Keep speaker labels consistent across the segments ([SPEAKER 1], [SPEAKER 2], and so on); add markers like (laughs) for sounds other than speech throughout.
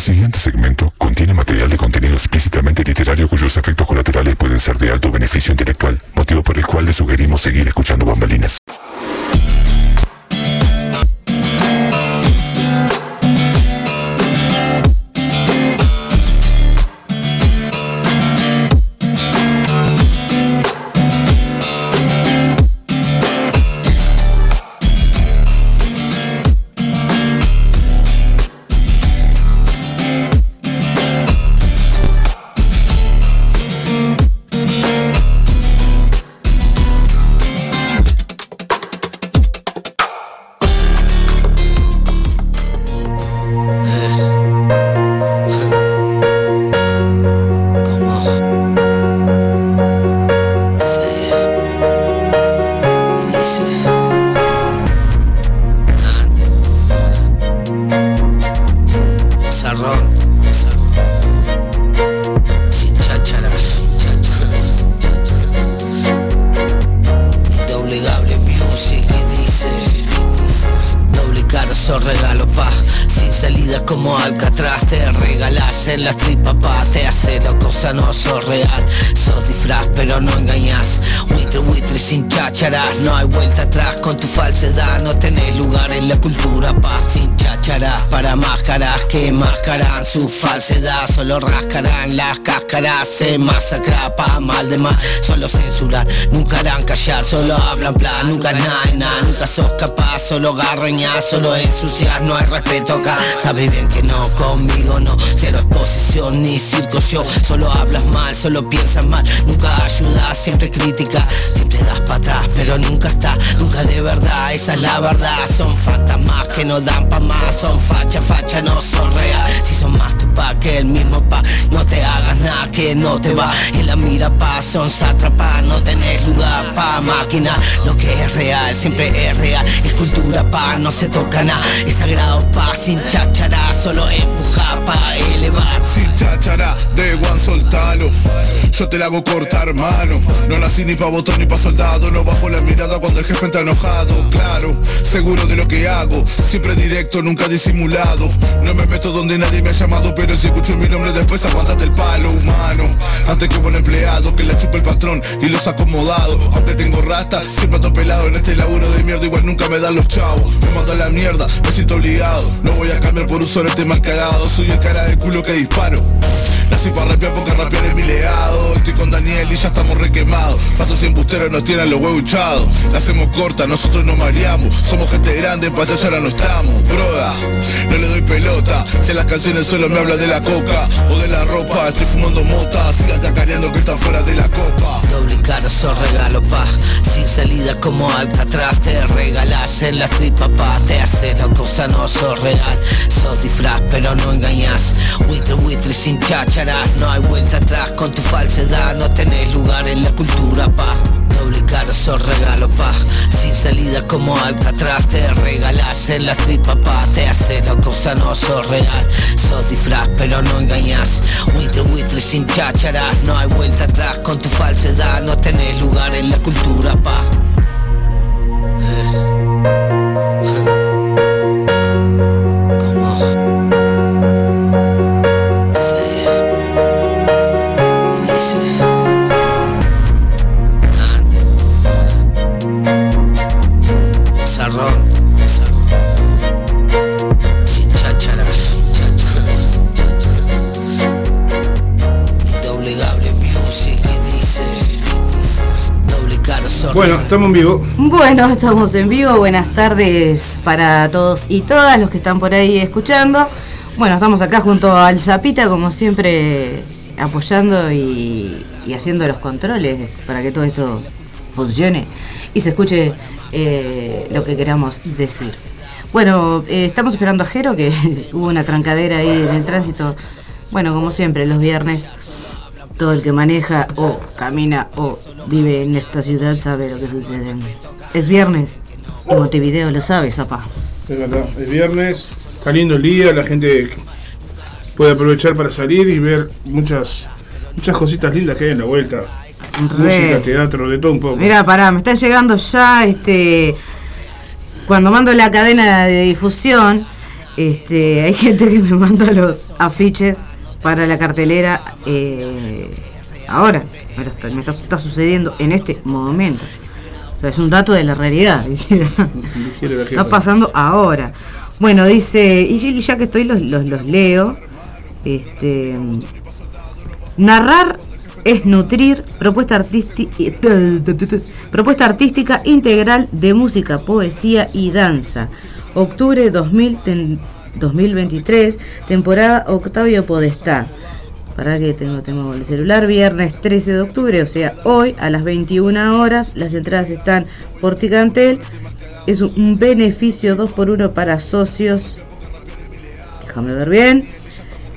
[SPEAKER 1] El siguiente segmento contiene material de contenido explícitamente literario cuyos efectos colaterales pueden ser de alto beneficio intelectual, motivo por el cual le sugerimos seguir escuchando bambalinas.
[SPEAKER 2] Que mascaran su falsedad Solo rascarán las cáscaras Se masacra pa mal de mal Solo censurar, nunca harán callar Solo hablan plan, nunca nada, nada Nunca sos capaz, solo garroñar Solo ensuciar, no hay respeto acá. Sabes bien que no, conmigo no Cero exposición ni circo yo Solo hablas mal, solo piensas mal Nunca ayudas, siempre crítica Siempre das para atrás, pero nunca está Nunca de verdad, esa es la verdad Son fantasmas que no dan pa' más Son facha, facha, no son Si son más tu pa' que el mismo pa' No te hagas nada que no te va. En la mira pa' son sátrapas No tenés lugar pa' máquina. Lo que es real, siempre es real Es cultura pa' no se toca nada. Es sagrado pa' sin cháchara Solo empuja pa' elevar.
[SPEAKER 3] Sin cháchara, de Juan soltalo. Yo te la hago cortar hermano No nací ni pa' botón ni pa' soldado No bajo la mirada cuando el jefe está enojado Claro, seguro de lo que hago Siempre directo, nunca disimulado. No me meto donde nadie me ha llamado Pero si escucho mi nombre después aguantate el palo humano. Antes que buen empleado Que la chupe el patrón y los acomodados Aunque tengo rastas, siempre ando pelado En este laburo de mierda igual nunca me dan los chavos. Me mando a la mierda, me siento obligado. No voy a cambiar por un solo este mal cagado Soy el cara de culo que disparo Nací para rapear porque rapear es mi legado. Estoy con Daniel y ya estamos requemados. Pasos y embusteros nos tienen los huevos hinchados. La hacemos corta, nosotros nos mareamos. Somos gente grande, para ahora no estamos. Broda, no le doy pelota. Si en las canciones solo me habla de la coca O de la ropa, estoy fumando mota Siga cacareando que están fuera de la copa.
[SPEAKER 2] Doble carzo regalo pa. Sin salida como Alcatraz Te regalas en la tripa pa Te hace la cosa no sos real. Sos disfraz pero no engañas Buitre, buitre sin chácharas. No hay vuelta atrás con tu falsedad No tenés lugar en la cultura pa Doble carzo regalo pa. Sin salida como Alcatraz Te regalas en la tripa pa. Te hace la cosa no sos real. Sos disfraz pero no engañas Buitre, buitre sin chácharas. No hay vuelta atrás con tu falsedad No tenés lugar en la cultura pa. ¿Cómo?
[SPEAKER 4] Bueno, estamos en vivo.
[SPEAKER 5] Bueno, estamos en vivo. Buenas tardes para todos y todas los que están por ahí escuchando. Bueno, estamos acá junto al Zapita, como siempre, apoyando y, y haciendo los controles para que todo esto funcione y se escuche eh, lo que queramos decir. Bueno, eh, estamos esperando a Jero, que (laughs) hubo una trancadera ahí en el tránsito Bueno, como siempre, los viernes todo el que maneja o camina o vive en esta ciudad sabe lo que sucede. Es viernes y Montevideo lo sabe, zapá.
[SPEAKER 4] Es verdad, es viernes, está lindo el día, la gente puede aprovechar para salir y ver muchas muchas cositas lindas que hay en la vuelta. Música, teatro, de todo un poco.
[SPEAKER 5] Mira, pará, me están llegando ya este cuando mando la cadena de difusión, este, hay gente que me manda los afiches para la cartelera eh, ahora, pero está, me está, sucediendo en este momento. O sea, es un dato de la realidad. (laughs) está pasando ahora. Bueno, dice, y ya que estoy los, los, leo. Este, narrar es nutrir propuesta artística propuesta artística integral de música, poesía y danza. Octubre 2000, 2023, temporada Octavio Podestá. Para que tengo, tengo el celular, viernes 13 de octubre, o sea, hoy a las 21 horas. Las entradas están por Ticantel. Es un beneficio 2 por 1 para socios. Déjame ver bien.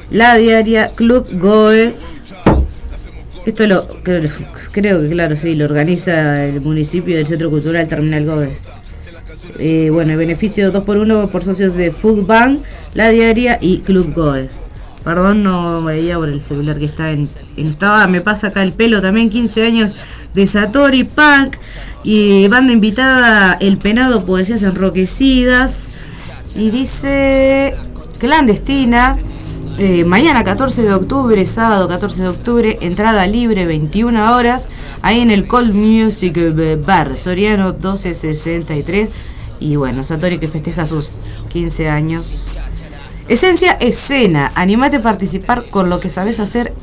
[SPEAKER 5] La diaria Club Goes. Esto lo creo, creo que, claro, sí, lo organiza el municipio del Centro Cultural Terminal Goes. Eh, bueno, el beneficio 2 por 1 por socios de Food Bank, La Diaria y Club Goes. Perdón, no veía por el celular que está en, estaba. Me pasa acá el pelo también, 15 años de Satori Punk. Y banda invitada El Penado, Poesías Enroquecidas. Y dice clandestina. Eh, mañana 14 de octubre, sábado 14 de octubre, entrada libre 21 horas, ahí en el Cold Music Bar, Soriano 1263. Y bueno, Satori que festeja sus 15 años. Esencia escena, animate a participar con lo que sabes hacer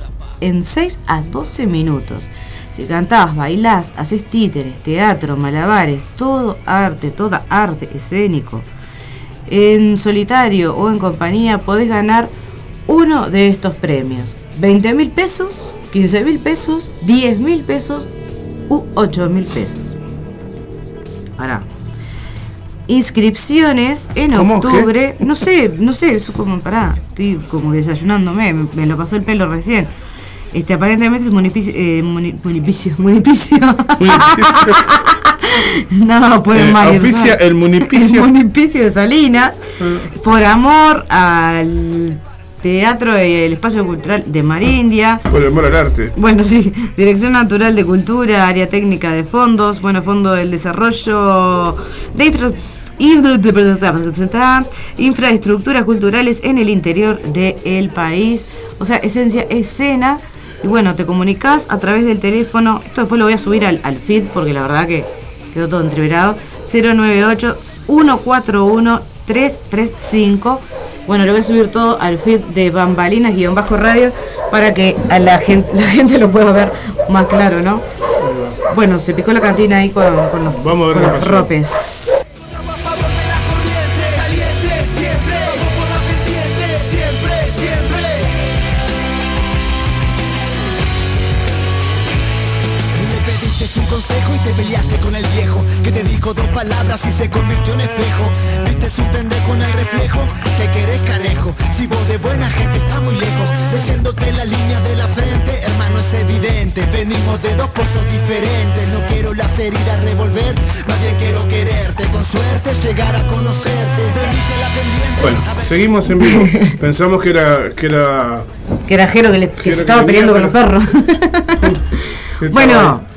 [SPEAKER 5] en 6 a 12 minutos. Si cantás, bailás, haces títeres, teatro, malabares, todo arte, toda arte escénico. En solitario o en compañía podés ganar uno de estos premios. 20 mil pesos, 15 mil pesos, 10 mil pesos u 8 mil pesos. Pará inscripciones en octubre. No sé, no sé, eso como pará, estoy como desayunándome, me, lo pasó el pelo recién. Este aparentemente es municipio eh, (laughs) municipio municipio. no, puede
[SPEAKER 4] eh,
[SPEAKER 5] más.
[SPEAKER 4] el municipio.
[SPEAKER 5] El municipio de Salinas ah. por amor al Teatro y el Espacio Cultural de Marindia.
[SPEAKER 4] Por amor al arte.
[SPEAKER 5] Bueno, sí. Dirección Natural de Cultura, Área Técnica de Fondos, bueno, Fondo del Desarrollo de Infraestructura infraestructuras culturales en el interior del país. O sea, esencia escena. Y bueno, te comunicas a través del teléfono. Esto después lo voy a subir al, al feed porque la verdad que quedó todo entreverado. 098 141 335. Bueno, lo voy a subir todo al feed de Bambalinas-radio para que a la gente, la gente lo pueda ver más claro, ¿no? Bueno, se picó la cantina ahí con, los,
[SPEAKER 4] Vamos
[SPEAKER 5] con los ropes.
[SPEAKER 6] Peleaste con el viejo que te dijo dos palabras y se convirtió en espejo. Viste un pendejo en el reflejo que querés carejo. Si vos de buena gente está muy lejos, leyéndote la línea de la frente, hermano es evidente. Venimos de dos pozos diferentes. No quiero las heridas revolver, más bien quiero quererte. Con suerte llegar a conocerte. Venite la pendiente.
[SPEAKER 4] Bueno, seguimos en vivo. (laughs) Pensamos que era que era
[SPEAKER 5] que era Jero que, que, se estaba peleando con los perros. (laughs) bueno,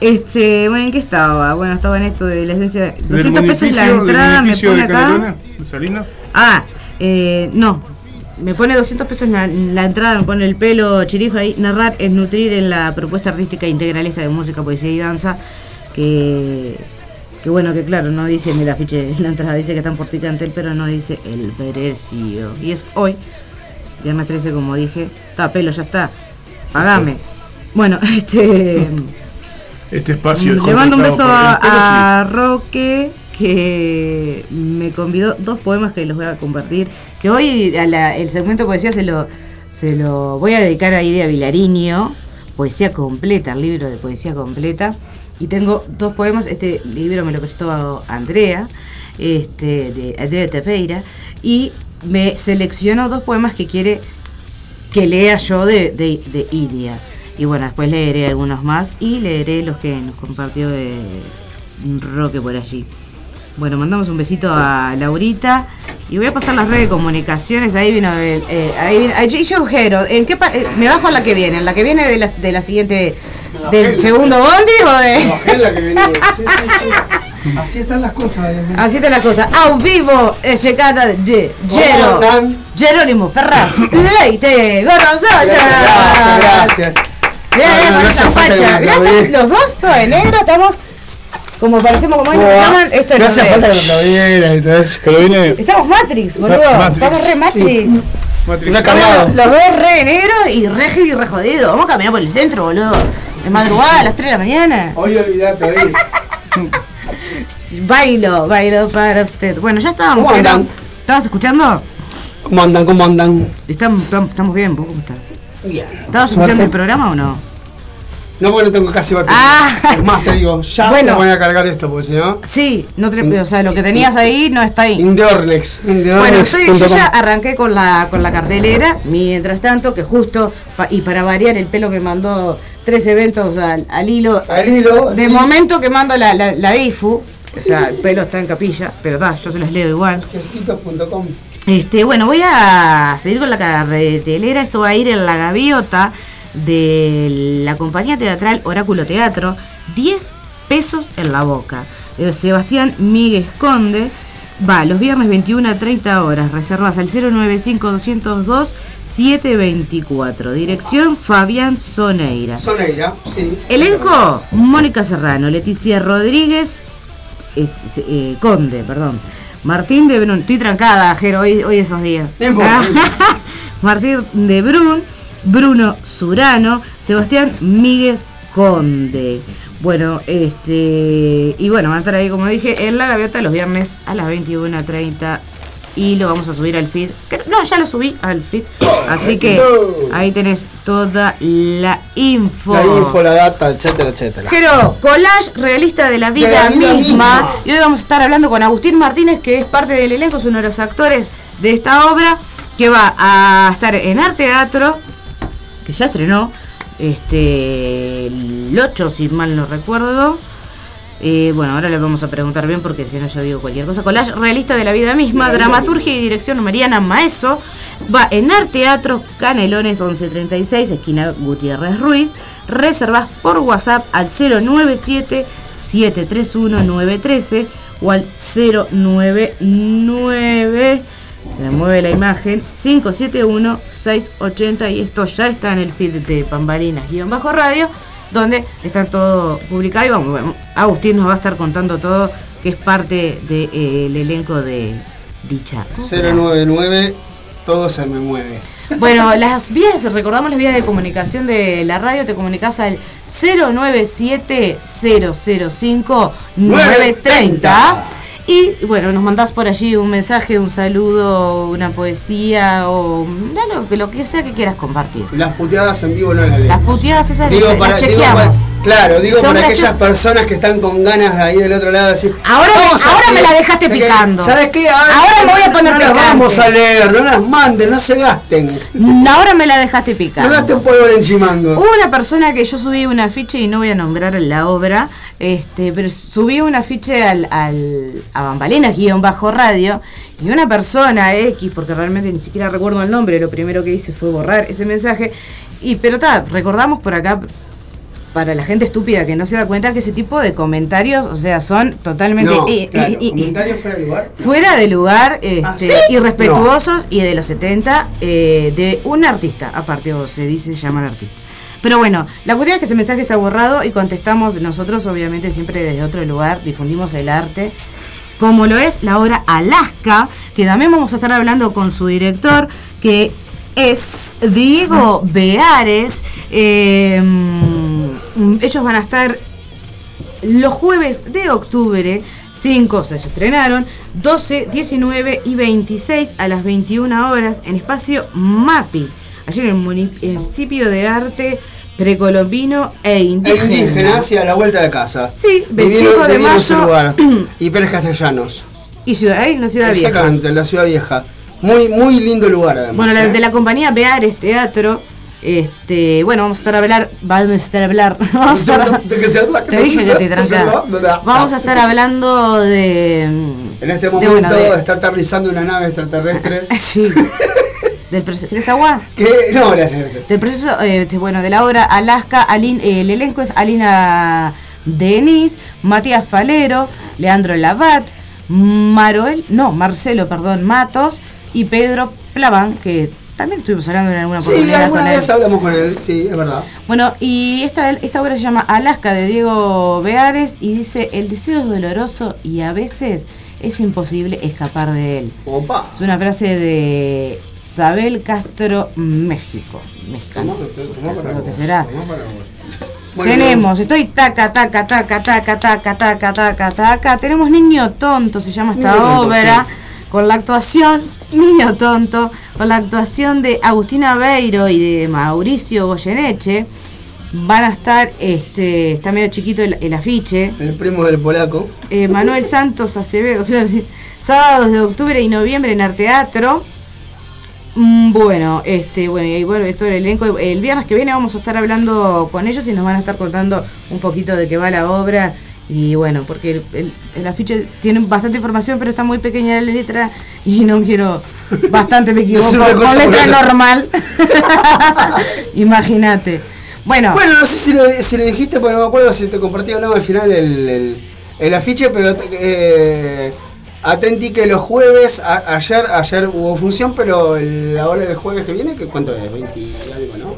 [SPEAKER 5] este, bueno, ¿en qué estaba? Bueno, estaba en esto de la esencia. 200 pesos la entrada, me pone acá. Ah, eh, no. Me pone 200 pesos la, la entrada, me pone el pelo chirifa ahí. Narrar es nutrir en la propuesta artística integralista de música, poesía y danza. Que, que bueno, que claro, no dice en el afiche la entrada, dice que están por Ticantel, pero no dice el precio. Y es hoy, viernes 13, como dije. Está, pelo, ya está. Pagame. Bueno, (laughs) este
[SPEAKER 4] este espacio.
[SPEAKER 5] Le mando un beso a, Roque que me convidó dos poemas que los voy a compartir. Que hoy el segmento de poesía se lo, se lo voy a dedicar a Idea Vilariño, poesía completa, el libro de poesía completa. Y tengo dos poemas, este libro me lo prestó Andrea, este, de Andrea Tefeira, y me seleccionó dos poemas que quiere que lea yo de, de, de Idia. Y bueno, después leeré algunos más y leeré los que nos compartió de Roque por allí. Bueno, mandamos un besito a Laurita y voy a pasar las redes de comunicaciones. Ahí vino el. Eh, ahí vino, ahí yo, Jero, ¿en qué eh, ¿Me bajo a la que viene? ¿En la que viene de la, de la siguiente. del segundo bondi o de.? (laughs)
[SPEAKER 7] Así están las cosas.
[SPEAKER 5] Así está la cosa. A vivo, es llegada de Jero. Jerónimo Ferraz, (laughs) Leite, Gorgonzola.
[SPEAKER 7] Gracias, gracias. No
[SPEAKER 5] facha. Mirá, los dos, todo de negro, estamos como parecemos como ellos nos llaman. Esto
[SPEAKER 7] no hace falta que lo y todo eso.
[SPEAKER 4] Pero viene
[SPEAKER 5] Estamos Matrix, boludo.
[SPEAKER 4] Matrix.
[SPEAKER 5] Estamos re Matrix.
[SPEAKER 4] Matrix.
[SPEAKER 7] Una
[SPEAKER 5] Estamos
[SPEAKER 7] cargado.
[SPEAKER 5] los dos re negro y re heavy, re jodido. Vamos a caminar por el centro, boludo. De madrugada a las 3 de la mañana.
[SPEAKER 7] Hoy olvidate, hoy. (laughs)
[SPEAKER 5] Bailo, bailo para usted. Bueno, ya estábamos.
[SPEAKER 7] ¿Cómo andan?
[SPEAKER 5] ¿Estabas escuchando?
[SPEAKER 7] ¿Cómo andan? ¿Cómo andan?
[SPEAKER 5] Estamos, estamos bien, ¿vos cómo estás?
[SPEAKER 7] Bien.
[SPEAKER 5] ¿Estabas escuchando el programa o no?
[SPEAKER 7] No, porque no tengo casi batería.
[SPEAKER 5] Ah.
[SPEAKER 7] Es más, te digo, ya
[SPEAKER 5] Bueno.
[SPEAKER 7] bueno. voy a cargar esto, porque si no.
[SPEAKER 5] Sí, no te- o sea, lo que tenías ahí no está ahí.
[SPEAKER 7] Indeornex.
[SPEAKER 5] Bueno, yo, ya arranqué con la, con la cartelera, mientras tanto que justo, y para variar, el pelo me mandó tres eventos al, al hilo.
[SPEAKER 7] Al hilo.
[SPEAKER 5] De
[SPEAKER 7] sí.
[SPEAKER 5] momento que mando la, la, la IFU, o sea, el pelo está en capilla, pero da, yo se los leo igual. Este, bueno, voy a seguir con la cartelera. Esto va a ir en la gaviota de la compañía teatral Oráculo Teatro. 10 pesos en la boca. De Sebastián Miguel Conde. Va los viernes 21 a 30 horas. Reservas al 095-202-724. Dirección Fabián Soneira.
[SPEAKER 7] Soneira, sí.
[SPEAKER 5] Elenco, Mónica Serrano, Leticia Rodríguez, es, eh, Conde, perdón. Martín de Brun, estoy trancada, Jero, hoy, hoy esos días. (laughs) Martín de Brun, Bruno Surano, Sebastián Míguez Conde. Bueno, este. Y bueno, van a estar ahí, como dije, en la gaviota los viernes a las 21.30 y lo vamos a subir al feed. No, ya lo subí al feed. Así que ahí tenés toda la info.
[SPEAKER 7] La info, la data, etcétera, etcétera.
[SPEAKER 5] Jero, collage realista de la vida,
[SPEAKER 7] De la vida
[SPEAKER 5] misma.
[SPEAKER 7] misma.
[SPEAKER 5] Y hoy vamos a estar hablando con Agustín Martínez, que es parte del elenco, es uno de los actores de esta obra, que va a estar en Arte Teatro, que ya estrenó, este, el 8, si mal no recuerdo. Eh, bueno, ahora le vamos a preguntar bien porque si no yo digo cualquier cosa. Collage realista de la vida misma, dramaturgia y dirección Mariana Maeso. Va en Arte Teatro Canelones 1136, esquina Gutiérrez Ruiz. Reservas por WhatsApp al 097 731 913 o al 099 se me mueve la imagen 571 680 y esto ya está en el feed de Pambalinas guion bajo radio donde está todo publicado y vamos, bueno, Agustín nos va a estar contando todo que es parte del elenco de dicha obra.
[SPEAKER 7] 099, todo se me mueve.
[SPEAKER 5] Bueno, (laughs) las vías, recordamos las vías de comunicación de la radio, te comunicas al 097-005-930 y bueno, nos mandás por allí un mensaje, un saludo, una poesía o lo, que- lo que sea que quieras compartir.
[SPEAKER 7] Las puteadas en vivo no las leo.
[SPEAKER 5] Las puteadas esas
[SPEAKER 7] Digo
[SPEAKER 5] las
[SPEAKER 7] para, digo
[SPEAKER 5] chequeamos.
[SPEAKER 7] para- claro, digo
[SPEAKER 5] Son
[SPEAKER 7] para aquellas personas que están con ganas ahí del otro lado decir.
[SPEAKER 5] Ahora me-
[SPEAKER 7] "Vamos a
[SPEAKER 5] ahora me
[SPEAKER 7] leer".
[SPEAKER 5] la dejaste picando.
[SPEAKER 7] ¿Sabes qué?
[SPEAKER 5] Ahora me voy a poner
[SPEAKER 7] No las
[SPEAKER 5] picante.
[SPEAKER 7] vamos a leer, no las manden, no se gasten.
[SPEAKER 5] Ahora me la dejaste
[SPEAKER 7] No
[SPEAKER 5] picar.
[SPEAKER 7] gasten polvo de enchimango.
[SPEAKER 5] Hubo una persona que yo subí un afiche y no voy a nombrar la obra, este, pero subí un afiche al, al, a Bambalinas guion bajo radio y una persona X, porque realmente ni siquiera recuerdo el nombre, lo primero que hice fue borrar ese mensaje. Y pero está, recordamos por acá para la gente estúpida que no se da cuenta que ese tipo de comentarios, o sea, son totalmente
[SPEAKER 7] No, claro, comentarios fuera de lugar.
[SPEAKER 5] fuera de lugar, este,
[SPEAKER 7] ¿Ah, sí?
[SPEAKER 5] irrespetuosos y de los 70 eh, de un artista, aparte o se dice llamar artista. Pero bueno, la cuestión es que ese mensaje está borrado y contestamos nosotros, obviamente, siempre desde otro lugar, difundimos el arte. Como lo es la obra Alaska, que también vamos a estar hablando con su director, que es Diego Beares. Mm, ellos van a estar los jueves de octubre, 5 se estrenaron, 12, 19 y 26 a las 21 horas en espacio MAPI, allí en el municipio de arte precolombino e
[SPEAKER 7] E
[SPEAKER 5] indígena.
[SPEAKER 7] indígena hacia la vuelta de casa.
[SPEAKER 5] Sí,
[SPEAKER 7] Divino-
[SPEAKER 5] 25 de mayo.
[SPEAKER 7] lugar. (clears throat) y Pérez Castellanos.
[SPEAKER 5] Y ciudad, no ciudad vieja.
[SPEAKER 7] Exactamente, en la ciudad vieja. Muy, muy lindo lugar además.
[SPEAKER 5] Bueno, la-
[SPEAKER 7] ¿eh?
[SPEAKER 5] de la compañía Beares Teatro. Este, bueno, vamos a estar a hablar, vamos a estar a hablar, (laughs) vamos a estar- te dije que te tranca. Vamos a estar hablando de,
[SPEAKER 7] En este
[SPEAKER 5] de,
[SPEAKER 7] momento
[SPEAKER 5] bueno, de-
[SPEAKER 7] está aterrizando una nave extraterrestre. (laughs)
[SPEAKER 5] sí, del proceso, ¿querés agua?
[SPEAKER 7] que no, gracias, gracias.
[SPEAKER 5] Del proceso, eh, bueno, de la obra Alaska, Alin- eh, el elenco es Alina Denis, Matías Falero, Leandro Labat, Maroel, no, Marcelo, perdón, Matos y Pedro Plaván, que también estuvimos hablando en alguna
[SPEAKER 7] Sí,
[SPEAKER 5] oportunidad
[SPEAKER 7] alguna
[SPEAKER 5] con él.
[SPEAKER 7] vez hablamos con él, sí, es verdad.
[SPEAKER 5] Bueno, y esta, esta obra se llama Alaska de Diego Beares y dice, el deseo es doloroso y a veces es imposible escapar de él.
[SPEAKER 7] Opa.
[SPEAKER 5] Es una frase de Sabel Castro, México. Mexicano. ¿Lo que será?
[SPEAKER 7] Bueno,
[SPEAKER 5] Tenemos, estoy taca, taca, taca, taca, taca, taca, taca, taca. Tenemos Niño Tonto, se llama esta
[SPEAKER 7] Niño Tonto,
[SPEAKER 5] obra, con la actuación, (laughs) Niño Tonto, con la actuación de Agustina Beiro y de Mauricio Goyeneche. Van a estar, este, está medio chiquito el, el afiche.
[SPEAKER 7] El primo del polaco.
[SPEAKER 5] Eh, Manuel Santos Acevedo, (laughs) sábados de octubre y noviembre en Arteatro. Bueno, este, bueno, y vuelve todo el elenco. El viernes que viene vamos a estar hablando con ellos y nos van a estar contando un poquito de qué va la obra. Y bueno, porque el, el- el afiche tiene bastante información, pero está muy pequeña la letra y no quiero (laughs) bastante me equivoco con letra normal. (laughs) (laughs) Imagínate. Bueno,
[SPEAKER 7] Bueno, no sé si lo, si lo dijiste, porque no me acuerdo si te compartí o no al final el, el, el afiche, pero eh, atentí que los jueves, a- ayer ayer hubo función, pero el- la hora del jueves que viene, que ¿cuánto es? 20 y algo, ¿no?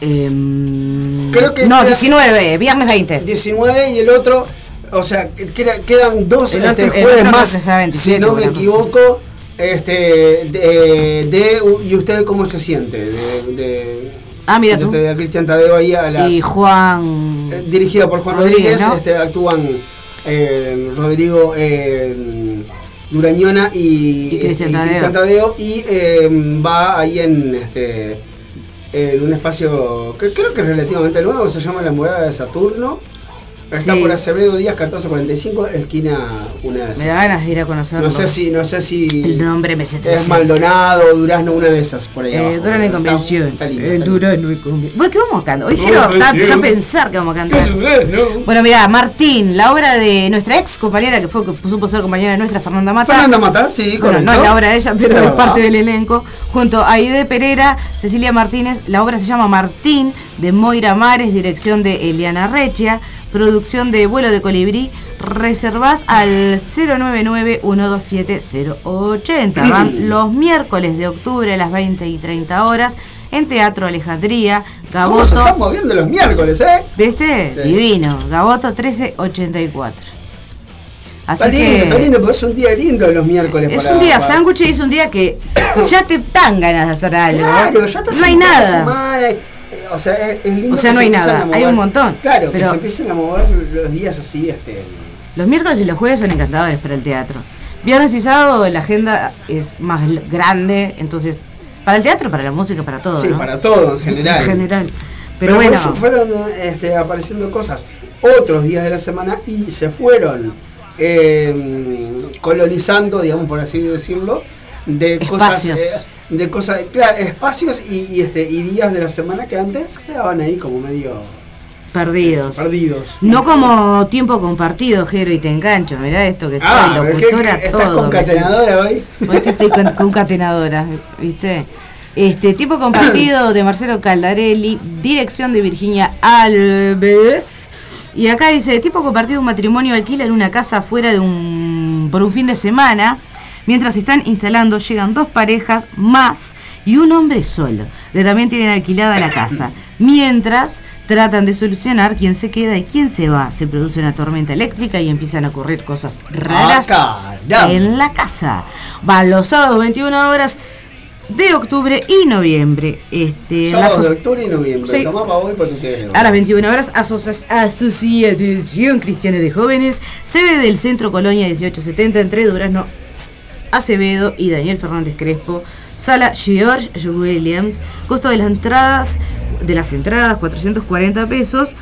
[SPEAKER 5] em,
[SPEAKER 7] Creo que
[SPEAKER 5] no,
[SPEAKER 7] queda-
[SPEAKER 5] 19, viernes 20.
[SPEAKER 7] 19 y el otro, o sea, que- queda- quedan dos
[SPEAKER 5] El
[SPEAKER 7] este,
[SPEAKER 5] otro- el
[SPEAKER 7] jueves
[SPEAKER 5] otro
[SPEAKER 7] más,
[SPEAKER 5] creo que sea 27,
[SPEAKER 7] si no me
[SPEAKER 5] una cosa
[SPEAKER 7] equivoco, este, de, de- ¿y usted cómo se siente? De, de,
[SPEAKER 5] Ah, mira
[SPEAKER 7] de-
[SPEAKER 5] tú.
[SPEAKER 7] de Cristian Tadeo ahí a las...
[SPEAKER 5] Y Juan.
[SPEAKER 7] Eh, dirigida por Juan
[SPEAKER 5] Rodríguez,
[SPEAKER 7] Rodríguez,
[SPEAKER 5] ¿no?
[SPEAKER 7] este, actúan eh, Rodrigo eh, Durañona y,
[SPEAKER 5] Y Cristian Tadeo.
[SPEAKER 7] Cristian Tadeo y eh, va ahí en este en un espacio que creo que es relativamente nuevo, se llama La Morada de Saturno. Está
[SPEAKER 5] Sí.
[SPEAKER 7] por Acevedo Díaz 1445, esquina una de
[SPEAKER 5] Me da
[SPEAKER 7] esas.
[SPEAKER 5] ganas de ir a conocerlo.
[SPEAKER 7] No sé si, no sé si
[SPEAKER 5] El nombre me se
[SPEAKER 7] es Maldonado Durazno, una de esas por ahí.
[SPEAKER 5] Eh. Durano y Convención.
[SPEAKER 7] está lindo.
[SPEAKER 5] Durano y Convención. Bueno, ¿qué vamos a cantar? Hoy quiero
[SPEAKER 4] no,
[SPEAKER 5] pensar que vamos a cantar. Bueno, mira, Martín, la obra de nuestra ex compañera que fue que supo ser compañera de nuestra Fernanda Mata.
[SPEAKER 7] Fernanda Mata, sí,
[SPEAKER 5] Bueno,
[SPEAKER 7] correcto.
[SPEAKER 5] no es la obra de ella, pero es parte del elenco. Junto a Aide Pereira, Cecilia Martínez, la obra se llama Martín, de Moira Mares, dirección de Eliana Rechia, producción de Vuelo de Colibrí. Reservás al 099-127-080. (clears throat) Van los miércoles de octubre a las 20 y 30 horas en Teatro Alejandría,
[SPEAKER 7] ¿Cómo se
[SPEAKER 5] Gaboto.
[SPEAKER 7] están moviendo los miércoles, eh?
[SPEAKER 5] ¿Viste?
[SPEAKER 7] Sí.
[SPEAKER 5] Divino. Gaboto 1384. Así
[SPEAKER 7] Está lindo,
[SPEAKER 5] que.
[SPEAKER 7] está lindo, porque es un día lindo los miércoles.
[SPEAKER 5] Es
[SPEAKER 7] para-
[SPEAKER 5] un día
[SPEAKER 7] para-
[SPEAKER 5] sándwich y es un día que (coughs) ya te dan ganas de hacer algo.
[SPEAKER 7] Claro, ya estás
[SPEAKER 5] no hay nada.
[SPEAKER 7] semana, o sea, es, es lindo
[SPEAKER 5] O sea,
[SPEAKER 7] que
[SPEAKER 5] no hay nada, hay un montón,
[SPEAKER 7] Claro, que
[SPEAKER 5] pero-
[SPEAKER 7] se empiecen a mover los días así, este.
[SPEAKER 5] Los miércoles y los jueves son encantadores para el teatro. Viernes y sábado la agenda es más grande, entonces para el teatro, para la música, para todo.
[SPEAKER 7] sí,
[SPEAKER 5] ¿no?
[SPEAKER 7] para todo en general.
[SPEAKER 5] En general. Pero,
[SPEAKER 7] Pero, por
[SPEAKER 5] bueno,
[SPEAKER 7] eso fueron este, apareciendo cosas otros días de la semana y se fueron eh, colonizando, digamos por así decirlo, de
[SPEAKER 5] Espacios.
[SPEAKER 7] cosas. eh, de cosas, claro, espacios y, y, este, y días de la semana que antes quedaban ahí como medio
[SPEAKER 5] perdidos.
[SPEAKER 7] perdidos.
[SPEAKER 5] No como tiempo compartido, Jero, y te engancho. Mirá esto que estoy
[SPEAKER 7] Ah, es que-
[SPEAKER 5] locutora
[SPEAKER 7] que
[SPEAKER 5] todo.
[SPEAKER 7] estás concatenadora hoy.
[SPEAKER 5] Hoy estoy con- concatenadora, ¿viste? Este, tiempo compartido de Marcelo Caldarelli, dirección de Virginia Alves. Y acá dice, tipo compartido un matrimonio alquila en una casa fuera de un por un fin de semana. Mientras se están instalando, llegan dos parejas más y un hombre solo. Que también tienen alquilada la casa. (coughs) Mientras tratan de solucionar quién se queda y quién se va. Se produce una tormenta eléctrica y empiezan a ocurrir cosas raras
[SPEAKER 7] Ah,
[SPEAKER 5] en la casa. Van los sábados 21 horas de octubre y noviembre. Este,
[SPEAKER 7] Sábado de octubre y noviembre.
[SPEAKER 5] Sí.
[SPEAKER 7] Hoy
[SPEAKER 5] a las 21 horas, Asocia- Asociación Cristiana de Jóvenes, sede del Centro Colonia 1870 entre Durazno Acevedo y Daniel Fernández Crespo. Sala George Williams. Costo de las entradas, de las entradas, 440 pesos.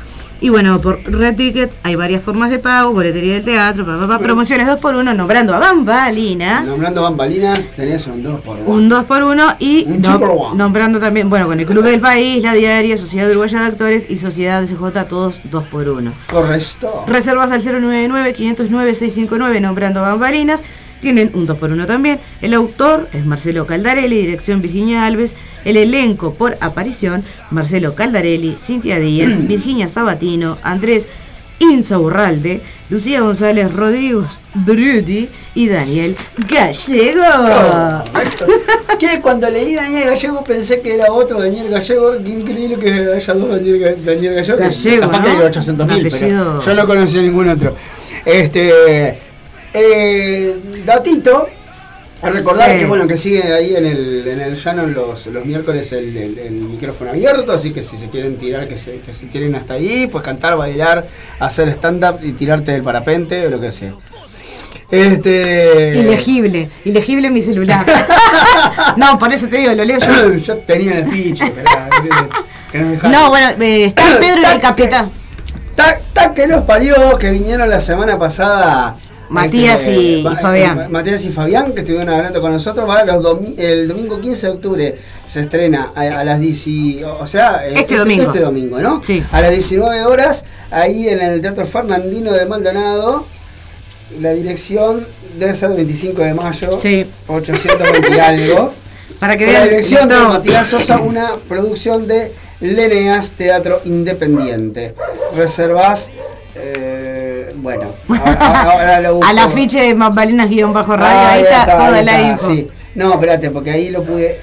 [SPEAKER 5] Y bueno, por Red Tickets hay varias formas de pago, boletería del teatro, pa, pa, pa, promociones 2x1, nombrando a Bambalinas.
[SPEAKER 7] Nombrando bambalinas, tenés un 2 por
[SPEAKER 5] Un 2x1 y
[SPEAKER 7] Un
[SPEAKER 5] no- nombrando también, bueno, con el Club del País, La Diaria, Sociedad Uruguaya de Actores y Sociedad CJ, todos 2x1.
[SPEAKER 7] Correcto.
[SPEAKER 5] Reservas al 099-509-659, nombrando Bambalinas. Tienen un 2x1 también. El autor es Marcelo Caldarelli, dirección Virginia Alves. El elenco por aparición, Marcelo Caldarelli, Cintia Díaz, (clears throat) Virginia Sabatino, Andrés Insaurralde, Lucía González, Rodrigo Bruti y Daniel Gallego.
[SPEAKER 7] Que (laughs) cuando leí Daniel Gallego pensé que era otro Daniel Gallego. Qué increíble que haya dos Daniel, Daniel Gallego. que
[SPEAKER 5] Gallego,
[SPEAKER 7] capaz
[SPEAKER 5] ¿no?
[SPEAKER 7] que hay 800 mil,
[SPEAKER 5] Apellido.
[SPEAKER 7] pero yo no conocía ningún otro. Este. Eh, datito. A recordar
[SPEAKER 5] Sí.
[SPEAKER 7] que bueno que sigue ahí en el, en el llano los, los miércoles el, el- el micrófono abierto, así que si se quieren tirar, que se, que se tiren hasta ahí, pues cantar, bailar, hacer stand-up y tirarte del parapente o lo que sea. Este.
[SPEAKER 5] Ilegible, ilegible mi celular. (laughs) no, por eso te digo, lo leo yo. (coughs)
[SPEAKER 7] Yo tenía el esperá, que no. (laughs)
[SPEAKER 5] No, bueno, eh, está Pedro y el (coughs) capitán.
[SPEAKER 7] Ta, ta que los parió que vinieron la semana pasada.
[SPEAKER 5] Matías
[SPEAKER 7] este,
[SPEAKER 5] y- y
[SPEAKER 7] va-
[SPEAKER 5] Fabián.
[SPEAKER 7] Ma- Matías y Fabián, que estuvieron hablando con nosotros, va los domi- el domingo 15 de octubre se estrena a, a las 10, y- o sea, eh,
[SPEAKER 5] Este domingo.
[SPEAKER 7] Este domingo, ¿no?
[SPEAKER 5] Sí.
[SPEAKER 7] A las 19 horas, ahí en el Teatro Fernandino de Maldonado. La dirección debe ser 25 de mayo.
[SPEAKER 5] Sí.
[SPEAKER 7] 820 y (laughs) algo.
[SPEAKER 5] Para que
[SPEAKER 7] Con la
[SPEAKER 5] vean.
[SPEAKER 7] dirección de. Matías Sosa, una producción de Leneas Teatro Independiente. Reservas, eh, bueno, (laughs) ahora, ahora lo busco.
[SPEAKER 5] Al afiche de Bambalinas guion bajo radio,
[SPEAKER 7] Ah,
[SPEAKER 5] ahí está toda
[SPEAKER 7] ahí
[SPEAKER 5] la info.
[SPEAKER 7] sí. No, espérate, porque ahí lo pude.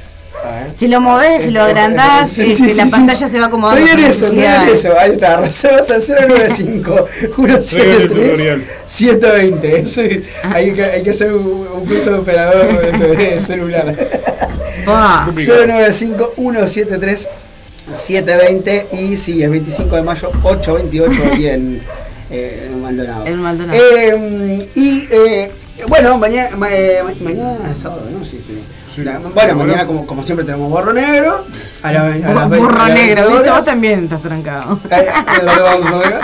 [SPEAKER 5] Si lo movés, si lo agrandás,
[SPEAKER 7] Sí, sí,
[SPEAKER 5] este,
[SPEAKER 7] sí,
[SPEAKER 5] la pantalla se va acomodando.
[SPEAKER 7] Estoy en eso, en eso. Ahí está, reservas al 095 173
[SPEAKER 4] tutorial.
[SPEAKER 7] 120. Sí, hay, que, hay que hacer un, un curso de operador de, de celular. (laughs)
[SPEAKER 5] Buah.
[SPEAKER 7] 095 173 720 y sí, el 25 de mayo 828 ahí en, eh, en Maldonado.
[SPEAKER 5] En Maldonado.
[SPEAKER 7] Eh, y eh, bueno, mañana, ma- eh, ma- mañana es sábado, ¿no? Sí, sí.
[SPEAKER 4] Sí.
[SPEAKER 7] La- bueno, mañana como, como siempre tenemos borro negro. A la, a las
[SPEAKER 5] Bu-
[SPEAKER 7] 20
[SPEAKER 5] Burro
[SPEAKER 7] a las
[SPEAKER 5] negro,
[SPEAKER 7] 20
[SPEAKER 5] ¿viste?
[SPEAKER 7] horas.
[SPEAKER 5] Vos también estás trancado.
[SPEAKER 7] Vamos a ver.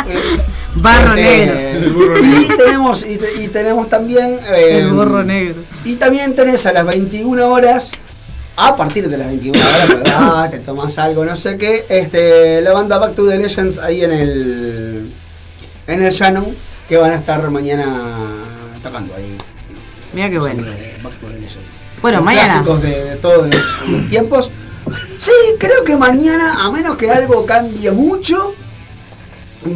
[SPEAKER 5] Barro negro.
[SPEAKER 4] El
[SPEAKER 7] Y tenemos, y, te- y tenemos también. eh,
[SPEAKER 5] El burro negro.
[SPEAKER 7] y también tenés a las 21 horas, a partir de las 21 horas, ¿verdad? te tomas algo, no sé qué, este, la banda Back to the Legends ahí en el en el Shannon, que van a estar mañana tocando ahí.
[SPEAKER 5] Mira qué bueno.
[SPEAKER 7] Eh.
[SPEAKER 5] Bueno,
[SPEAKER 7] Los
[SPEAKER 5] mañana.
[SPEAKER 7] Clásicos de, de todos los, los tiempos. Sí, creo que mañana, a menos que algo cambie mucho,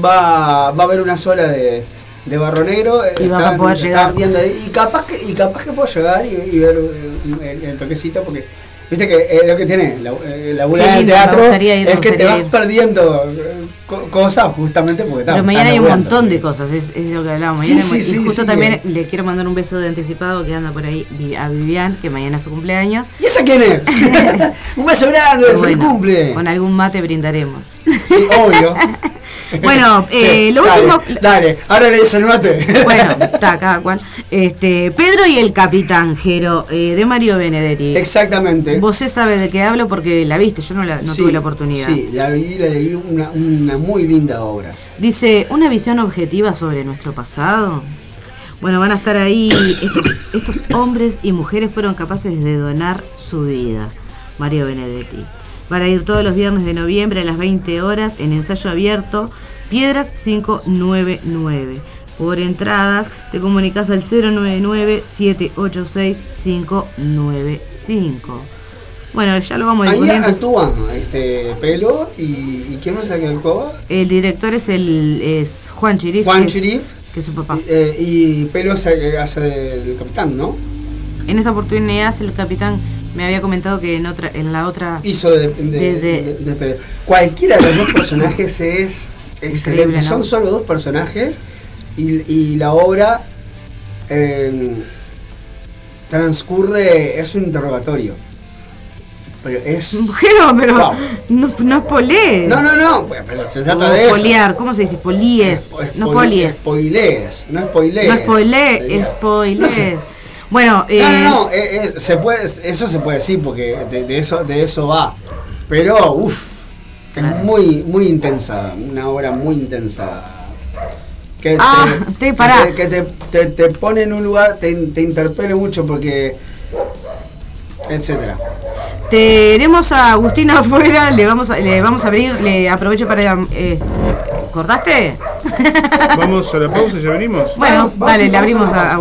[SPEAKER 7] va, va a haber una sola de, de Barro Negro.
[SPEAKER 5] Y vas a poder llegar.
[SPEAKER 7] viendo ahí, y capaz que y capaz que puedo llegar y, y ver el, el- el toquecito porque viste que eh, lo que tiene la, eh, la
[SPEAKER 5] lindo, me
[SPEAKER 7] teatro
[SPEAKER 5] ir,
[SPEAKER 7] es que te vas
[SPEAKER 5] ir.
[SPEAKER 7] perdiendo eh, co- cosas justamente porque
[SPEAKER 5] Pero
[SPEAKER 7] están-
[SPEAKER 5] mañana hay un montón de cosas, es, es lo que hablábamos.
[SPEAKER 7] Sí,
[SPEAKER 5] Mañana
[SPEAKER 7] sí,
[SPEAKER 5] y justo también le quiero mandar un beso de anticipado que anda por ahí a Vivian, que mañana es su cumpleaños.
[SPEAKER 7] ¿Y esa quién es? (laughs) un beso grande, feliz
[SPEAKER 5] Bueno,
[SPEAKER 7] cumple.
[SPEAKER 5] Con algún mate brindaremos.
[SPEAKER 7] Sí, obvio. (laughs)
[SPEAKER 5] Bueno, (laughs) eh, lo
[SPEAKER 7] dale,
[SPEAKER 5] último-
[SPEAKER 7] Dale, ahora le dice el mate. (laughs)
[SPEAKER 5] Bueno, está cada cual. Este, Pedro y el Capitán Jero, eh, de Mario Benedetti.
[SPEAKER 7] Exactamente.
[SPEAKER 5] Vos sabe de qué hablo porque la viste, yo no, la, no
[SPEAKER 7] Sí,
[SPEAKER 5] tuve la oportunidad.
[SPEAKER 7] Sí, la vi, la leí, una, una muy linda obra.
[SPEAKER 5] Dice, una visión objetiva sobre nuestro pasado. Bueno, van a estar ahí, estos, estos hombres y mujeres fueron capaces de donar su vida. Mario Benedetti. Van a ir todos los viernes de noviembre a las 20 horas en ensayo abierto, Piedras 599. Por entradas te comunicas al 099-786-595. Bueno, ya lo vamos a ir
[SPEAKER 7] Ahí
[SPEAKER 5] poniendo.
[SPEAKER 7] actúa este Pelo y, y ¿quién más es el?
[SPEAKER 5] El director es el es Juan Chirif.
[SPEAKER 7] Juan
[SPEAKER 5] que es-
[SPEAKER 7] Chirif.
[SPEAKER 5] Que es su papá.
[SPEAKER 7] Eh, y Pelo hace, hace del capitán, ¿no?
[SPEAKER 5] En esta oportunidad el capitán me había comentado que en otra en la otra
[SPEAKER 7] Hizo de, de,
[SPEAKER 5] De- de-
[SPEAKER 7] de- de Pedro. Cualquiera de los dos personajes es excelente. Son solo dos personajes y, y la obra eh, transcurre, es un interrogatorio. Pero es... (laughs)
[SPEAKER 5] Bueno, pero
[SPEAKER 7] Wow.
[SPEAKER 5] no, no es polés.
[SPEAKER 7] No, no, no, pero se trata de eso.
[SPEAKER 5] poliar, ¿cómo se dice? Políes.
[SPEAKER 7] Spo-
[SPEAKER 5] No polies.
[SPEAKER 7] Spoilees, no spoilees.
[SPEAKER 5] No spoilés.
[SPEAKER 7] No.
[SPEAKER 5] Bueno, eh,
[SPEAKER 7] No, no, no, eh, eh, se puede, eso se puede decir porque de, de eso, de eso va. Pero, uff,
[SPEAKER 8] Es muy, muy intensa, una obra muy intensa. Que
[SPEAKER 5] Ah, te- pará.
[SPEAKER 8] que te, te- te pone en un lugar, te, te interpele mucho porque. etcétera.
[SPEAKER 5] Tenemos a Agustín afuera, le vamos a, le vamos a abrir, le aprovecho para... eh, ¿Cortaste?
[SPEAKER 4] Vamos a la pausa y ya venimos.
[SPEAKER 5] Bueno,
[SPEAKER 8] Vamos,
[SPEAKER 5] dale, le
[SPEAKER 8] vamos
[SPEAKER 5] abrimos
[SPEAKER 8] a la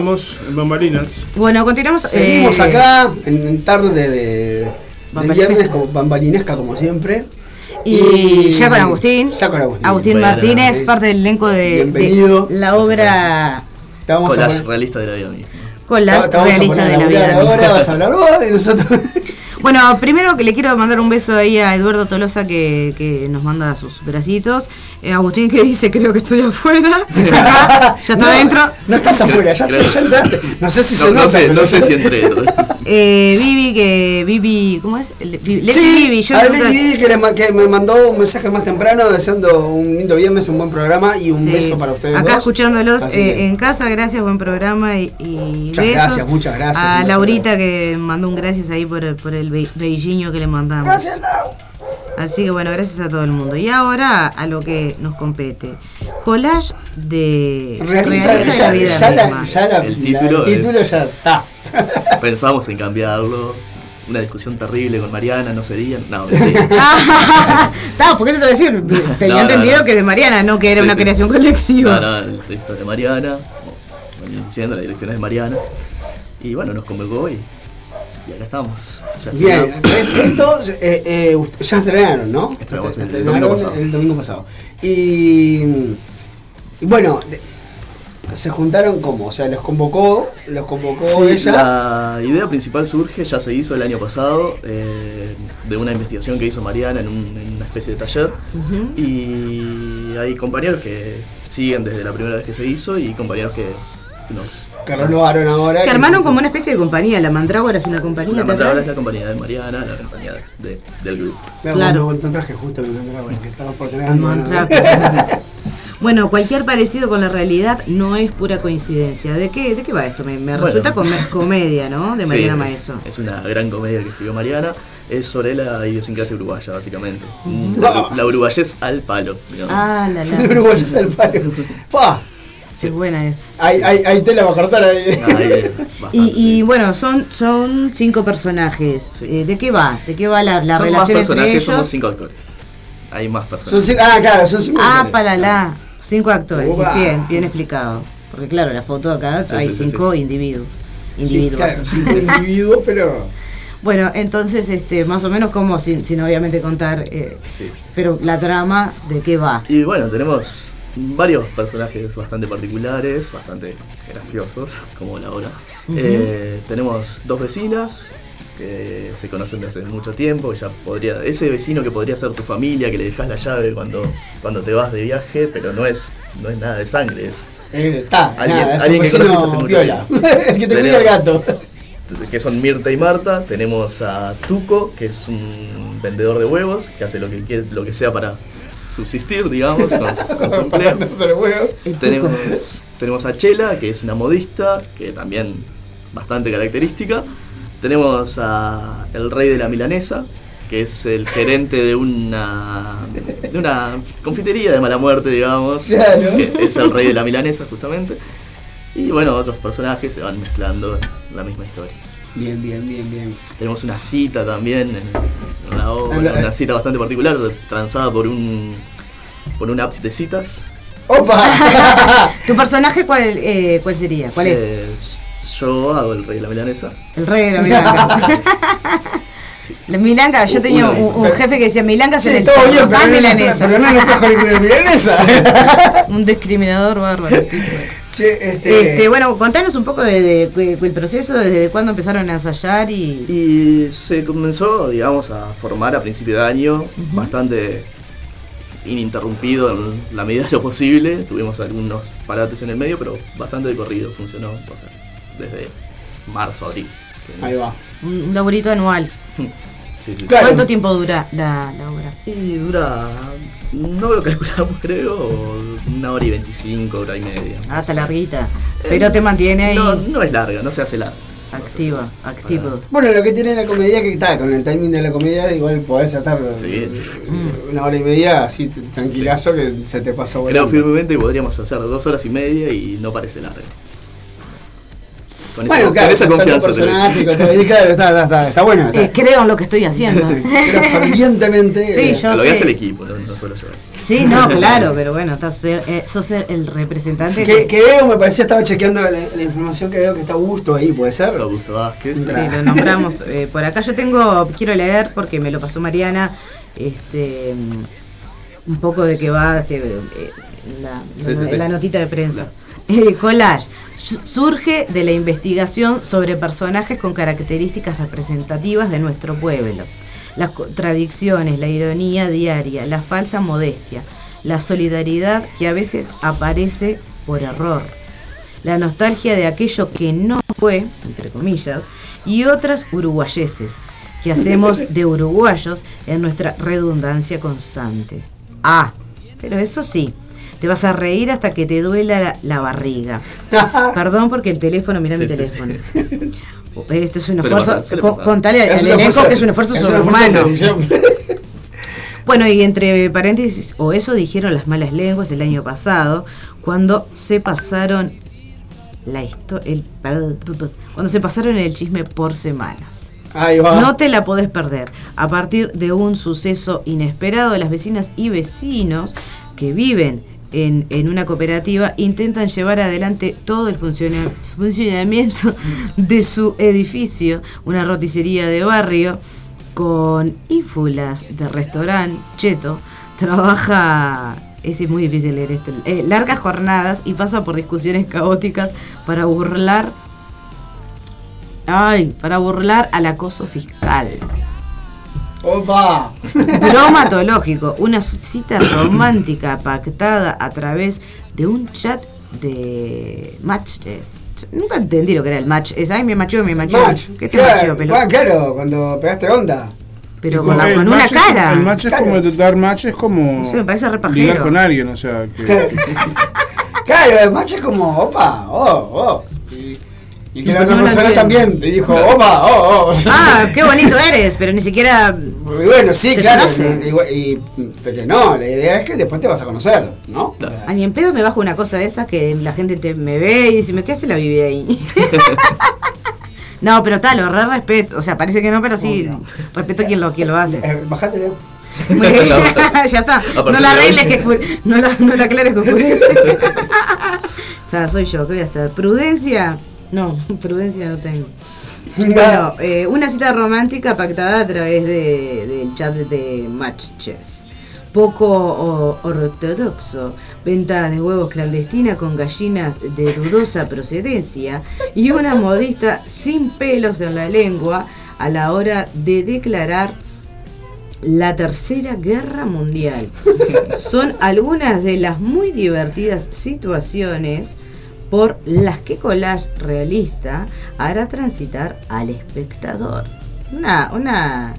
[SPEAKER 4] continuamos en Bambalinas.
[SPEAKER 5] Bueno, continuamos.
[SPEAKER 8] Seguimos
[SPEAKER 5] eh,
[SPEAKER 8] acá en, tarde de, de
[SPEAKER 5] Bambalinesca.
[SPEAKER 8] viernes, como bambalinesca como siempre.
[SPEAKER 5] Y, ya con Agustín.
[SPEAKER 8] Ya con Agustín.
[SPEAKER 5] Agustín
[SPEAKER 9] Bueno,
[SPEAKER 5] Martínez, parte del elenco de, de la obra
[SPEAKER 8] Te vamos a
[SPEAKER 9] Collage
[SPEAKER 8] poner-
[SPEAKER 9] realista de la vida misma.
[SPEAKER 5] Collage
[SPEAKER 8] te vamos a
[SPEAKER 5] realista
[SPEAKER 8] poner
[SPEAKER 5] de la vida.
[SPEAKER 8] Ahora vas a hablar vos y nosotros. (laughs)
[SPEAKER 5] Bueno, primero que le quiero mandar un beso ahí a Eduardo Tolosa que, que nos manda sus bracitos. Eh, Agustín que dice creo que estoy afuera. (laughs) Ya está acá, ya está
[SPEAKER 8] No,
[SPEAKER 5] adentro.
[SPEAKER 8] No estás afuera, ya, entraste. No sé si
[SPEAKER 9] No,
[SPEAKER 8] se
[SPEAKER 9] no
[SPEAKER 8] nota.
[SPEAKER 9] sé,
[SPEAKER 8] pero-
[SPEAKER 9] no sé si entré. (laughs)
[SPEAKER 5] Eh, Vivi que Vivi, ¿cómo es? Leti
[SPEAKER 8] Sí,
[SPEAKER 5] Vivi, yo
[SPEAKER 8] a
[SPEAKER 5] nunca-
[SPEAKER 8] Leti Vivi que, le que me mandó un mensaje más temprano deseando un lindo viernes, un buen programa y un
[SPEAKER 5] Sí.
[SPEAKER 8] beso para ustedes
[SPEAKER 5] Acá
[SPEAKER 8] dos.
[SPEAKER 5] escuchándolos eh, en casa, gracias, buen programa y, y
[SPEAKER 8] Muchas
[SPEAKER 5] besos.
[SPEAKER 8] gracias, muchas gracias,
[SPEAKER 5] A Laurita que mandó un gracias ahí por, por el be- beijinho que le mandamos.
[SPEAKER 8] Gracias, Lau.
[SPEAKER 5] Así que bueno, gracias a todo el mundo. Y ahora a lo que nos compete. Collage de
[SPEAKER 8] Realista,
[SPEAKER 5] realista de
[SPEAKER 8] ya,
[SPEAKER 5] la vida
[SPEAKER 8] ya la-
[SPEAKER 5] misma.
[SPEAKER 8] ya la-
[SPEAKER 9] El
[SPEAKER 8] la-
[SPEAKER 9] título
[SPEAKER 8] el título
[SPEAKER 9] es-
[SPEAKER 8] ya está. (laughs)
[SPEAKER 9] Pensamos en cambiarlo. Una discusión terrible con Mariana, no serían. No. (laughs)
[SPEAKER 5] Está, porque eso te voy a decir. Tenía
[SPEAKER 9] No, no,
[SPEAKER 5] entendido
[SPEAKER 9] no.
[SPEAKER 5] que de Mariana, no que era
[SPEAKER 9] Sí,
[SPEAKER 5] una
[SPEAKER 9] sí.
[SPEAKER 5] creación colectiva.
[SPEAKER 9] No, no, el texto de Mariana. Bueno, diciendo la dirección es de Mariana. Y bueno, nos convocó y, y acá estamos. Ya
[SPEAKER 8] Bien, esto eh, eh, ya estrenaron, ¿no?
[SPEAKER 9] Estrenamos el
[SPEAKER 8] Estrenaron
[SPEAKER 9] domingo pasado.
[SPEAKER 8] El domingo pasado. Y, y bueno, se juntaron como, o sea, los convocó, los convocó
[SPEAKER 9] Sí,
[SPEAKER 8] ella.
[SPEAKER 9] la idea principal surge, ya se hizo el año pasado, eh, de una investigación que hizo Mariana en, un- en una especie de taller. Y hay compañeros que siguen desde la primera vez que se hizo y compañeros que nos...
[SPEAKER 8] Que renovaron ahora.
[SPEAKER 5] Que armaron como una especie de compañía. La Mandrágora es una compañía
[SPEAKER 9] La Mandrágora es la compañía de Mariana, la compañía de- del grupo.
[SPEAKER 5] Claro.
[SPEAKER 8] claro. un traje justo que encontraba, que estaba por tener
[SPEAKER 5] El Mandrágora. (laughs) Bueno, cualquier parecido con la realidad no es pura coincidencia. ¿De qué, de qué va esto? Me, me
[SPEAKER 9] Bueno.
[SPEAKER 5] resulta come- comedia, ¿no? De (laughs)
[SPEAKER 9] Sí,
[SPEAKER 5] Mariana
[SPEAKER 9] es-
[SPEAKER 5] Maeso.
[SPEAKER 9] Es una gran comedia que escribió Mariana. Es sobre la idiosincrasia uruguaya, básicamente.
[SPEAKER 5] Ujú.
[SPEAKER 9] La, la uruguayés al palo. digamos.
[SPEAKER 5] Ah, la la. (laughs)
[SPEAKER 7] Uruguayos al palo. Pa,
[SPEAKER 5] Qué buena es.
[SPEAKER 7] Hay, hay, hay tela para cortar ahí.
[SPEAKER 9] eh, (laughs)
[SPEAKER 5] Y, y bueno, son, son cinco personajes. Eh, ¿De qué va? ¿De qué va la, la
[SPEAKER 9] Son más
[SPEAKER 5] relación entre
[SPEAKER 9] personajes, somos
[SPEAKER 5] ellos?
[SPEAKER 9] cinco actores. Hay más
[SPEAKER 7] Son
[SPEAKER 9] personajes.
[SPEAKER 7] cinco- ah, claro, son cinco
[SPEAKER 5] Ah,
[SPEAKER 7] mujeres.
[SPEAKER 5] para la. Cinco actores. Bien, bien explicado. Porque claro, la foto acá
[SPEAKER 7] Sí,
[SPEAKER 5] hay
[SPEAKER 7] sí, sí,
[SPEAKER 5] cinco individuos.
[SPEAKER 7] Sí,
[SPEAKER 5] Individuos.
[SPEAKER 7] claro, cinco (laughs) individuos, pero.
[SPEAKER 5] Bueno, entonces, este, más o menos como, sin, sin obviamente contar, eh,
[SPEAKER 9] Sí.
[SPEAKER 5] pero la trama, ¿de qué va?
[SPEAKER 9] Y bueno, tenemos varios personajes bastante particulares, bastante graciosos, (laughs) como la hora. Eh, tenemos dos vecinas que se conocen desde hace mucho tiempo, ya podría, ese vecino que podría ser tu familia, que le dejas la llave cuando, cuando te vas de viaje, pero no es, no es nada de sangre, es
[SPEAKER 7] Eh, está,
[SPEAKER 9] alguien,
[SPEAKER 7] nada, es
[SPEAKER 9] alguien que conociste hace mucho tiempo. (laughs)
[SPEAKER 7] El que te cuida el gato.
[SPEAKER 9] Que son Mirta y Marta, tenemos a Tuco, que es un vendedor de huevos, que hace lo que quiere, lo que sea para subsistir, digamos, con su, con su (laughs) empleo. Tenemos, tenemos a Chela, que es una modista, que también bastante característica. Tenemos a el rey de la milanesa, que es el gerente de una de una confitería de mala muerte, digamos.
[SPEAKER 7] Claro.
[SPEAKER 9] Que es el rey de la milanesa, justamente. Y bueno, otros personajes se van mezclando en la misma historia.
[SPEAKER 7] Bien, bien, bien, bien.
[SPEAKER 9] Tenemos una cita también en, en la obra,
[SPEAKER 7] En
[SPEAKER 9] una cita bastante particular, transada por un por una app de citas.
[SPEAKER 7] ¡Opa! (laughs)
[SPEAKER 5] ¿Tu personaje cuál, eh, cuál sería? ¿Cuál es?
[SPEAKER 9] Eh, yo hago el rey de la milanesa.
[SPEAKER 5] El rey de la milanga. (laughs) La milanga, yo tenía un, un jefe que decía milangas en
[SPEAKER 7] Sí,
[SPEAKER 5] el
[SPEAKER 7] todo bien, pero
[SPEAKER 5] milanesa.
[SPEAKER 7] pero no nos trajo ninguna milanesa. (laughs)
[SPEAKER 5] un discriminador bárbaro.
[SPEAKER 7] Che, este.
[SPEAKER 5] Este, bueno, contanos un poco de, de- de- el proceso, desde cuándo empezaron a ensayar y...
[SPEAKER 9] Y se comenzó, digamos, a formar a principio de año, bastante ininterrumpido en la medida de lo posible. Tuvimos algunos parates en el medio, pero bastante de corrido funcionó, o sea, desde marzo, abril.
[SPEAKER 7] Ahí va.
[SPEAKER 5] Un, un laburito anual. (laughs)
[SPEAKER 9] Sí, sí, sí.
[SPEAKER 5] ¿Cuánto tiempo dura la, la obra?
[SPEAKER 9] Y dura, no lo calculamos creo, una hora y veinticinco, hora y media.
[SPEAKER 5] Ah, está larguita. Pero te mantiene ahí
[SPEAKER 9] No, no es larga, no se hace larga.
[SPEAKER 5] activa, activo.
[SPEAKER 7] Bueno, lo que tiene la comedia que está, con el timing de la comedia, igual podés estar
[SPEAKER 9] Sí.
[SPEAKER 7] una hora y media así tranquilazo que se te pasa
[SPEAKER 9] Creo
[SPEAKER 7] volando.
[SPEAKER 9] firmemente que podríamos hacer dos horas y media y no parece larga. Con,
[SPEAKER 7] Bueno,
[SPEAKER 9] esa,
[SPEAKER 7] claro,
[SPEAKER 9] con esa confianza.
[SPEAKER 7] claro, está, está, está, está bueno. está.
[SPEAKER 5] Eh, creo en lo que estoy haciendo. (laughs)
[SPEAKER 7] Fervientemente.
[SPEAKER 5] Sí,
[SPEAKER 7] eh,
[SPEAKER 5] yo
[SPEAKER 9] lo que hace el equipo, no, no solo yo.
[SPEAKER 5] Sí, no, (laughs) claro, pero bueno, estás, eh, sos el, representante.
[SPEAKER 7] Que, que veo, me parecía, estaba chequeando la, la información que veo que está Augusto ahí, ¿puede ser?
[SPEAKER 9] Augusto Vázquez.
[SPEAKER 5] Sí, lo nombramos eh, por acá. Yo tengo, quiero leer porque me lo pasó Mariana, este, un poco de que va este, eh, la,
[SPEAKER 9] Sí,
[SPEAKER 5] la-
[SPEAKER 9] sí, sí.
[SPEAKER 5] la notita de prensa. (laughs) Eh, collage Su- surge de la investigación sobre personajes con características representativas de nuestro pueblo. Las contradicciones, la ironía diaria, la falsa modestia, la solidaridad que a veces aparece por error la nostalgia de aquello que no fue, entre comillas, y otras uruguayeses que hacemos de uruguayos en nuestra redundancia constante. Ah, pero eso sí, te vas a reír hasta que te duela la, la barriga. (laughs) Perdón porque el teléfono, mira mi
[SPEAKER 9] Sí, sí,
[SPEAKER 5] teléfono. (laughs) Esto es un esfuerzo, contale al elenco que es un esfuerzo sobrehumano. (laughs) Bueno, y entre paréntesis, o eso dijeron las malas lenguas el año pasado, cuando se pasaron la el cuando se pasaron el chisme por semanas.
[SPEAKER 7] Ahí va.
[SPEAKER 5] No te la podés perder. A partir de un suceso inesperado, las vecinas y vecinos que viven en, en una cooperativa intentan llevar adelante todo el funciona- funcionamiento (laughs) de su edificio, una roticería de barrio con ínfulas de restaurante cheto. Trabaja, es muy difícil leer esto, eh, largas jornadas y pasa por discusiones caóticas para burlar Ay, para burlar al acoso fiscal.
[SPEAKER 7] ¡Opa! (laughs)
[SPEAKER 5] Bromatológico, una cita romántica pactada a través de un chat de matches. Nunca entendí lo que era el match. Es, ay, me macheó, me macheó.
[SPEAKER 7] Match.
[SPEAKER 5] ¿Qué te
[SPEAKER 7] claro,
[SPEAKER 5] macheó, pelo?
[SPEAKER 7] ah, claro, cuando pegaste onda.
[SPEAKER 5] Pero con, la-
[SPEAKER 4] el
[SPEAKER 5] con una
[SPEAKER 4] match es-
[SPEAKER 5] cara.
[SPEAKER 4] El match es como dar match, es como.
[SPEAKER 5] Sí, me parece re pajero.
[SPEAKER 4] ligar con alguien, o sea. Que, (laughs)
[SPEAKER 7] Claro, el macho es como, opa, oh, oh. Y, y que la otra persona también te dijo, opa, oh, oh.
[SPEAKER 5] Ah, (laughs) qué bonito eres, pero ni siquiera.
[SPEAKER 7] Y bueno, sí,
[SPEAKER 5] ¿Te
[SPEAKER 7] claro. y- y- pero no, la idea es que después te vas a conocer, ¿no?
[SPEAKER 5] A ni en pedo me bajo una cosa de esas que la gente te, me ve y dice, ¿me qué hace la vive ahí? (laughs) no, pero tal, lo re respeto. O sea, parece que no, pero sí, respeto a quien lo, quien lo hace.
[SPEAKER 7] Eh, bajate, Leo. (laughs)
[SPEAKER 5] Ya está. No la arregles que no la, no la aclares que oscurece. o sea, soy yo, ¿qué voy a hacer? ¿Prudencia? No, (laughs) prudencia no tengo. (laughs) Bueno, eh, una cita romántica pactada a través de, del chat de Matches. Poco o- ortodoxo, venta de huevos clandestina con gallinas de dudosa procedencia y una modista sin pelos en la lengua a la hora de declarar la Tercera Guerra Mundial. (laughs) Son algunas de las muy divertidas situaciones por las que Collage Realista hará transitar al espectador. Una, una,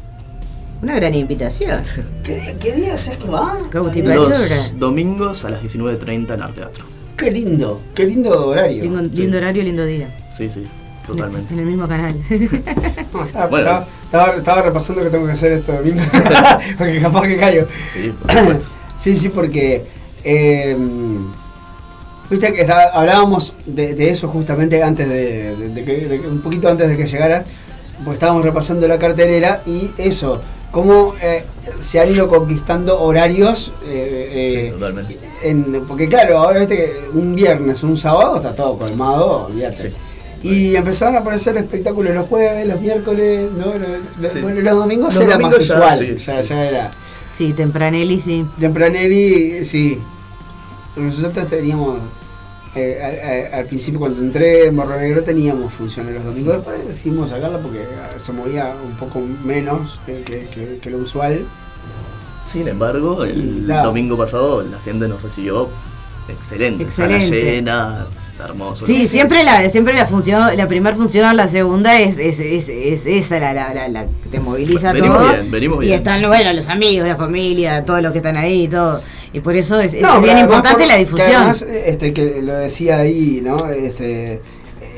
[SPEAKER 5] una gran invitación. (laughs)
[SPEAKER 7] ¿Qué, día- qué días es que van?
[SPEAKER 5] Cautivatora.
[SPEAKER 9] Los domingos a las 19.30 en Arte Teatro.
[SPEAKER 7] Qué lindo, qué lindo horario.
[SPEAKER 5] Lindo, lindo horario, lindo día.
[SPEAKER 9] Sí, sí, totalmente.
[SPEAKER 5] En el mismo canal.
[SPEAKER 7] No, (laughs) estaba,
[SPEAKER 9] Bueno.
[SPEAKER 7] estaba- estaba- estaba repasando que tengo que hacer este domingo. (laughs) porque capaz que caigo.
[SPEAKER 9] Sí, por supuesto.
[SPEAKER 7] Sí, sí, porque. eh, Viste que está- hablábamos de, de eso justamente antes de, de- de que, de que- un poquito antes de que llegara, porque estábamos repasando la cartelera y eso, cómo eh, se han ido conquistando horarios. eh,
[SPEAKER 9] Sí,
[SPEAKER 7] eh,
[SPEAKER 9] totalmente.
[SPEAKER 7] en- porque claro, ahora viste que un viernes, un sábado está todo colmado, olvídate. Y empezaron a aparecer espectáculos los jueves, los miércoles, ¿no? Los, los-
[SPEAKER 9] Sí.
[SPEAKER 7] bueno, los domingos
[SPEAKER 9] Los
[SPEAKER 7] era
[SPEAKER 9] domingos
[SPEAKER 7] más usual,
[SPEAKER 9] sí,
[SPEAKER 7] ya,
[SPEAKER 9] sí.
[SPEAKER 7] ya era.
[SPEAKER 5] Sí, tempranelli, sí.
[SPEAKER 7] Tempranelli, sí. Nosotros teníamos, eh, al, principio cuando entré en Morro Negro teníamos funciones los domingos, después decidimos sacarla porque ah, se movía un poco menos que, que- que- que lo usual.
[SPEAKER 9] Sin embargo, el domingo pasado la gente nos recibió excelente. Sala
[SPEAKER 5] Excelente.
[SPEAKER 9] llena, hermoso.
[SPEAKER 5] Sí, siempre la, siempre la función, la primera función, la segunda es, es, es, es esa la, la, la, la que te moviliza
[SPEAKER 9] Venimos
[SPEAKER 5] todo.
[SPEAKER 9] bien, venimos
[SPEAKER 5] Y
[SPEAKER 9] bien.
[SPEAKER 5] están, bueno, los amigos, la familia, todos los que están ahí y todo. Y por eso es, es
[SPEAKER 7] No,
[SPEAKER 5] bien importante
[SPEAKER 7] por-
[SPEAKER 5] la
[SPEAKER 7] que
[SPEAKER 5] difusión.
[SPEAKER 7] además, este, que lo decía ahí, ¿no? Este, eh,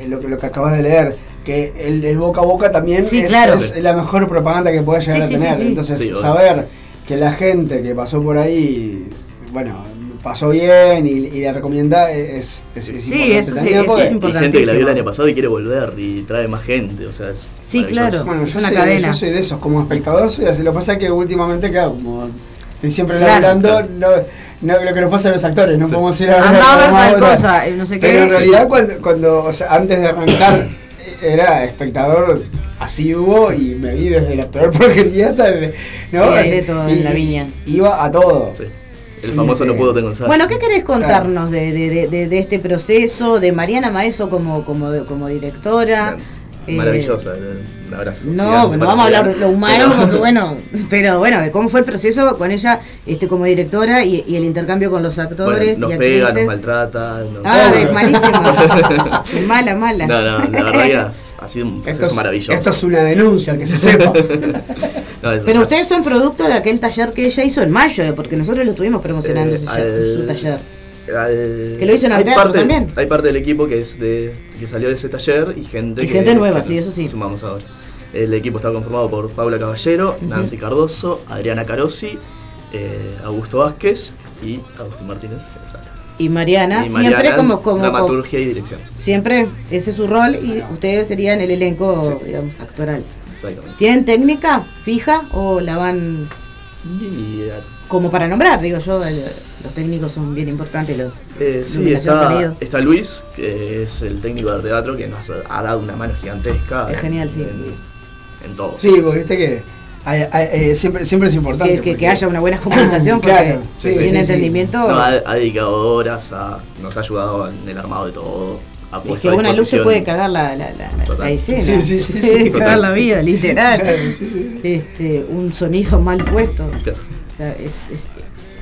[SPEAKER 7] lo, que- lo que acabas de leer, que el, el boca a boca también
[SPEAKER 5] Sí,
[SPEAKER 7] es,
[SPEAKER 5] claro.
[SPEAKER 7] es la mejor propaganda que puedes llegar
[SPEAKER 5] Sí,
[SPEAKER 7] a
[SPEAKER 5] sí, sí,
[SPEAKER 7] tener.
[SPEAKER 5] sí.
[SPEAKER 7] Entonces, saber que la gente que pasó por ahí, bueno, pasó bien y, y la recomienda es, es, es
[SPEAKER 5] Sí,
[SPEAKER 7] importante
[SPEAKER 5] eso sí, es- es
[SPEAKER 9] Y gente que la vio el año pasado y quiere volver y trae más gente, o sea, es
[SPEAKER 5] Sí, claro.
[SPEAKER 7] Bueno,
[SPEAKER 5] Es
[SPEAKER 7] yo
[SPEAKER 5] una
[SPEAKER 7] soy,
[SPEAKER 5] cadena.
[SPEAKER 7] yo soy de esos, como espectador soy así. Lo que pasa es que últimamente, claro, como estoy siempre
[SPEAKER 5] Claro.
[SPEAKER 7] laburando, no, no, lo que nos pasa a los actores, no
[SPEAKER 9] Sí.
[SPEAKER 7] podemos ir a ver.
[SPEAKER 5] Andá tal cosa, eh, no sé qué.
[SPEAKER 7] Pero en realidad, cuando, cuando o sea, antes de arrancar, era espectador asiduo y me vi desde la peor (laughs) porquería hasta el. ¿no?
[SPEAKER 5] Sí, todo en la viña.
[SPEAKER 7] Iba a todo.
[SPEAKER 9] Sí. El famoso no
[SPEAKER 7] eh,
[SPEAKER 9] puedo ensayo.
[SPEAKER 5] Bueno, ¿qué querés contarnos de, de, de, de- de este proceso, de Mariana Maeso como, como, como directora? Eh,
[SPEAKER 9] Maravillosa, un abrazo.
[SPEAKER 5] No, vamos a hablar lo humano, porque bueno, pero bueno, de cómo fue el proceso con ella este como directora y, y el intercambio con los actores
[SPEAKER 9] Bueno, nos
[SPEAKER 5] y
[SPEAKER 9] pega, nos maltrata. nos-
[SPEAKER 5] Ah, es malísimo. (laughs) mala, mala.
[SPEAKER 9] No, no, la verdad que ha, sido un proceso
[SPEAKER 7] Esto
[SPEAKER 9] maravilloso.
[SPEAKER 7] esto es una denuncia, que se sepa. (laughs)
[SPEAKER 9] No,
[SPEAKER 5] Pero
[SPEAKER 9] es-
[SPEAKER 5] ustedes son producto de aquel taller que ella hizo en mayo, eh, porque nosotros lo estuvimos promocionando
[SPEAKER 9] Eh,
[SPEAKER 5] su,
[SPEAKER 9] al-
[SPEAKER 5] su taller.
[SPEAKER 9] Al-
[SPEAKER 5] Que lo hizo en
[SPEAKER 9] hay parte-
[SPEAKER 5] también.
[SPEAKER 9] Hay parte del equipo que es de que salió de ese taller y gente
[SPEAKER 5] Y
[SPEAKER 9] que
[SPEAKER 5] gente nueva,
[SPEAKER 9] que
[SPEAKER 5] sí, eso sí.
[SPEAKER 9] Sumamos ahora. El equipo está conformado por Paula Caballero, Nancy Cardoso, Adriana Carosi, eh, Augusto Vázquez y Agustín Martínez.
[SPEAKER 5] Y Mariana,
[SPEAKER 9] Y
[SPEAKER 5] siempre
[SPEAKER 9] Mariana,
[SPEAKER 5] como, como, como-
[SPEAKER 9] dramaturgia y dirección.
[SPEAKER 5] siempre ese es su rol y ustedes serían el elenco, digamos, actoral.
[SPEAKER 9] Exactamente.
[SPEAKER 5] ¿Tienen técnica fija o la van
[SPEAKER 9] Y, eh,
[SPEAKER 5] como para nombrar? Digo yo, el- los técnicos son bien importantes, los
[SPEAKER 9] Eh, sí, está, Luis, que es el técnico de teatro, que nos ha dado una mano gigantesca.
[SPEAKER 5] Es genial, sí.
[SPEAKER 9] En, en todo.
[SPEAKER 7] Sí, porque viste que hay- hay- eh, siempre, siempre es importante.
[SPEAKER 5] Que, que- haya una buena (coughs) comunicación, porque
[SPEAKER 7] Claro, sí, sí, sí.
[SPEAKER 5] entendimiento.
[SPEAKER 9] No, ha, ha dedicado horas, a- nos ha ayudado en el armado de todo.
[SPEAKER 5] Es que
[SPEAKER 9] a
[SPEAKER 5] una luz se puede cagar la, la, escena.
[SPEAKER 7] Sí, sí, sí, sí, (laughs)
[SPEAKER 5] cagar la vida, literal.
[SPEAKER 7] Claro, sí, sí.
[SPEAKER 5] Este, un sonido mal puesto.
[SPEAKER 9] Claro.
[SPEAKER 5] O sea, es, es-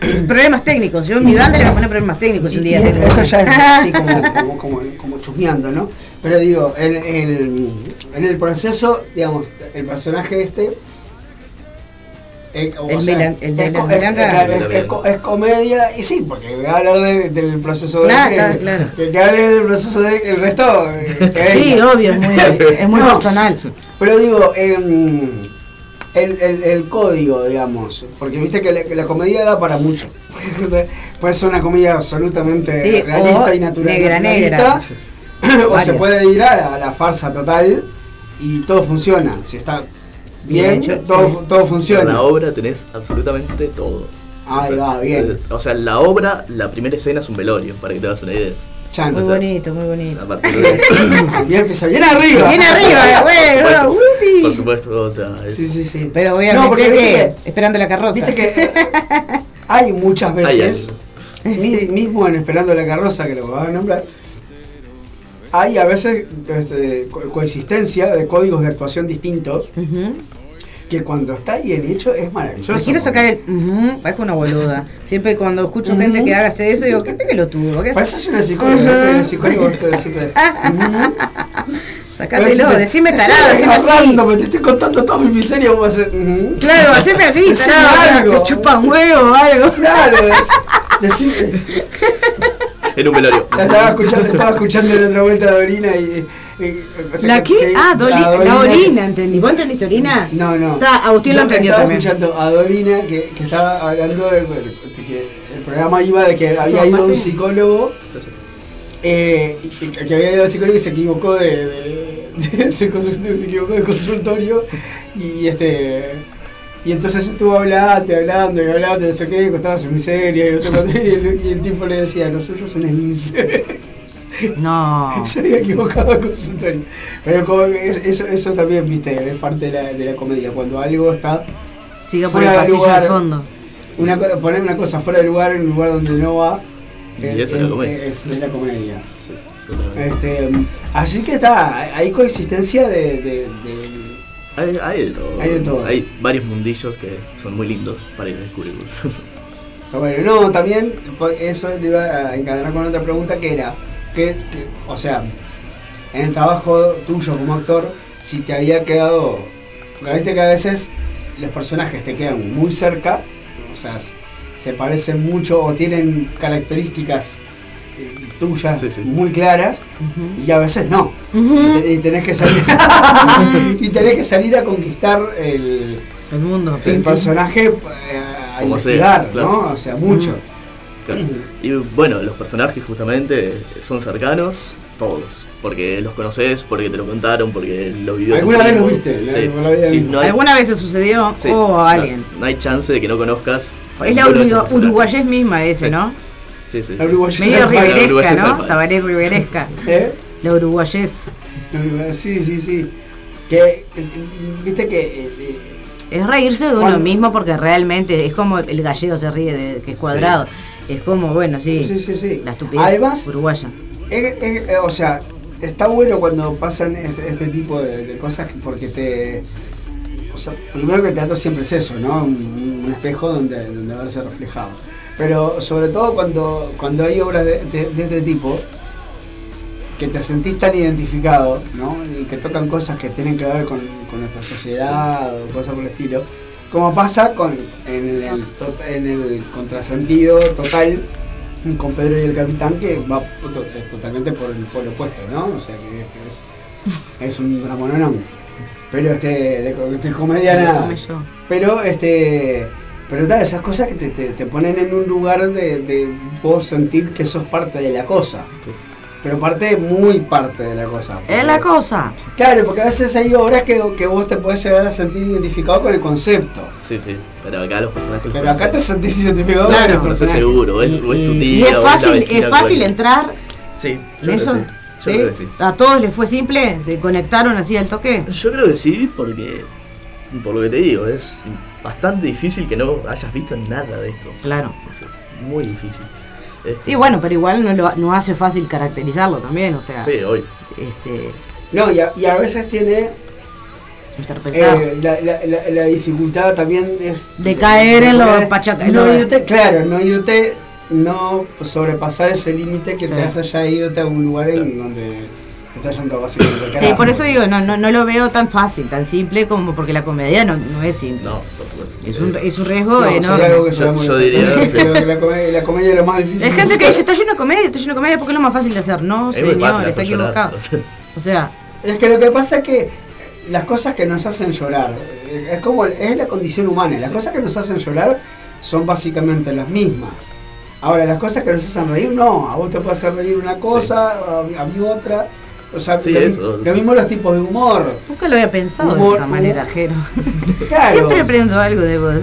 [SPEAKER 5] (clears throat) problemas técnicos. Yo en mi banda le voy a poner problemas técnicos
[SPEAKER 7] Y-
[SPEAKER 5] un
[SPEAKER 7] y
[SPEAKER 5] día.
[SPEAKER 7] esto, ya es (laughs) así como, como, como, como chusmeando, ¿no? Pero digo, en, en- en el proceso, digamos, el personaje este eh,
[SPEAKER 5] de
[SPEAKER 7] es, comedia, y sí, porque voy a hablar de- del proceso
[SPEAKER 5] Claro,
[SPEAKER 7] de.
[SPEAKER 5] claro, claro.
[SPEAKER 7] Que, que hable del proceso de. El resto. eh, que
[SPEAKER 5] Sí, obvio, es muy, es muy (laughs) personal.
[SPEAKER 7] Pero digo, em, el, el, el código, digamos, porque viste que la, que la comedia da para mucho. (laughs) puede ser una comedia absolutamente
[SPEAKER 5] Sí,
[SPEAKER 7] realista
[SPEAKER 5] o
[SPEAKER 7] y natural.
[SPEAKER 5] negra,
[SPEAKER 7] naturalista,
[SPEAKER 5] negra. (laughs)
[SPEAKER 7] o se puede ir a, a la farsa total y todo funciona. Si está bien,
[SPEAKER 5] Bien hecho,
[SPEAKER 7] todo,
[SPEAKER 5] sí.
[SPEAKER 7] todo
[SPEAKER 9] En
[SPEAKER 7] funciona.
[SPEAKER 9] la obra tenés absolutamente todo.
[SPEAKER 7] Ahí va, bien.
[SPEAKER 9] O sea, la obra, la primera escena es un velorio, para que te hagas una idea.
[SPEAKER 7] Chan.
[SPEAKER 5] Muy
[SPEAKER 9] O sea,
[SPEAKER 5] bonito, muy bonito.
[SPEAKER 9] A partir de (laughs)
[SPEAKER 7] Bien empezó, bien arriba.
[SPEAKER 5] Bien arriba, (laughs) güey,
[SPEAKER 9] Por supuesto, o sea, es,
[SPEAKER 7] Sí, sí, sí.
[SPEAKER 5] Pero
[SPEAKER 7] No,
[SPEAKER 5] obviamente
[SPEAKER 7] porque viste
[SPEAKER 5] que, esperando la carroza.
[SPEAKER 7] Viste que (laughs) hay muchas
[SPEAKER 9] Hay
[SPEAKER 7] veces, mi-
[SPEAKER 5] Sí.
[SPEAKER 7] mismo en Esperando la carroza, que lo vas a nombrar, hay a veces este, co- coexistencia de códigos de actuación distintos
[SPEAKER 5] Ujú.
[SPEAKER 7] Que cuando está bien hecho es maravilloso.
[SPEAKER 5] Me quiero sacar el. parezco una boluda. Siempre cuando escucho gente que haga eso, digo, ¿qué pelotudo? ¿Qué
[SPEAKER 7] Pareces una psicóloga, una psicóloga. (laughs)
[SPEAKER 5] Sacátelo,
[SPEAKER 7] Parece-
[SPEAKER 5] decime
[SPEAKER 7] te
[SPEAKER 5] tarado,
[SPEAKER 7] estoy
[SPEAKER 5] decime así.
[SPEAKER 7] agarrando, me te estoy contando toda mi miseria, vos vas a hacer. ujú.
[SPEAKER 5] Claro, haceme así,
[SPEAKER 7] Decime
[SPEAKER 5] tarado,
[SPEAKER 7] algo.
[SPEAKER 5] te chupa un huevo o algo.
[SPEAKER 7] Claro, decime.
[SPEAKER 9] en un velorio.
[SPEAKER 7] La estaba escuchando, estaba escuchando en otra vuelta de orina y. o sea,
[SPEAKER 5] ¿La
[SPEAKER 7] que-
[SPEAKER 5] qué?
[SPEAKER 7] que-
[SPEAKER 5] Ah, Doli- la
[SPEAKER 7] Dolina que-
[SPEAKER 5] orina, entendí. ¿Vos entendiste orina?
[SPEAKER 7] No, no.
[SPEAKER 5] Está, Agustín lo entendió
[SPEAKER 7] estaba
[SPEAKER 5] también.
[SPEAKER 7] escuchando a Dolina que, que estaba hablando de, de que el programa iba de que había ido un psicólogo. eh, y que, que había ido al psicólogo y se equivocó de, de- de- se consultorio, se equivocó de consultorio y este y entonces estuvo hablando, hablando y hablando, no sé qué, contaba su miseria y no sé cuánto, y el, y el tipo le decía, lo suyo es un esguince.
[SPEAKER 5] No. (laughs)
[SPEAKER 7] Se había equivocado el consultorio. Pero como que es- eso, eso también, viste, es parte de la, de la comedia. Cuando algo está
[SPEAKER 5] Siga por
[SPEAKER 7] fuera
[SPEAKER 5] el
[SPEAKER 7] de
[SPEAKER 5] pasillo
[SPEAKER 7] lugar,
[SPEAKER 5] al fondo.
[SPEAKER 7] Una, poner una cosa fuera de lugar en un lugar donde no va.
[SPEAKER 9] Y
[SPEAKER 7] eh,
[SPEAKER 9] eso es la comedia.
[SPEAKER 7] Es, es la comedia.
[SPEAKER 9] Sí.
[SPEAKER 7] Este, así que está, hay coexistencia de, de- de-
[SPEAKER 9] Hay, hay de todo.
[SPEAKER 7] Hay de todo.
[SPEAKER 9] Hay varios mundillos que son muy lindos para ir a descubrirlos.
[SPEAKER 7] Bueno, no, también eso le iba a encadenar con otra pregunta que era, que, que, o sea, en el trabajo tuyo como actor, si te había quedado, porque viste que a veces los personajes te quedan muy cerca, o sea, se parecen mucho o tienen características eh, tuyas
[SPEAKER 9] Sí, sí, sí.
[SPEAKER 7] muy claras y a veces no. Y tenés que salir (laughs) y tenés que salir a conquistar el,
[SPEAKER 5] El mundo.
[SPEAKER 7] el personaje eh, a
[SPEAKER 9] sea,
[SPEAKER 7] investigar,
[SPEAKER 9] claro.
[SPEAKER 7] ¿no? O sea, mucho.
[SPEAKER 9] Claro. Y bueno, los personajes justamente son cercanos, todos. Porque los conoces, porque te lo contaron, porque lo vivió.
[SPEAKER 7] ¿Alguna vez lo viste?
[SPEAKER 9] Sí.
[SPEAKER 7] ¿Alguna vez
[SPEAKER 9] Sí,
[SPEAKER 7] viste?
[SPEAKER 9] no hay,
[SPEAKER 5] ¿Alguna vez te sucedió?
[SPEAKER 9] sí,
[SPEAKER 5] o
[SPEAKER 9] no-
[SPEAKER 5] a alguien.
[SPEAKER 9] No, hay chance de que no conozcas.
[SPEAKER 5] Es la
[SPEAKER 9] ninguno de estos
[SPEAKER 5] uru-
[SPEAKER 9] personajes.
[SPEAKER 5] uruguayés misma ese,
[SPEAKER 9] Sí.
[SPEAKER 5] ¿no?
[SPEAKER 9] Sí, sí,
[SPEAKER 7] La
[SPEAKER 9] sí.
[SPEAKER 7] uruguayesa
[SPEAKER 5] Medio.
[SPEAKER 9] La
[SPEAKER 5] riveresca, ¿no? Tabaré riveresca. (laughs)
[SPEAKER 7] ¿Eh?
[SPEAKER 5] La uruguayés.
[SPEAKER 7] Sí, sí, sí. Que, eh, viste que... eh, eh,
[SPEAKER 5] Es reírse de uno mismo porque realmente es como el gallego se ríe de que es cuadrado. Es como, bueno, sí,
[SPEAKER 7] Sí, sí, sí.
[SPEAKER 5] la estupidez
[SPEAKER 7] Además-
[SPEAKER 5] uruguaya.
[SPEAKER 7] o sea, está bueno cuando pasan este, este tipo de, de cosas porque te... O sea, primero que el teatro siempre es eso, ¿no? Un, un espejo donde, donde verse reflejado. Pero sobre todo cuando, cuando hay obras de, de- de este tipo, que te sentís tan identificado, ¿no? Y que tocan cosas que tienen que ver con, con nuestra sociedad o cosas por el estilo. Como pasa con, en, el, to- en el contrasentido total con Pedro y el Capitán, que va eh, totalmente por el polo opuesto, ¿no? O sea que, que es, es un dramononón. Pero este, de, de comedia nada. Pero este. Pero tal, esas cosas que te, te- te ponen en un lugar de, de vos sentir que sos parte de la cosa. Pero parte, muy parte de la cosa.
[SPEAKER 5] Es la cosa.
[SPEAKER 7] Claro, porque a veces hay obras que, que vos te podés llegar a sentir identificado con el concepto.
[SPEAKER 9] Sí, sí. Pero acá los personajes los
[SPEAKER 7] Pero acá te sentís identificado
[SPEAKER 5] Claro.
[SPEAKER 7] con el personaje.
[SPEAKER 9] seguro. Es, o es tu
[SPEAKER 5] Y-
[SPEAKER 9] tía,
[SPEAKER 5] y es fácil, es fácil entrar
[SPEAKER 9] Sí, yo
[SPEAKER 5] en
[SPEAKER 9] creo
[SPEAKER 5] eso.
[SPEAKER 9] que sí. Yo
[SPEAKER 5] ¿Sí?
[SPEAKER 9] creo que sí.
[SPEAKER 5] ¿A todos les fue simple? ¿Se conectaron así al toque?
[SPEAKER 9] Yo creo que sí, porque, por lo que te digo, es bastante difícil que no hayas visto nada de esto.
[SPEAKER 5] Claro.
[SPEAKER 9] Es, es muy difícil. Este,
[SPEAKER 5] Sí, bueno, pero igual no, lo, no hace fácil caracterizarlo también, o sea,
[SPEAKER 9] Sí, hoy.
[SPEAKER 5] este,
[SPEAKER 7] No, y a, y a veces tiene
[SPEAKER 5] interpretar.
[SPEAKER 7] eh, la, la, la, la dificultad también es
[SPEAKER 5] De caer en los
[SPEAKER 7] poder-
[SPEAKER 5] pachaca-
[SPEAKER 7] No irte, claro, no irte, no sobrepasar ese límite que
[SPEAKER 5] Sí.
[SPEAKER 7] te hace ya irte a un lugar en donde Está yendo básicamente al
[SPEAKER 5] Sí, por eso digo, no, no, no lo veo tan fácil, tan simple como porque la comedia no, no es simple.
[SPEAKER 9] No, por supuesto.
[SPEAKER 5] Es un, es un riesgo
[SPEAKER 7] No,
[SPEAKER 5] enorme.
[SPEAKER 7] algo que
[SPEAKER 9] Yo- diría, (laughs) sí.
[SPEAKER 7] Que la, comedia, la comedia es lo más difícil.
[SPEAKER 5] Hay gente que dice, está lleno de comedia, está lleno de comedia porque es lo más fácil de hacer. No,
[SPEAKER 9] Es
[SPEAKER 5] señor,
[SPEAKER 9] fácil
[SPEAKER 5] está equivocado.
[SPEAKER 9] o (laughs) sea.
[SPEAKER 5] O sea,
[SPEAKER 7] Es que lo que pasa es que las cosas que nos hacen llorar, es como es la condición humana, las cosas que nos hacen llorar son básicamente las mismas. Ahora, las cosas que nos hacen reír, no, a vos te puede hacer reír una cosa, a, mí- a mí otra. O sea,
[SPEAKER 9] Sí, eso.
[SPEAKER 7] lo mismo los tipos de humor.
[SPEAKER 5] nunca lo había pensado de esa manera, Jero. (laughs)
[SPEAKER 7] Claro,
[SPEAKER 5] Siempre aprendo algo de vos.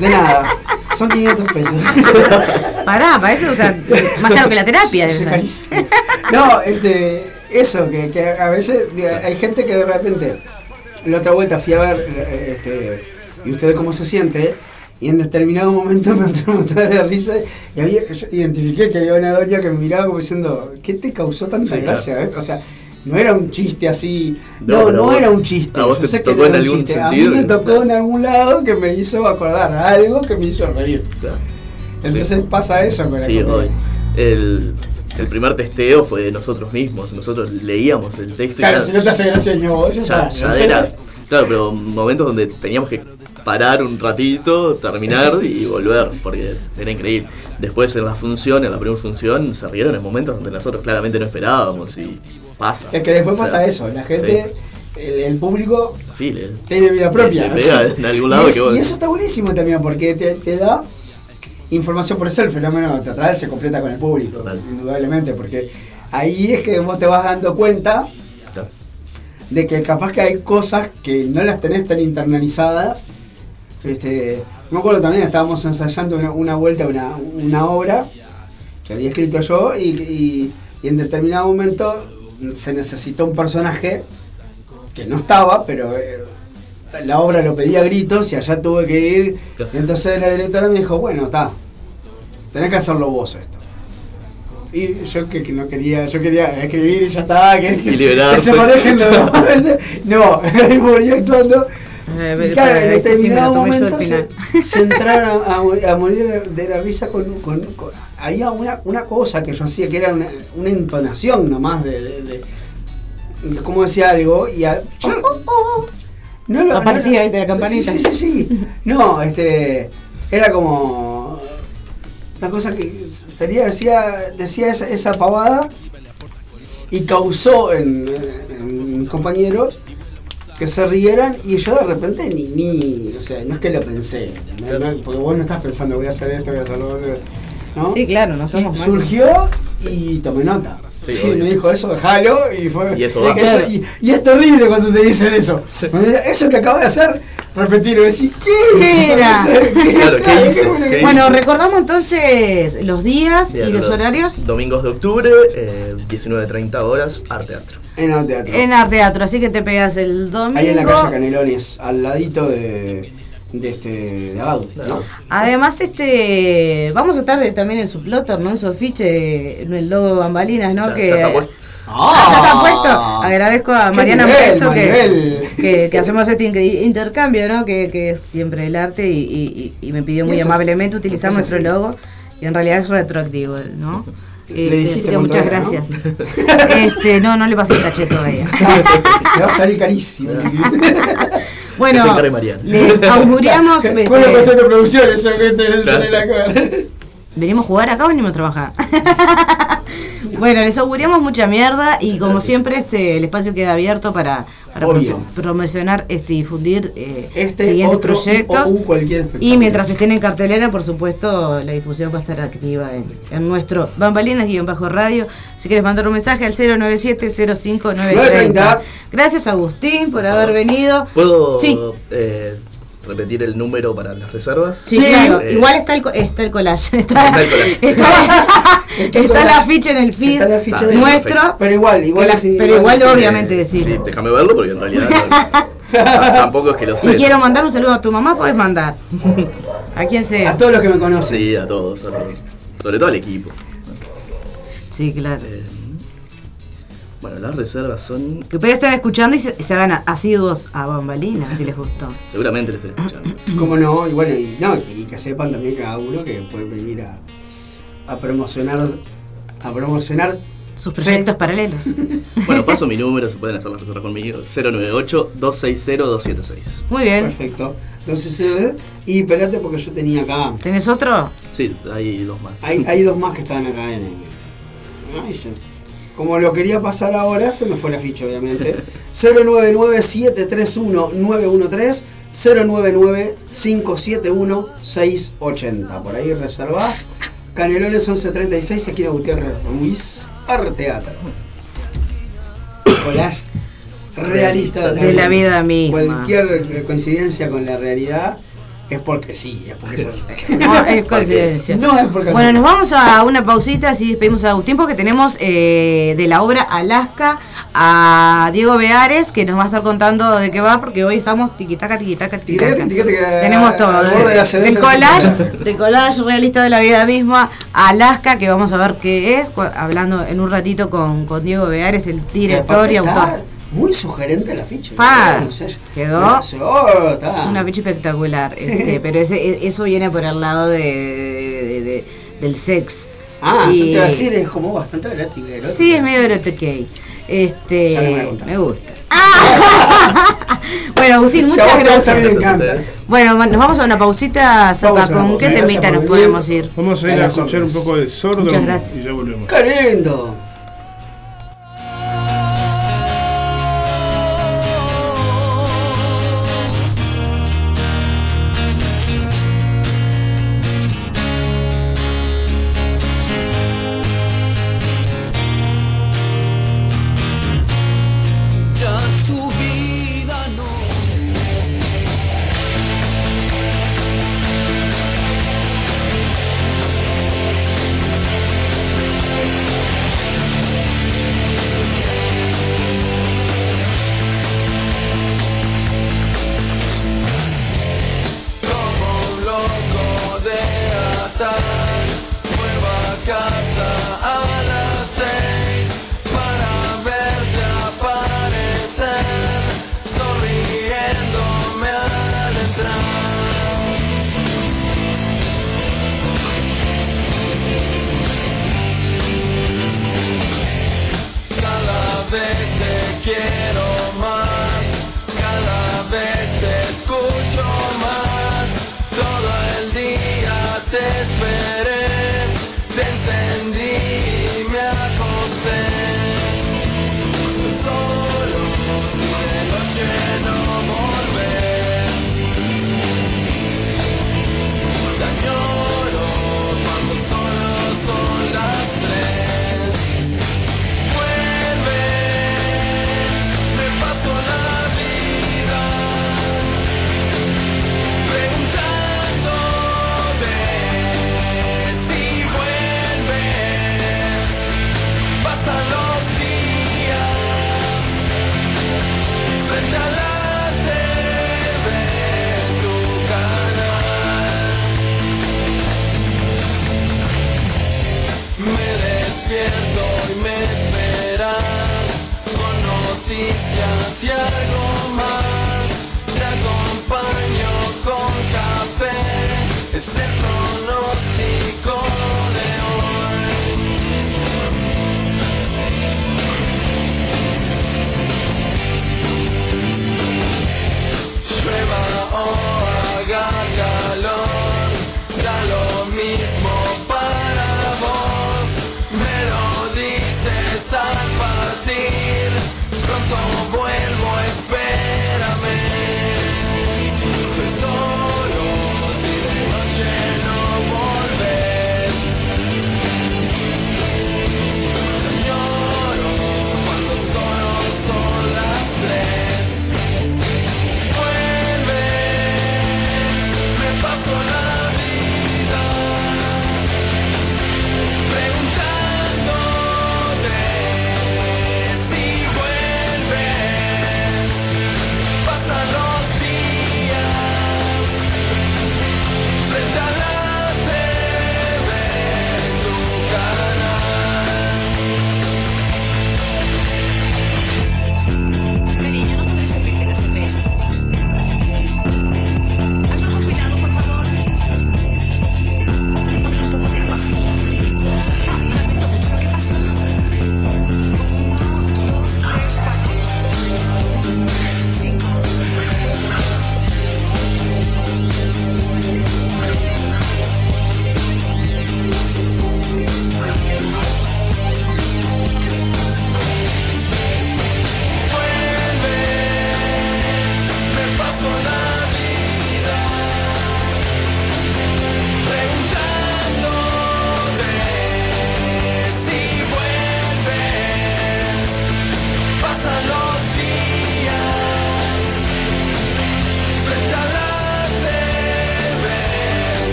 [SPEAKER 7] de nada. Son 500 pesos. (laughs)
[SPEAKER 5] Pará, para eso, o sea, más caro que la terapia.
[SPEAKER 7] Es carísimo. No, este, eso, que, que a veces hay gente que de repente, la otra vuelta fui a ver, eh, este, y usted cómo se siente, y en determinado momento (laughs) me entró un de risa, y había, yo identifiqué que había una doña que me miraba como diciendo, ¿qué te causó tanta
[SPEAKER 9] Sí,
[SPEAKER 7] gracia? eh? O sea, no era un chiste así,
[SPEAKER 9] No,
[SPEAKER 7] no,
[SPEAKER 9] pero
[SPEAKER 7] no,
[SPEAKER 9] vos-
[SPEAKER 7] era un chiste.
[SPEAKER 9] a vos
[SPEAKER 7] yo
[SPEAKER 9] te tocó en algún
[SPEAKER 7] chiste. A mí
[SPEAKER 9] sentido
[SPEAKER 7] me tocó en algún lado que me hizo acordar algo que me hizo reír.
[SPEAKER 9] Claro.
[SPEAKER 7] Entonces pasa eso con la
[SPEAKER 9] Sí, hoy. El, el primer testeo fue de nosotros mismos. Nosotros leíamos el texto
[SPEAKER 7] Claro,
[SPEAKER 9] y
[SPEAKER 7] si no te hace gracia, no, ya,
[SPEAKER 9] ya, ya era. Claro, pero momentos donde teníamos que parar un ratito, terminar y (laughs) volver, porque era increíble. Después en la función, en la primera función, se rieron en momentos donde nosotros claramente no esperábamos y pasa.
[SPEAKER 7] Es que después
[SPEAKER 9] O sea,
[SPEAKER 7] pasa eso, la gente, el, el público
[SPEAKER 9] Sí, le-
[SPEAKER 7] tiene vida propia.
[SPEAKER 9] Le pega en algún lado
[SPEAKER 7] y, es-
[SPEAKER 9] que vos-
[SPEAKER 7] y eso está buenísimo también porque te, te da información por eso el fenómeno teatral se completa con el público,
[SPEAKER 9] Total.
[SPEAKER 7] indudablemente, porque ahí es que vos te vas dando cuenta. De que capaz que hay cosas que no las tenés tan internalizadas. Este, me acuerdo también, estábamos ensayando una, una vuelta, una, una obra que había escrito yo y, y- y en determinado momento se necesitó un personaje que no estaba, pero eh, la obra lo pedía a gritos y allá tuve que ir. Y entonces la directora me dijo, bueno, está, tenés que hacerlo vos esto. Y yo que, que no quería, yo quería escribir y ya está, que,
[SPEAKER 9] Y
[SPEAKER 7] que se manejen los (laughs) dos. No, ahí moría actuando.
[SPEAKER 5] Eh,
[SPEAKER 7] Y claro, en
[SPEAKER 5] sí
[SPEAKER 7] determinado
[SPEAKER 5] al
[SPEAKER 7] momento se, se entraron a, a morir- a morir de la risa con, con, con- había una, una cosa que yo hacía que era una, una entonación nomás de, de, de- de cómo decía algo y a- yo- no lo-
[SPEAKER 5] Aparecía,
[SPEAKER 7] no
[SPEAKER 5] ¿viste? la campanita.
[SPEAKER 7] Sí, sí, sí, sí. No, este era como una cosa que sería decía decía esa, esa pavada y causó en, en mis compañeros que se rieran y yo de repente ni, ni o sea, no es que lo pensé, no- no- porque vos no estás pensando voy a hacer esto, voy a hacer lo otro, ¿no?
[SPEAKER 5] Sí, claro, no
[SPEAKER 7] Y
[SPEAKER 5] somos máquinas.
[SPEAKER 7] surgió y tomé nota.
[SPEAKER 9] Sí,
[SPEAKER 7] me dijo eso, déjalo y fue.
[SPEAKER 9] Y eso
[SPEAKER 7] Sí,
[SPEAKER 9] va.
[SPEAKER 7] eso- y, y es terrible cuando te dicen eso. Eso que acabo de hacer, repetirlo, decir, ¿qué?
[SPEAKER 5] ¿Qué (laughs) era?
[SPEAKER 9] Claro, ¿qué
[SPEAKER 7] que-
[SPEAKER 9] ¿Qué
[SPEAKER 5] Bueno, recordamos entonces los días y los horarios
[SPEAKER 9] Domingos de octubre, eh, 19.30 horas, Arte Teatro.
[SPEAKER 7] En el teatro.
[SPEAKER 5] en Arte Teatro, así que te pegas el domingo.
[SPEAKER 7] Ahí en la calle Canelones, al ladito de, de este de Agadu, ¿no?
[SPEAKER 5] Además, este vamos a estar también en su plotter, ¿no? En su afiche, en el logo de Bambalinas, ¿no?
[SPEAKER 9] Ya-
[SPEAKER 5] que
[SPEAKER 9] ya está puesto.
[SPEAKER 5] Ah, ya está puesto. Agradezco a
[SPEAKER 7] ¡Qué
[SPEAKER 5] Mariana
[SPEAKER 7] nivel,
[SPEAKER 5] Preso que, que, que hacemos este in- intercambio, ¿no? Que, que es siempre el arte y, y- y me pidió muy amablemente utilizar nuestro logo y en realidad es retroactivo, ¿no?
[SPEAKER 7] Le
[SPEAKER 5] Este,
[SPEAKER 7] dijiste
[SPEAKER 5] que muchas
[SPEAKER 7] era, ¿no?
[SPEAKER 5] gracias. (laughs) Este, no, no le pasé el cachet todavía. (laughs)
[SPEAKER 7] Le va a salir carísimo. (laughs)
[SPEAKER 5] Bueno, les auguriamos.
[SPEAKER 7] Fue una
[SPEAKER 5] este,
[SPEAKER 7] cuestión de producción, eso que te
[SPEAKER 9] Claro.
[SPEAKER 7] tener acá.
[SPEAKER 5] ¿Venimos a jugar acá o venimos a trabajar? (laughs) bueno, les auguramos mucha mierda y como
[SPEAKER 9] Gracias.
[SPEAKER 5] siempre este el espacio queda abierto para, promocionar este y difundir eh,
[SPEAKER 7] Este
[SPEAKER 5] siguientes
[SPEAKER 7] otro
[SPEAKER 5] proyectos.
[SPEAKER 7] cualquier
[SPEAKER 5] Y
[SPEAKER 7] espectáculo.
[SPEAKER 5] mientras estén en cartelera, por supuesto, la difusión va a estar activa en, en nuestro Bambalinas-Radio. Si quieres mandar un mensaje al 097-05930.
[SPEAKER 7] 930.
[SPEAKER 5] Gracias, Agustín, por haber venido.
[SPEAKER 9] ¿Puedo
[SPEAKER 5] Sí.
[SPEAKER 9] eh, repetir el número para las reservas?
[SPEAKER 5] Sí, claro.
[SPEAKER 9] Eh,
[SPEAKER 5] Igual está el, está el collage. Está,
[SPEAKER 9] Está el collage. (laughs)
[SPEAKER 5] está- (laughs)
[SPEAKER 7] Está el
[SPEAKER 5] afiche en el feed
[SPEAKER 7] Está
[SPEAKER 5] nuestro.
[SPEAKER 7] Pero igual, igual
[SPEAKER 5] Pero- igual, obviamente, decir.
[SPEAKER 9] Sí, déjame verlo porque en realidad no- (laughs) tampoco es que lo
[SPEAKER 5] Si
[SPEAKER 9] sé.
[SPEAKER 5] quiero mandar un saludo a tu mamá, puedes mandar. A quien
[SPEAKER 7] A
[SPEAKER 5] sea.
[SPEAKER 7] todos los que me conocen.
[SPEAKER 9] Sí, a todos, a todos. Sobre todo al equipo.
[SPEAKER 5] Sí, claro.
[SPEAKER 9] Eh, bueno, las reservas son.
[SPEAKER 5] Que pueden estar escuchando y se, se hagan asiduos a Bambalinas, si les gustó.
[SPEAKER 9] Seguramente les estoy escuchando. (coughs)
[SPEAKER 7] Cómo no, y bueno, y, no, y que sepan también cada uno que pueden venir a, a promocionar a promocionar
[SPEAKER 5] Sus proyectos paralelos. (laughs)
[SPEAKER 9] Bueno, paso mi número, se pueden hacer las reservas conmigo. 098-260-276.
[SPEAKER 5] Muy bien.
[SPEAKER 8] Perfecto. Entonces, y espérate porque yo tenía acá.
[SPEAKER 5] ¿Tenés otro?
[SPEAKER 9] Sí, hay dos más.
[SPEAKER 8] Hay, hay (laughs) dos más que estaban acá en el. Ahí se- Como lo quería pasar ahora, se me fue la ficha, obviamente. (laughs) 099-731-913, 099-571-680. Por ahí reservás. Canelones 1136, esquina Gutiérrez Ruiz, Arteatro. Collage realista
[SPEAKER 5] De la vida misma.
[SPEAKER 8] Cualquier coincidencia con la realidad es porque sí, es porque (laughs) es así.
[SPEAKER 5] No, es coincidencia.
[SPEAKER 8] No es porque
[SPEAKER 5] Bueno, nos vamos a una pausita, así despedimos a Agustín, porque tenemos eh, de la obra Alaska a Diego Beares, que nos va a estar contando de qué va, porque hoy estamos tiquitaca, tiquitaca, tiquitaca.
[SPEAKER 8] Tiquitaca, tiquitaca,
[SPEAKER 5] Tenemos todo,
[SPEAKER 8] de
[SPEAKER 5] del collage, del collage realista de la vida misma, a Alaska, que vamos a ver qué es, hablando en un ratito con, con Diego Beares, el director y autor.
[SPEAKER 8] Muy sugerente la ficha.
[SPEAKER 5] Pa,
[SPEAKER 8] No
[SPEAKER 5] quedó
[SPEAKER 8] Oh,
[SPEAKER 5] una ficha espectacular, este, (laughs) pero ese, e- eso viene por el lado de, de- de- del sex.
[SPEAKER 8] Ah, yo
[SPEAKER 5] Y-
[SPEAKER 8] te iba a decir, es como bastante erótico. erótico.
[SPEAKER 5] Sí, es medio erotic. Este,
[SPEAKER 8] Ya me
[SPEAKER 5] gusta. (laughs) bueno, Agustín, muchas gracias.
[SPEAKER 8] encanta.
[SPEAKER 5] Bueno, nos vamos a una pausita, Zapa, ¿con qué temita nos podemos ir?
[SPEAKER 4] Vamos a ir
[SPEAKER 8] A
[SPEAKER 4] escuchar un poco de sordo
[SPEAKER 5] Muchas gracias.
[SPEAKER 4] y ya volvemos.
[SPEAKER 8] ¡Qué lindo!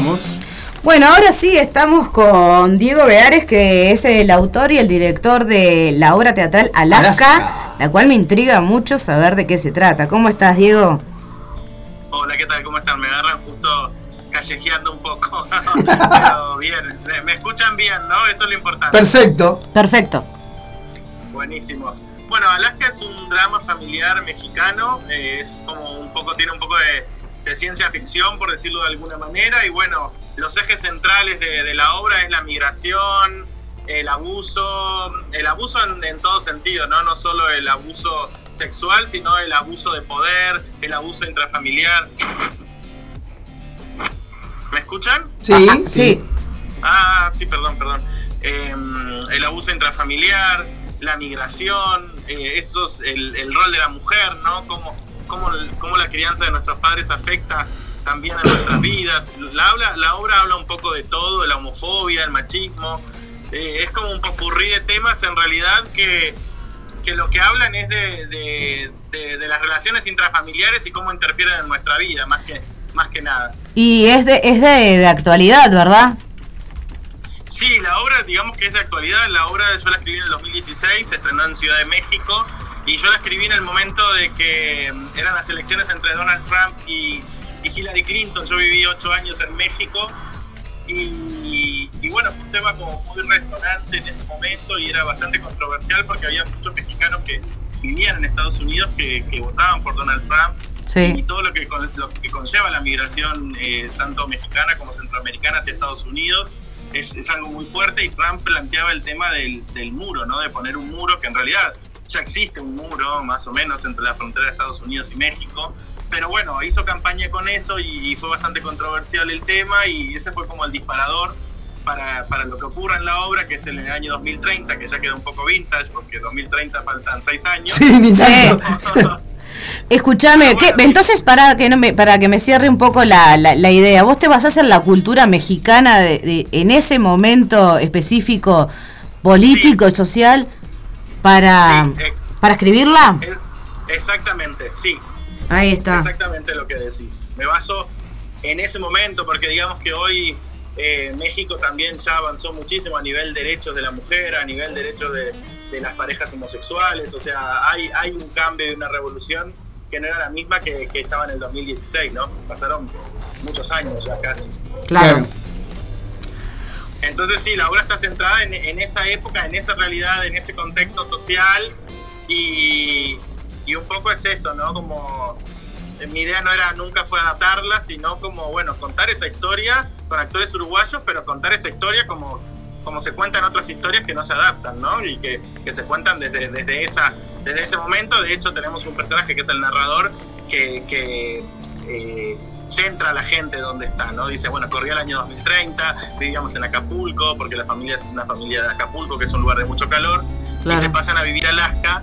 [SPEAKER 4] Estamos.
[SPEAKER 5] Bueno, ahora sí estamos con Diego Beares, que es el autor y el director de la obra teatral Alaska,
[SPEAKER 7] Alaska.
[SPEAKER 5] la cual me intriga mucho saber de qué se trata. ¿Cómo estás, Diego?
[SPEAKER 10] Hola, ¿qué tal? ¿Cómo están? Me agarran justo callejeando un poco. (laughs) Pero bien, me- escuchan bien, ¿no? Eso es lo importante.
[SPEAKER 7] Perfecto.
[SPEAKER 5] Perfecto.
[SPEAKER 10] Buenísimo. Bueno, Alaska es un drama familiar mexicano, eh, es como un poco, tiene un poco de ciencia ficción, por decirlo de alguna manera, y bueno, los ejes centrales de, de la obra es la migración, el abuso, el abuso en, en todo sentido, ¿no? No solo el abuso sexual, sino el abuso de poder, el abuso intrafamiliar. ¿Me escuchan?
[SPEAKER 7] Sí,
[SPEAKER 5] Ajá,
[SPEAKER 7] sí.
[SPEAKER 10] Ah, sí, perdón, perdón. Eh, el abuso intrafamiliar, la migración, eh, esos, el, el rol de la mujer, ¿no? Cómo, cómo, la crianza de nuestros padres afecta también a nuestras vidas. La, habla, la obra habla un poco de todo, de la homofobia, el machismo. Eh, es como un popurrí de temas en realidad que, que lo que hablan es de, de- de- de las relaciones intrafamiliares y cómo interfieren en nuestra vida, más que, más que nada.
[SPEAKER 5] Y es de, es de, de actualidad, ¿verdad?
[SPEAKER 10] Sí, la obra, digamos que es de actualidad. La obra yo la escribí en el 2016, se estrenó en Ciudad de México y yo la escribí en el momento de que mm, eran las elecciones entre Donald Trump y, y Hillary Clinton. Yo viví ocho años en México y, y bueno, fue un tema como muy resonante en ese momento y era bastante controversial porque había muchos mexicanos que vivían en Estados Unidos que, que votaban por Donald Trump y todo lo que, con- lo que conlleva la migración eh, tanto mexicana como centroamericana hacia Estados Unidos es, es algo muy fuerte y Trump planteaba el tema del, del muro, ¿no? De poner un muro que en realidad ya existe un muro más o menos entre la frontera de Estados Unidos y México. Pero bueno, hizo campaña con eso y, y fue bastante controversial el tema y ese fue como el disparador para, para lo que ocurra en la obra, que es en el año 2030, que ya queda un poco vintage, porque 2030 faltan seis años.
[SPEAKER 7] Sí, ni tanto.
[SPEAKER 5] Escúchame, ¿qué? entonces para que no me, para que me cierre un poco la, la, la idea, vos te basás en la cultura mexicana de, de- en ese momento específico político y social para,
[SPEAKER 10] Sí, ex-
[SPEAKER 5] para escribirla.
[SPEAKER 10] es- exactamente, sí.
[SPEAKER 5] Ahí está.
[SPEAKER 10] Exactamente lo que decís. Me baso en ese momento porque digamos que hoy eh, México también ya avanzó muchísimo a nivel derechos de la mujer, a nivel derechos de, de las parejas homosexuales. O sea, hay, hay un cambio y una revolución que no era la misma que, que estaba en el 2016, ¿no? Pasaron muchos años ya casi.
[SPEAKER 5] Claro.
[SPEAKER 10] Entonces sí, la obra está centrada en, esa época, en esa realidad, en ese contexto social y, y un poco es eso, ¿no? Como eh, mi idea no era nunca fue adaptarla, sino como, bueno, contar esa historia con actores uruguayos, pero contar esa historia como, como se cuentan otras historias que no se adaptan, ¿no? Y que, que se cuentan desde, desde, esa, desde ese momento. De hecho, tenemos un personaje que es el narrador que, que eh, centra a la gente donde está, ¿no? Dice, bueno, corría el año 2030, vivíamos en Acapulco, porque la familia es una familia de Acapulco, que es un lugar de mucho calor, y se pasan a vivir a Alaska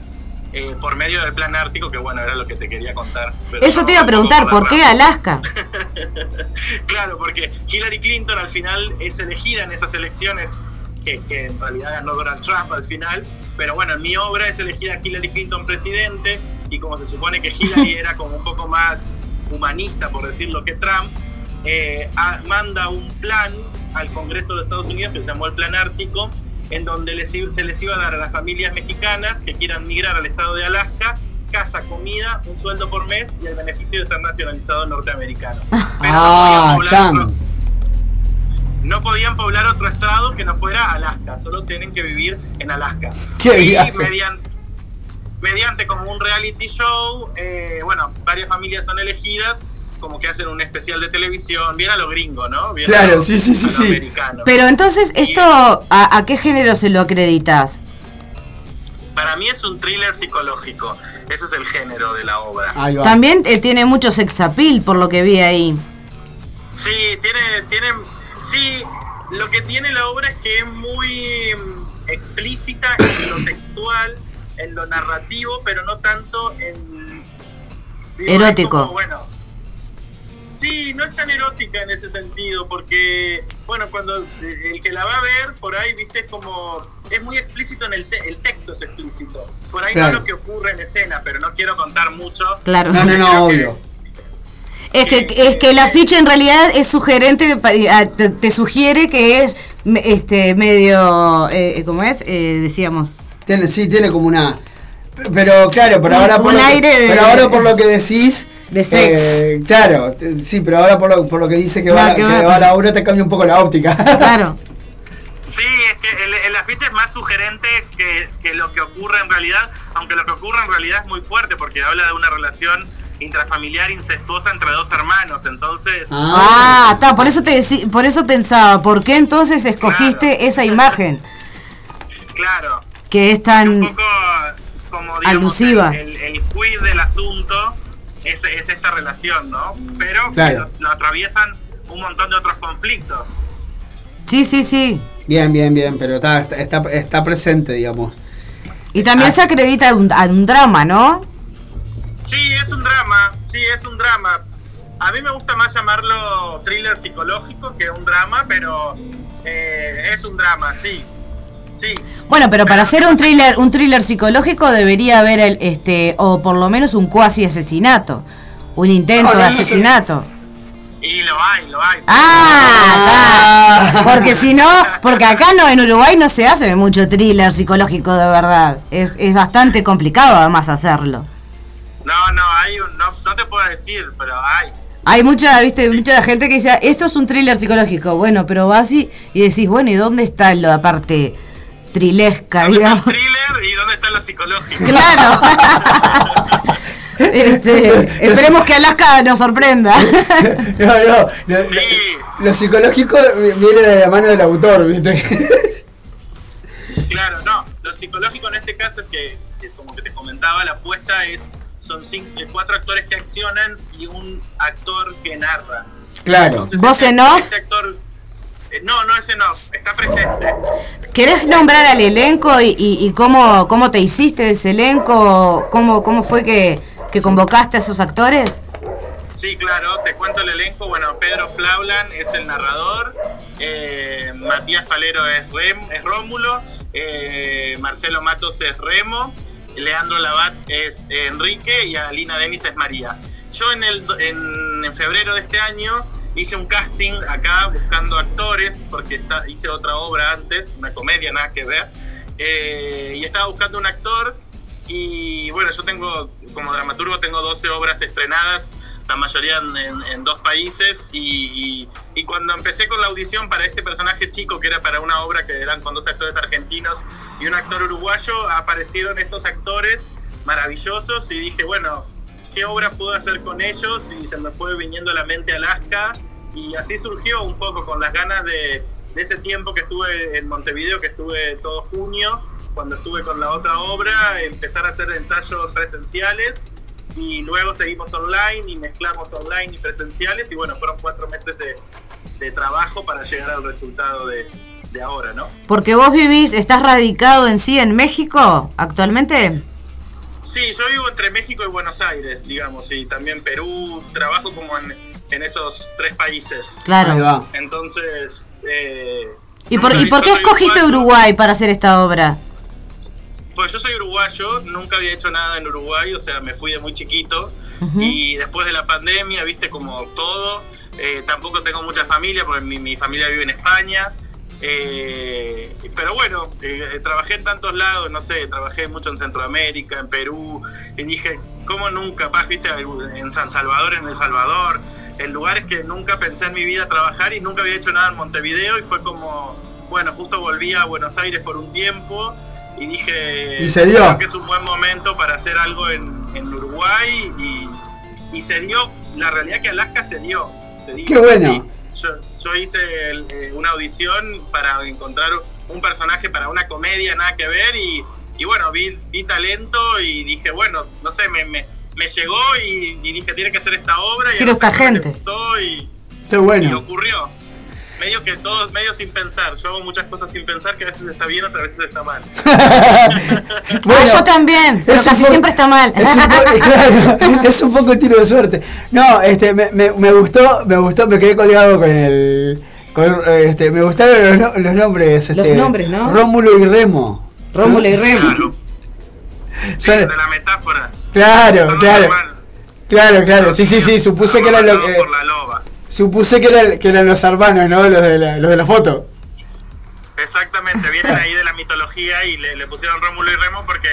[SPEAKER 10] eh, por medio del plan ártico, que bueno, era lo que te quería contar.
[SPEAKER 5] Eso
[SPEAKER 10] no,
[SPEAKER 5] te iba a preguntar, ¿por qué. Alaska? (laughs)
[SPEAKER 10] Claro, porque Hillary Clinton al final es elegida en esas elecciones que, que en realidad ganó Donald Trump al final, pero bueno, en mi obra es elegida Hillary Clinton presidente y como se supone que Hillary (laughs) era como un poco más humanista, por decirlo, que Trump, eh, a- manda un plan al Congreso de Estados Unidos que se llamó el Plan Ártico, en donde les se les iba a dar a las familias mexicanas que quieran migrar al estado de Alaska casa, comida, un sueldo por mes y el beneficio de ser nacionalizado norteamericano. Pero no podían
[SPEAKER 7] Ah,
[SPEAKER 10] poblar otro- no podían poblar otro estado que no fuera Alaska, solo tienen que vivir en Alaska.
[SPEAKER 7] Qué
[SPEAKER 10] y mediante, mediante como un reality show, eh, bueno, varias familias son elegidas, como que hacen un especial de televisión, bien a lo gringo, ¿no? Bien a
[SPEAKER 7] Claro,
[SPEAKER 10] lo-
[SPEAKER 7] sí, sí, sí.
[SPEAKER 5] Pero entonces, ¿esto a, a qué género se lo acreditas?
[SPEAKER 10] Para mí es un thriller psicológico, ese es el género de la obra.
[SPEAKER 5] También eh, tiene mucho sex appeal, por lo que vi ahí.
[SPEAKER 10] Sí, tiene, tiene, sí, lo que tiene la obra es que es muy mm, explícita en lo textual, en lo narrativo, pero no tanto en... digo, es
[SPEAKER 5] Erótico.
[SPEAKER 10] como, bueno, sí, no es tan erótica en ese sentido, porque, bueno, cuando eh, el que la va a ver, por ahí, viste, es como, es muy explícito en el, te- el texto es explícito. Por ahí
[SPEAKER 7] Claro.
[SPEAKER 10] no lo que ocurre en escena, pero no quiero contar mucho.
[SPEAKER 5] Claro.
[SPEAKER 7] No, no, no,
[SPEAKER 10] que-
[SPEAKER 7] obvio.
[SPEAKER 5] Es que, es que la ficha en realidad es sugerente, ah, te, te sugiere que es me- este medio, eh, ¿cómo es? Eh, decíamos.
[SPEAKER 7] Tiene, sí, tiene como una. Pero claro, por
[SPEAKER 5] Un-
[SPEAKER 7] ahora por
[SPEAKER 5] un
[SPEAKER 7] lo que-
[SPEAKER 5] aire de-
[SPEAKER 7] pero ahora por lo que decís.
[SPEAKER 5] De sex.
[SPEAKER 7] eh, claro, sí, pero ahora por lo, por lo que dice que,
[SPEAKER 5] Va,
[SPEAKER 7] va,
[SPEAKER 5] que
[SPEAKER 7] que
[SPEAKER 5] va.
[SPEAKER 7] la obra te cambia un poco la óptica.
[SPEAKER 5] Claro. (laughs)
[SPEAKER 10] Sí, es que el, el afiche es más sugerente que, que lo que ocurre en realidad, aunque lo que ocurre en realidad es muy fuerte porque habla de una relación intrafamiliar incestuosa entre dos hermanos, entonces...
[SPEAKER 5] Ah, está, por eso te por eso pensaba, ¿por qué entonces escogiste esa imagen
[SPEAKER 10] Claro,
[SPEAKER 5] que es
[SPEAKER 10] un
[SPEAKER 5] tan
[SPEAKER 10] poco como digamos,
[SPEAKER 5] Alusiva.
[SPEAKER 10] El, el, el quid del asunto es, es esta relación, ¿no? Pero que
[SPEAKER 7] Claro.
[SPEAKER 10] lo, lo atraviesan un montón de otros conflictos.
[SPEAKER 5] Sí, sí, sí.
[SPEAKER 7] Bien, bien, bien, pero está, está, está, está presente, digamos.
[SPEAKER 5] Y también
[SPEAKER 7] Ah.
[SPEAKER 5] se acredita a un, a un drama, ¿no?
[SPEAKER 10] Sí, es un drama, sí, es un drama. A mí me gusta más llamarlo thriller psicológico que un drama, pero eh, es un drama, sí. Sí,
[SPEAKER 5] Bueno, pero para hacer un thriller, un thriller psicológico debería haber el, este, o por lo menos un cuasi asesinato, un intento
[SPEAKER 7] No, no,
[SPEAKER 5] de asesinato.
[SPEAKER 10] y lo hay, lo hay.
[SPEAKER 5] Ah, está. porque si no, porque acá no en Uruguay no se hace mucho thriller psicológico de verdad. Es, es bastante complicado además hacerlo.
[SPEAKER 10] No, no, hay un, no, no te puedo decir, pero hay.
[SPEAKER 5] Hay mucha, viste, mucha gente que dice, esto es un thriller psicológico. Bueno, pero vas y, y decís, bueno, ¿y dónde está la parte trilesca,
[SPEAKER 10] ¿Dónde está el
[SPEAKER 5] digamos?
[SPEAKER 10] thriller y dónde está lo psicológico?
[SPEAKER 5] Claro. (laughs) Este, esperemos que Alaska nos sorprenda. (laughs)
[SPEAKER 7] No, no, lo,
[SPEAKER 10] Sí.
[SPEAKER 7] lo- lo psicológico viene de la mano del autor, ¿viste?
[SPEAKER 10] Claro, no. Lo psicológico en este caso es que, que como que te comentaba, la apuesta es son cinco, eh, cuatro actores que accionan y un actor que narra.
[SPEAKER 7] Claro.
[SPEAKER 10] Entonces,
[SPEAKER 5] ¿Voz
[SPEAKER 10] este-
[SPEAKER 5] en off?
[SPEAKER 10] este actor, no, no es en off, está presente.
[SPEAKER 5] ¿Querés nombrar al elenco y, y- y cómo, cómo te hiciste de ese elenco? ¿Cómo, cómo fue que, que convocaste a esos actores?
[SPEAKER 10] Sí, claro, te cuento el elenco. Bueno, Pedro Flaulan es el narrador, eh, Matías Falero es, Rem- es Rómulo, eh, Marcelo Matos es Remo, Leandro Labat es Enrique y Alina Denis es María. Yo en, el, en, en febrero de este año hice un casting acá buscando actores, porque hice otra obra antes, una comedia, nada que ver, eh, y estaba buscando un actor y bueno, yo tengo, como dramaturgo, tengo 12 obras estrenadas, la mayoría en, dos países, y, y- y cuando empecé con la audición para este personaje chico, que era para una obra que eran con dos actores argentinos y un actor uruguayo, aparecieron estos actores maravillosos y dije, bueno, ¿qué obra puedo hacer con ellos? Y se me fue viniendo a la mente Alaska, y así surgió un poco con las ganas de, de ese tiempo que estuve en Montevideo, que estuve todo junio, cuando estuve con la otra obra, empezar a hacer ensayos presenciales y luego seguimos online y mezclamos online y presenciales y bueno, fueron cuatro meses de, de trabajo para llegar al resultado de, de ahora, ¿no?
[SPEAKER 5] Porque vos vivís, estás radicado en sí en México actualmente.
[SPEAKER 10] Sí, yo vivo entre México y Buenos Aires, digamos, y también Perú, trabajo como en, en esos tres países.
[SPEAKER 5] Claro. Ahí va.
[SPEAKER 10] Entonces, eh,
[SPEAKER 5] ¿Y por,
[SPEAKER 10] nunca-
[SPEAKER 5] ¿y por qué escogiste
[SPEAKER 10] uruguayo.
[SPEAKER 5] Uruguay para hacer esta obra?
[SPEAKER 10] Pues yo soy uruguayo, nunca había hecho nada en Uruguay, o sea, me fui de muy chiquito. Y después de la pandemia, viste, como todo, eh, tampoco tengo mucha familia, porque mi, mi familia vive en España. Eh, pero bueno, eh, trabajé en tantos lados, no sé, trabajé mucho en Centroamérica, en Perú, y dije, ¿cómo nunca? Paz, viste, en San Salvador, en El Salvador, en lugares que nunca pensé en mi vida trabajar y nunca había hecho nada en Montevideo, y fue como, bueno, justo volví a Buenos Aires por un tiempo, y dije,
[SPEAKER 7] Y se dio.
[SPEAKER 10] creo que es un buen momento para hacer algo en, en Uruguay, y, y se dio, la realidad que Alaska se dio. te digo,
[SPEAKER 7] Qué bueno.
[SPEAKER 10] sí. Yo, yo hice el- eh, una audición para encontrar un personaje para una comedia, nada que ver, y, y bueno, vi, vi talento y dije, bueno, no sé, me, me, me llegó y, y dije, tiene que ser esta obra, y
[SPEAKER 5] Quiero
[SPEAKER 10] los
[SPEAKER 5] esta gente.
[SPEAKER 10] gustó y,
[SPEAKER 7] Qué
[SPEAKER 10] y
[SPEAKER 7] bueno.
[SPEAKER 10] ocurrió. Medio que todo, medio sin pensar. Yo hago muchas cosas sin pensar que a veces está bien, otras veces está mal. (laughs)
[SPEAKER 5] Ah, yo también, pero casi siempre está mal.
[SPEAKER 7] Es un, poco, (laughs) claro, es un poco tiro de suerte. No, este, me, me, me gustó, me gustó, me quedé colgado con el. Con, este, me gustaron los, no- los nombres. Este,
[SPEAKER 5] nombres, ¿no?
[SPEAKER 7] Rómulo y Remo.
[SPEAKER 5] Rómulo y Remo.
[SPEAKER 7] Son-
[SPEAKER 10] de la metáfora.
[SPEAKER 7] Claro, claro. Claro, claro, sí, sí, sí, supuse que lo. Supuse que, eran- que eran los hermanos, ¿no? Los de la, los de la foto.
[SPEAKER 10] Exactamente, vienen ahí de la mitología y le, le pusieron Rómulo y Remo porque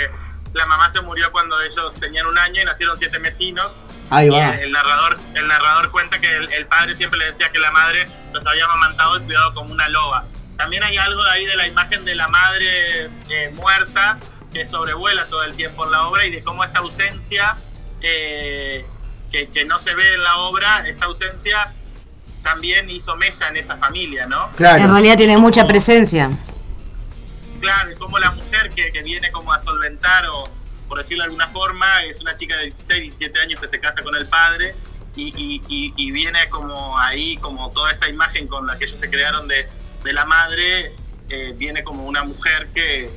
[SPEAKER 10] la mamá se murió cuando ellos tenían un año y nacieron siete vecinos.
[SPEAKER 7] Ahí va.
[SPEAKER 10] el, el narrador, el narrador cuenta que el, el padre siempre le decía que la madre los había amamantado y cuidado como una loba. También hay algo de ahí de la imagen de la madre eh, muerta que sobrevuela todo el tiempo en la obra y de cómo esta ausencia eh, que, que no se ve en la obra, esta ausencia también hizo mella en esa familia, ¿no?
[SPEAKER 5] En realidad tiene mucha presencia.
[SPEAKER 10] Claro, y como la mujer que, que viene como a solventar o, por decirlo de alguna forma, es una chica de 16, 17 años que se casa con el padre y, y- y- y viene como ahí, como toda esa imagen con la que ellos se crearon de, de la madre, eh, viene como una mujer que,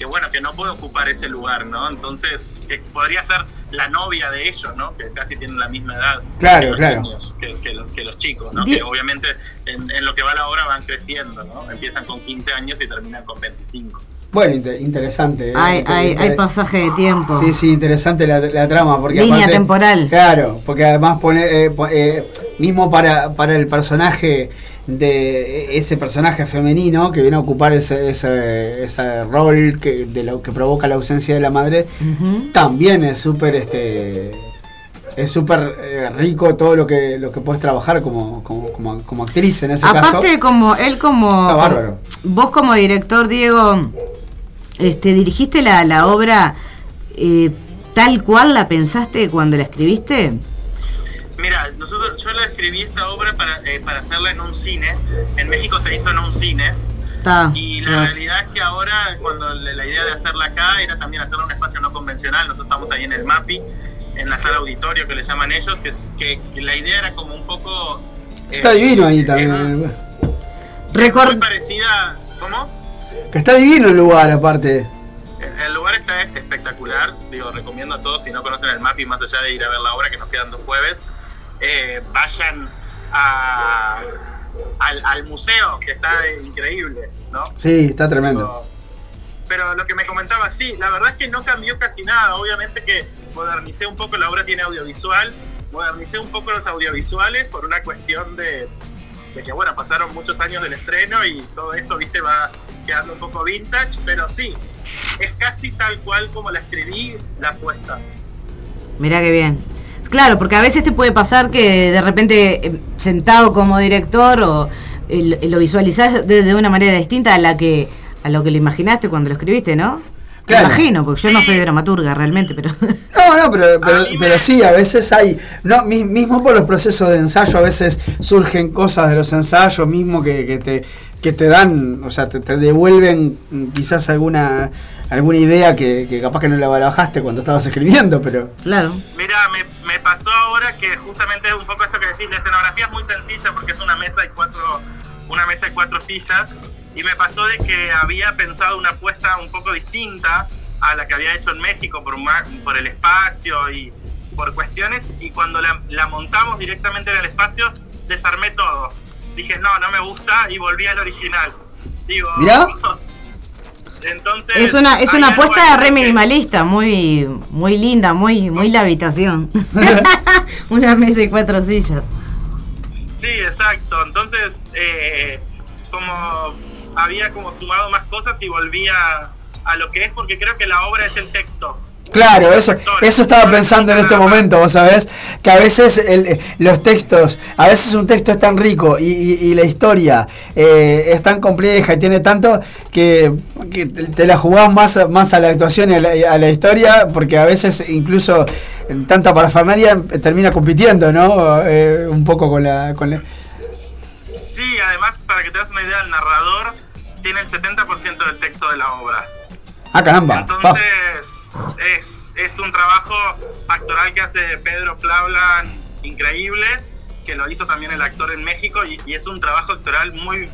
[SPEAKER 10] que, bueno, que no puede ocupar ese lugar, ¿no? Entonces, que podría ser la novia de ellos, ¿no? Que casi tienen la misma edad.
[SPEAKER 7] Claro,
[SPEAKER 10] que los
[SPEAKER 7] claro.
[SPEAKER 10] niños, que, que los, que los chicos, ¿no? Que obviamente en, en lo que va la hora van creciendo, ¿no? Empiezan con 15 años y terminan con 25.
[SPEAKER 7] Bueno, inter- interesante. ¿eh?
[SPEAKER 5] Hay,
[SPEAKER 7] Inter-
[SPEAKER 5] hay,
[SPEAKER 7] inter-
[SPEAKER 5] hay pasaje de tiempo.
[SPEAKER 7] Sí, sí, interesante la, la trama. Porque
[SPEAKER 5] Línea
[SPEAKER 7] aparte-
[SPEAKER 5] temporal.
[SPEAKER 7] Claro, porque además pone, eh, eh, mismo para, para el personaje de ese personaje femenino que viene a ocupar ese, ese, ese rol que, de lo que provoca la ausencia de la madre, también es súper este es súper eh, rico todo lo que lo que puedes trabajar como, como, como, como actriz en ese caso.
[SPEAKER 5] Aparte, como él como...
[SPEAKER 7] Está bárbaro.
[SPEAKER 5] Vos como director, Diego, este, dirigiste la, la obra eh, tal cual la pensaste cuando la escribiste.
[SPEAKER 10] Mira, nosotros, yo la escribí esta obra para, eh, para hacerla en un cine. En México se hizo en un cine.
[SPEAKER 5] Está.
[SPEAKER 10] Y la realidad es que ahora, cuando la, idea de hacerla acá era también hacerla en un espacio no convencional, nosotros estamos ahí en el MAPI, en la sala auditorio que le llaman ellos, que, es- que, que la idea era como un poco... eh,
[SPEAKER 7] Está divino ahí también.
[SPEAKER 10] muy parecida... ¿Cómo?
[SPEAKER 7] Que está divino el lugar aparte.
[SPEAKER 10] El- El lugar está espectacular, digo, recomiendo a todos, si no conocen el MAPI, más allá de ir a ver la obra, que nos quedan dos jueves, eh, vayan a, al, al museo, que está increíble, ¿no?
[SPEAKER 7] Sí, está tremendo.
[SPEAKER 10] pero lo que me comentaba, sí, la verdad es que no cambió casi nada. Obviamente que modernicé un poco, la obra tiene audiovisual, modernicé un poco los audiovisuales por una cuestión de, de que, bueno, pasaron muchos años del estreno y todo eso, viste, va quedando un poco vintage, pero sí, es casi tal cual como la escribí, la puesta.
[SPEAKER 5] Mirá qué bien. Claro, porque a veces te puede pasar que de repente eh, sentado como director o eh, lo visualizás de, de una manera distinta a la que a lo que le imaginaste cuando lo escribiste, ¿no?
[SPEAKER 7] Claro.
[SPEAKER 5] Me imagino, porque yo no soy dramaturga realmente, pero (laughs)
[SPEAKER 7] No, no, pero, pero, pero sí, a veces hay, no, mi- mismo por los procesos de ensayo, a veces surgen cosas de los ensayos mismo que, que te que te dan, o sea, te, te devuelven quizás alguna alguna idea que, que capaz que no la barajaste cuando estabas escribiendo, pero
[SPEAKER 5] claro.
[SPEAKER 10] Mira, me, me pasó ahora que justamente un poco esto que decís, la escenografía es muy sencilla porque es una mesa y cuatro, una mesa y cuatro sillas. Y me pasó de que había pensado una apuesta un poco distinta a la que había hecho en México por, ma- por el espacio y por cuestiones. Y cuando la, la montamos directamente en el espacio, desarmé todo. Dije, no, no me gusta y volví al original. Digo,
[SPEAKER 5] Mirá. (laughs)
[SPEAKER 10] entonces...
[SPEAKER 5] es una es una apuesta re minimalista, muy muy linda, muy muy la habitación. (laughs) (laughs) una mesa y cuatro sillas.
[SPEAKER 10] Sí, exacto. Entonces, eh, como había como sumado más cosas y volvía a lo que es, porque creo que la obra es el texto.
[SPEAKER 7] Claro, eso, eso estaba pensando en este momento, vos sabés, que a veces el- eh, los textos, a veces un texto es tan rico y, y- y la historia eh, es tan compleja y tiene tanto que, que te la jugás más, a- más a la actuación y a la, a la historia, porque a veces incluso en tanta parafernalia eh, termina compitiendo, ¿no? Eh, un poco con la... Con la
[SPEAKER 10] Sí, además, para que te das una idea, el narrador tiene el 70% del texto de la obra.
[SPEAKER 7] ah, caramba. pa.
[SPEAKER 10] Es, es un trabajo actoral que hace Pedro Plavlan increíble, que lo hizo también el actor en México, y, y es un trabajo actoral muy,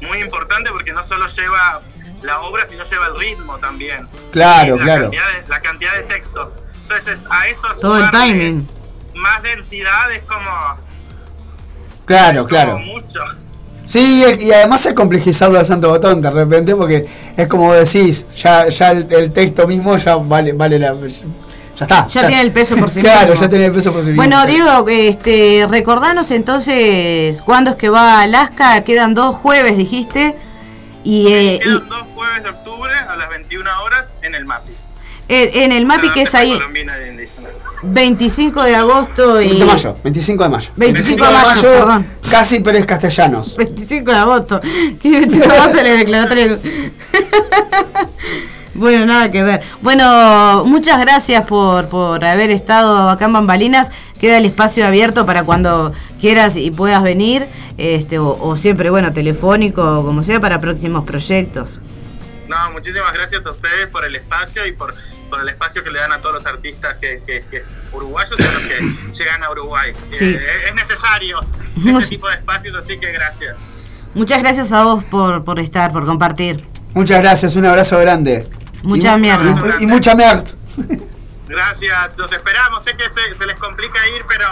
[SPEAKER 10] muy importante porque no solo lleva la obra, sino lleva el ritmo también.
[SPEAKER 7] Claro,
[SPEAKER 10] la
[SPEAKER 7] claro.
[SPEAKER 10] Cantidad de, la cantidad de texto. Entonces, a eso
[SPEAKER 5] Todo el timing.
[SPEAKER 10] más densidad es como,
[SPEAKER 7] Claro, claro.
[SPEAKER 10] como mucho.
[SPEAKER 7] Sí, y además es complejizarlo a Santo Botón de repente, porque es como decís, ya, ya el, el texto mismo ya vale, vale la. Ya está.
[SPEAKER 5] Ya tiene el peso por sí
[SPEAKER 7] Claro,
[SPEAKER 5] mismo.
[SPEAKER 7] ya tiene el peso por sí (laughs) mismo.
[SPEAKER 5] Bueno, Diego, este, recordanos entonces cuándo es que va a Alaska. Quedan dos jueves, dijiste. Y, eh, y
[SPEAKER 10] Quedan dos jueves de octubre a las 21 horas en el MAPI.
[SPEAKER 5] en, en el MAPI, que es ahí
[SPEAKER 10] Colombina de.
[SPEAKER 5] 25 de agosto y.
[SPEAKER 7] de mayo, 25 de mayo.
[SPEAKER 5] 25 de mayo, perdón.
[SPEAKER 7] Casi Pérez Castellanos.
[SPEAKER 5] 25 de agosto. (laughs) ¿Qué 25 de agosto le declaratoria? (laughs) Bueno, nada que ver. Bueno, muchas gracias por, por haber estado acá en Bambalinas. Queda el espacio abierto para cuando quieras y puedas venir, este, o, o siempre, bueno, telefónico o como sea, para próximos proyectos.
[SPEAKER 10] No, muchísimas gracias a ustedes por el espacio y por, por el espacio que le dan a todos los artistas que, que- que- uruguayos y a los que (coughs) llegan a Uruguay.
[SPEAKER 5] Sí.
[SPEAKER 10] Eh, es necesario este tipo de espacios, así que gracias.
[SPEAKER 5] Muchas gracias a vos por, por estar, por compartir.
[SPEAKER 7] Muchas gracias, un abrazo grande.
[SPEAKER 5] Mucha
[SPEAKER 7] Y-
[SPEAKER 5] mierda.
[SPEAKER 7] Y, y mucha mierda.
[SPEAKER 10] Gracias, los esperamos. Sé que se, se les complica ir, pero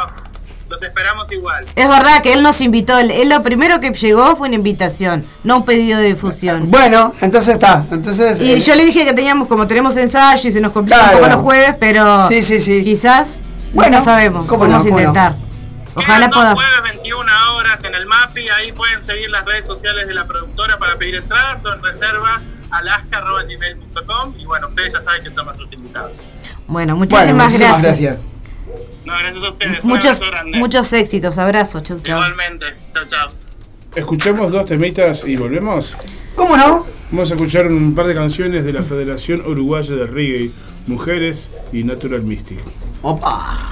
[SPEAKER 10] los esperamos igual.
[SPEAKER 5] Es verdad que él nos invitó, él, él lo primero que llegó fue una invitación, no un pedido de difusión. (laughs)
[SPEAKER 7] Bueno, entonces está. Entonces.
[SPEAKER 5] Y
[SPEAKER 7] eh,
[SPEAKER 5] yo le dije que teníamos, como tenemos ensayo y se nos complica
[SPEAKER 7] Claro.
[SPEAKER 5] un poco los jueves, pero
[SPEAKER 7] Sí, sí, sí.
[SPEAKER 5] quizás,
[SPEAKER 7] Bueno,
[SPEAKER 5] no sabemos,
[SPEAKER 7] cómo no,
[SPEAKER 5] vamos a
[SPEAKER 7] cómo no.
[SPEAKER 5] intentar. Ojalá
[SPEAKER 10] Quedan dos
[SPEAKER 5] podamos.
[SPEAKER 10] jueves 21 horas en el MAPI. Ahí pueden seguir las redes sociales de la productora para pedir entradas. Son reservas alaska.gmail.com. Y bueno, ustedes ya saben que son nuestros invitados.
[SPEAKER 5] Bueno,
[SPEAKER 7] bueno,
[SPEAKER 5] muchísimas,
[SPEAKER 7] muchísimas
[SPEAKER 5] gracias.
[SPEAKER 10] No, gracias a ustedes. Un
[SPEAKER 5] Muchos,
[SPEAKER 10] abrazo grande.
[SPEAKER 5] muchos éxitos, abrazos, chau, chau.
[SPEAKER 10] Igualmente. Chao, chao.
[SPEAKER 4] Escuchemos dos temitas y volvemos.
[SPEAKER 7] ¿Cómo no?
[SPEAKER 4] Vamos a escuchar un par de canciones de la Federación Uruguaya de Reggae, Mujeres y Natural Mystic.
[SPEAKER 7] Opa.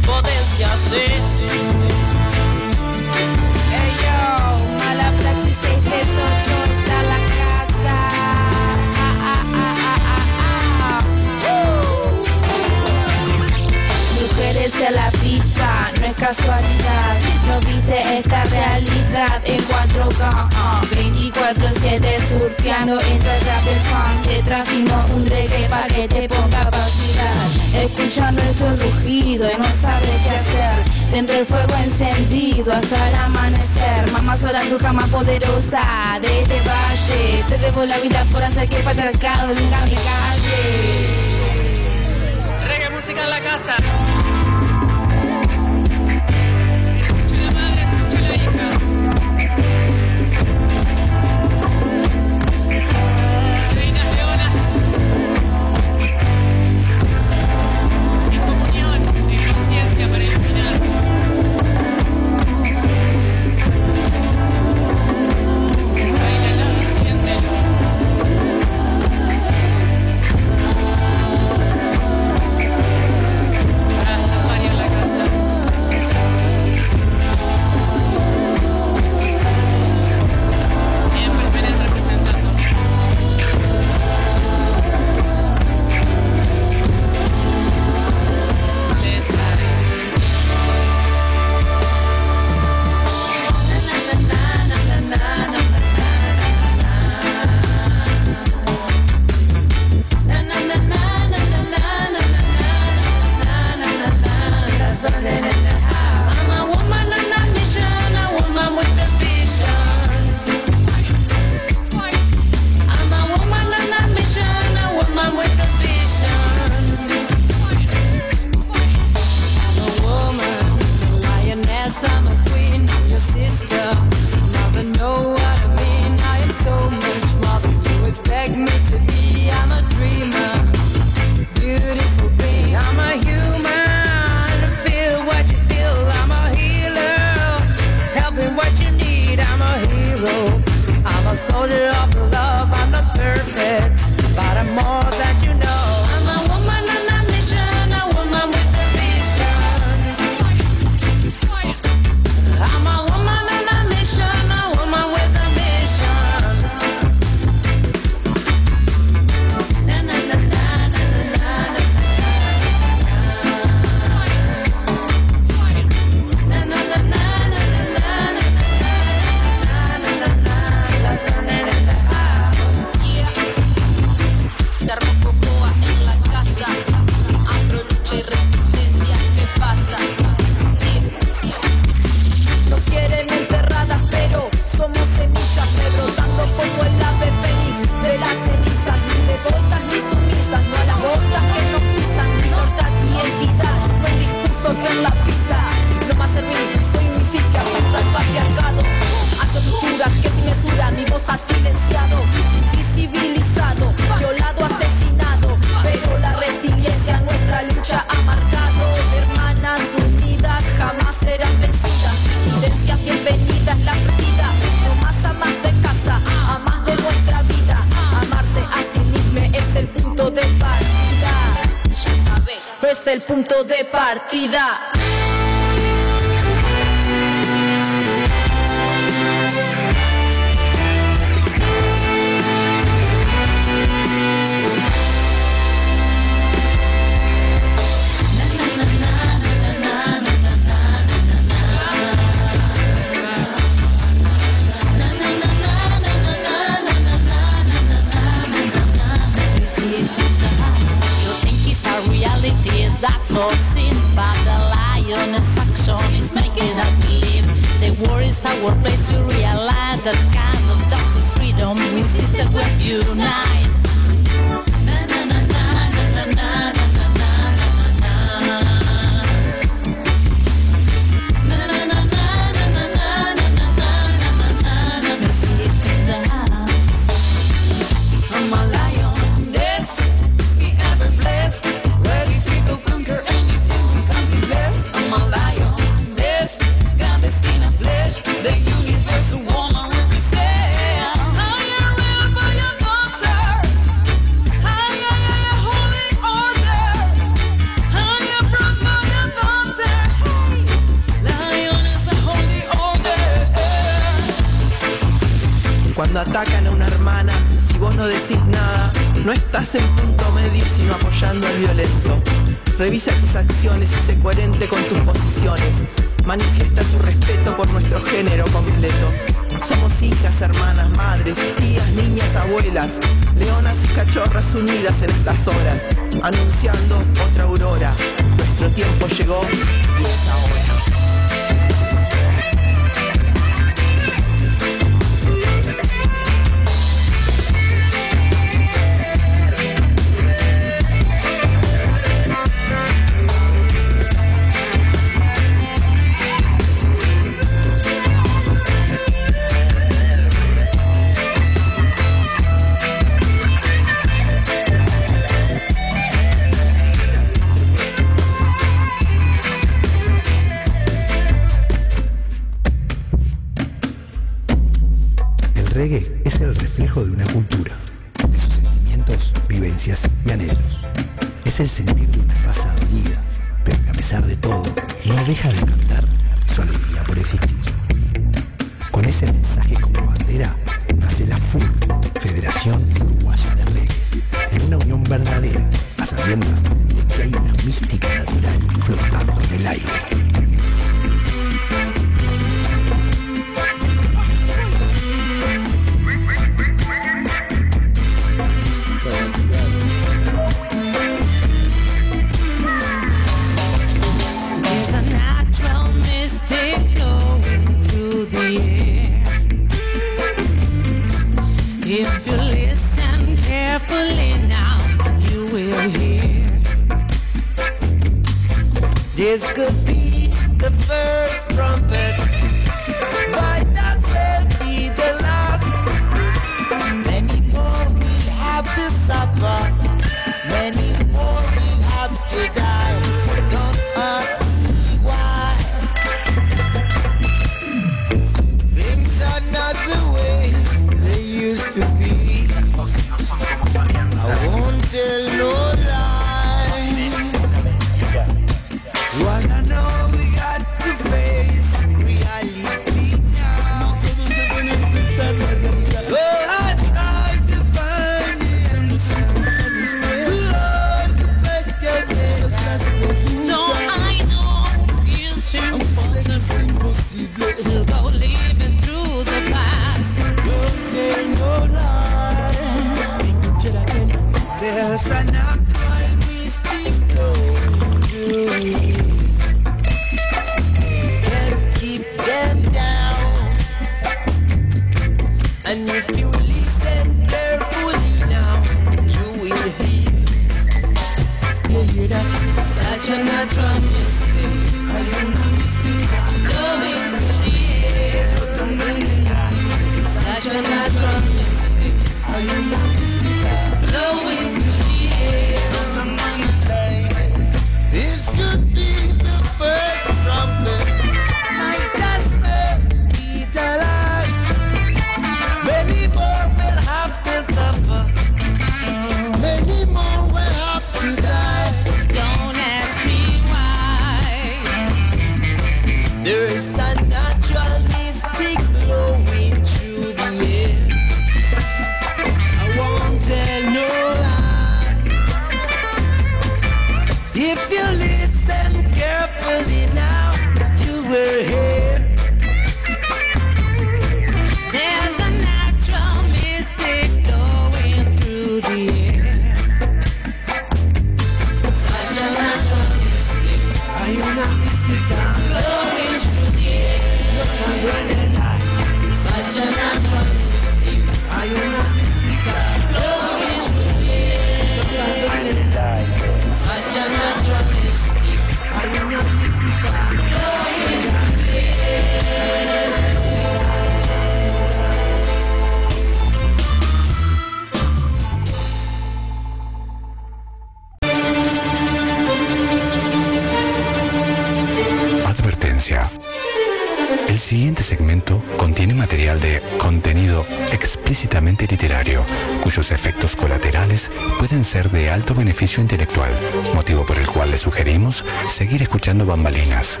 [SPEAKER 11] Ser de alto beneficio intelectual, motivo por el cual le sugerimos seguir escuchando bambalinas.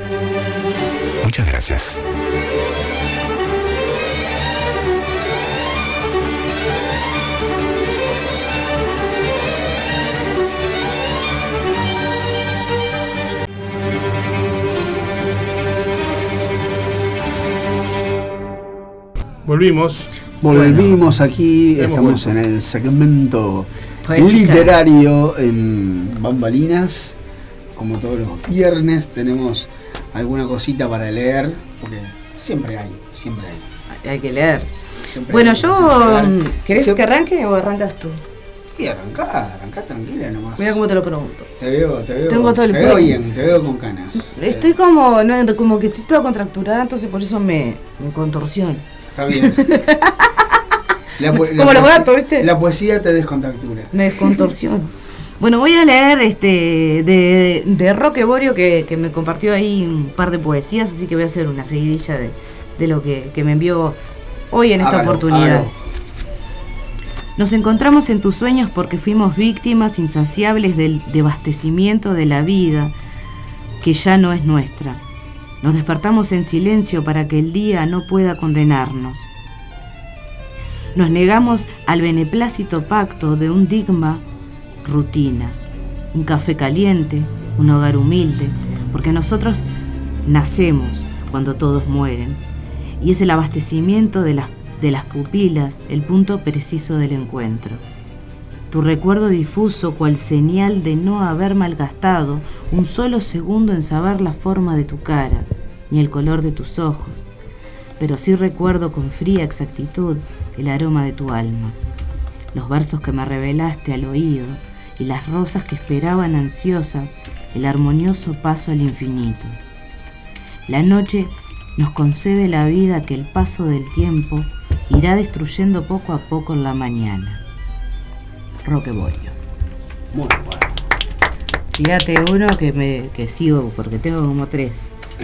[SPEAKER 11] Muchas gracias.
[SPEAKER 4] Volvimos.
[SPEAKER 7] Volvimos aquí, estamos
[SPEAKER 4] vuelto.
[SPEAKER 7] en el segmento. Literario en Bambalinas. Como todos los viernes tenemos alguna cosita para leer, porque siempre hay, siempre hay.
[SPEAKER 5] Hay que leer.
[SPEAKER 7] Siempre
[SPEAKER 5] Bueno,
[SPEAKER 7] hay
[SPEAKER 5] yo. mm, ¿Querés
[SPEAKER 7] Siempre-
[SPEAKER 5] que arranque o arrancas tú?
[SPEAKER 7] Sí, arrancá, arrancá tranquila nomás.
[SPEAKER 5] Mira cómo te lo pregunto.
[SPEAKER 7] Te veo, te veo.
[SPEAKER 5] Tengo todo el
[SPEAKER 7] te veo bien, te veo con ganas.
[SPEAKER 5] Estoy como, no, como que estoy toda contracturada, entonces por eso me, me contorsiono.
[SPEAKER 7] Está bien. (laughs) La
[SPEAKER 5] Como los gatos, ¿viste?
[SPEAKER 7] La poesía te descontractura.
[SPEAKER 5] Me descontorsiono. Bueno, voy a leer este de, de Roque Borio que, que me compartió ahí un par de poesías, así que voy a hacer una seguidilla de, de lo que, que me envió hoy en esta
[SPEAKER 7] Hágalo,
[SPEAKER 5] oportunidad.
[SPEAKER 7] hágalo.
[SPEAKER 5] Nos encontramos en tus sueños porque fuimos víctimas insaciables del devastecimiento de la vida que ya no es nuestra. Nos despertamos en silencio para que el día no pueda condenarnos. Nos negamos al beneplácito pacto de un digma rutina, un café caliente, un hogar humilde, porque nosotros nacemos cuando todos mueren, y es el abastecimiento de las, pupilas el punto preciso del encuentro. Tu recuerdo difuso cual señal de no haber malgastado un solo segundo en saber la forma de tu cara, ni el color de tus ojos, pero sí recuerdo con fría exactitud el aroma de tu alma, los versos que me revelaste al oído y las rosas que esperaban ansiosas el armonioso paso al infinito. La noche nos concede la vida que el paso del tiempo irá destruyendo poco a poco en la mañana. Roque Borio.
[SPEAKER 7] Muy bueno.
[SPEAKER 5] Fíjate uno que me que sigo porque tengo como tres.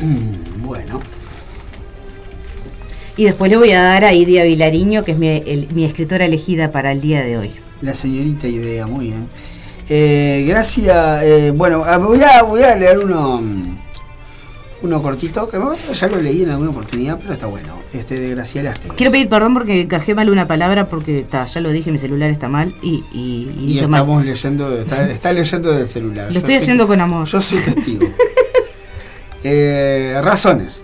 [SPEAKER 7] Mm, Bueno.
[SPEAKER 5] Y después le voy a dar a Idia Vilariño, que es mi, el- mi escritora elegida para el día de hoy.
[SPEAKER 7] La señorita idea, muy bien. Eh, gracias. eh, bueno, ah, voy a, voy a leer uno mm, uno cortito, que me parece que ya lo leí en alguna oportunidad, pero está bueno. Este de Graciela.
[SPEAKER 5] Quiero pedir perdón porque encajé mal una palabra porque ta, ya lo dije, mi celular está mal y, y, y
[SPEAKER 7] Y
[SPEAKER 5] dije mal.
[SPEAKER 7] estamos leyendo, está, está leyendo del celular.
[SPEAKER 5] Lo
[SPEAKER 7] Yo
[SPEAKER 5] estoy
[SPEAKER 7] soy-
[SPEAKER 5] haciendo con amor.
[SPEAKER 7] Yo soy testigo. (laughs) Eh, razones.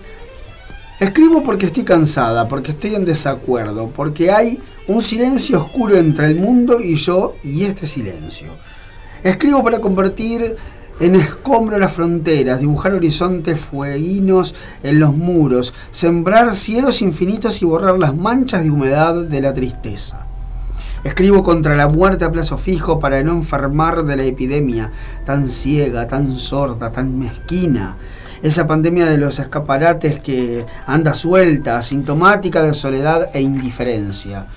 [SPEAKER 7] Escribo porque estoy cansada, porque estoy en desacuerdo, porque hay un silencio oscuro entre el mundo y yo y este silencio. Escribo para convertir en escombro las fronteras, dibujar horizontes fueguinos en los muros, sembrar cielos infinitos y borrar las manchas de humedad de la tristeza. Escribo contra la muerte a plazo fijo para no enfermar de la epidemia tan ciega, tan sorda, tan mezquina. Esa pandemia de los escaparates que anda suelta, sintomática de soledad e indiferencia.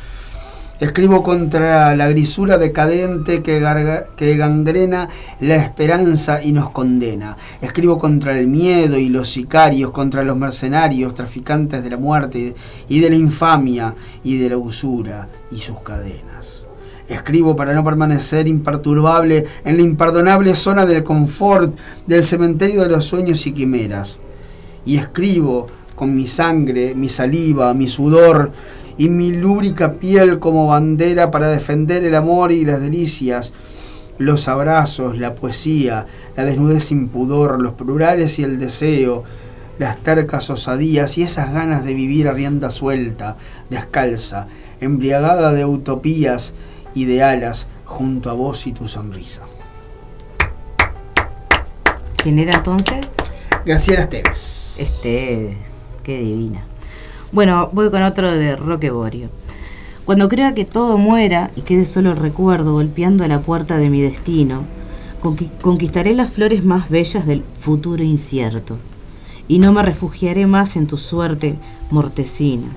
[SPEAKER 7] Escribo contra la grisura decadente que, garga- que gangrena la esperanza y nos condena. Escribo contra el miedo y los sicarios, contra los mercenarios, traficantes de la muerte y de la infamia y de la usura y sus cadenas. Escribo para no permanecer imperturbable en la imperdonable zona del confort del cementerio de los sueños y quimeras. Y escribo con mi sangre, mi saliva, mi sudor y mi lúbrica piel como bandera para defender el amor y las delicias, los abrazos, la poesía, la desnudez sin pudor, los plurales y el deseo, las tercas osadías y esas ganas de vivir a rienda suelta, descalza, embriagada de utopías y de alas, junto a vos y tu sonrisa.
[SPEAKER 5] ¿Quién era entonces?
[SPEAKER 7] Graciela Esteves.
[SPEAKER 5] Esteves, qué divina. Bueno, voy con otro de Roque Borio. Cuando crea que todo muera y quede solo el recuerdo golpeando a la puerta de mi destino, conqui- conquistaré las flores más bellas del futuro incierto y no me refugiaré más en tu suerte mortecina.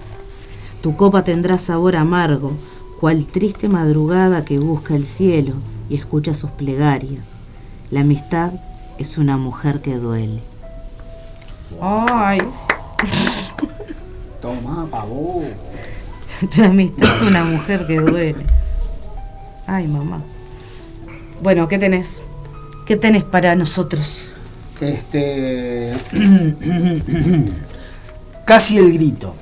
[SPEAKER 5] Tu copa tendrá sabor amargo, cual triste madrugada que busca el cielo y escucha sus plegarias. La amistad es una mujer que duele. Ay,
[SPEAKER 7] Toma, pavo. (laughs)
[SPEAKER 5] la amistad es una mujer que duele. Ay, mamá. Bueno, ¿qué tenés? ¿Qué tenés para nosotros?
[SPEAKER 7] Este. (clears throat) Casi el grito.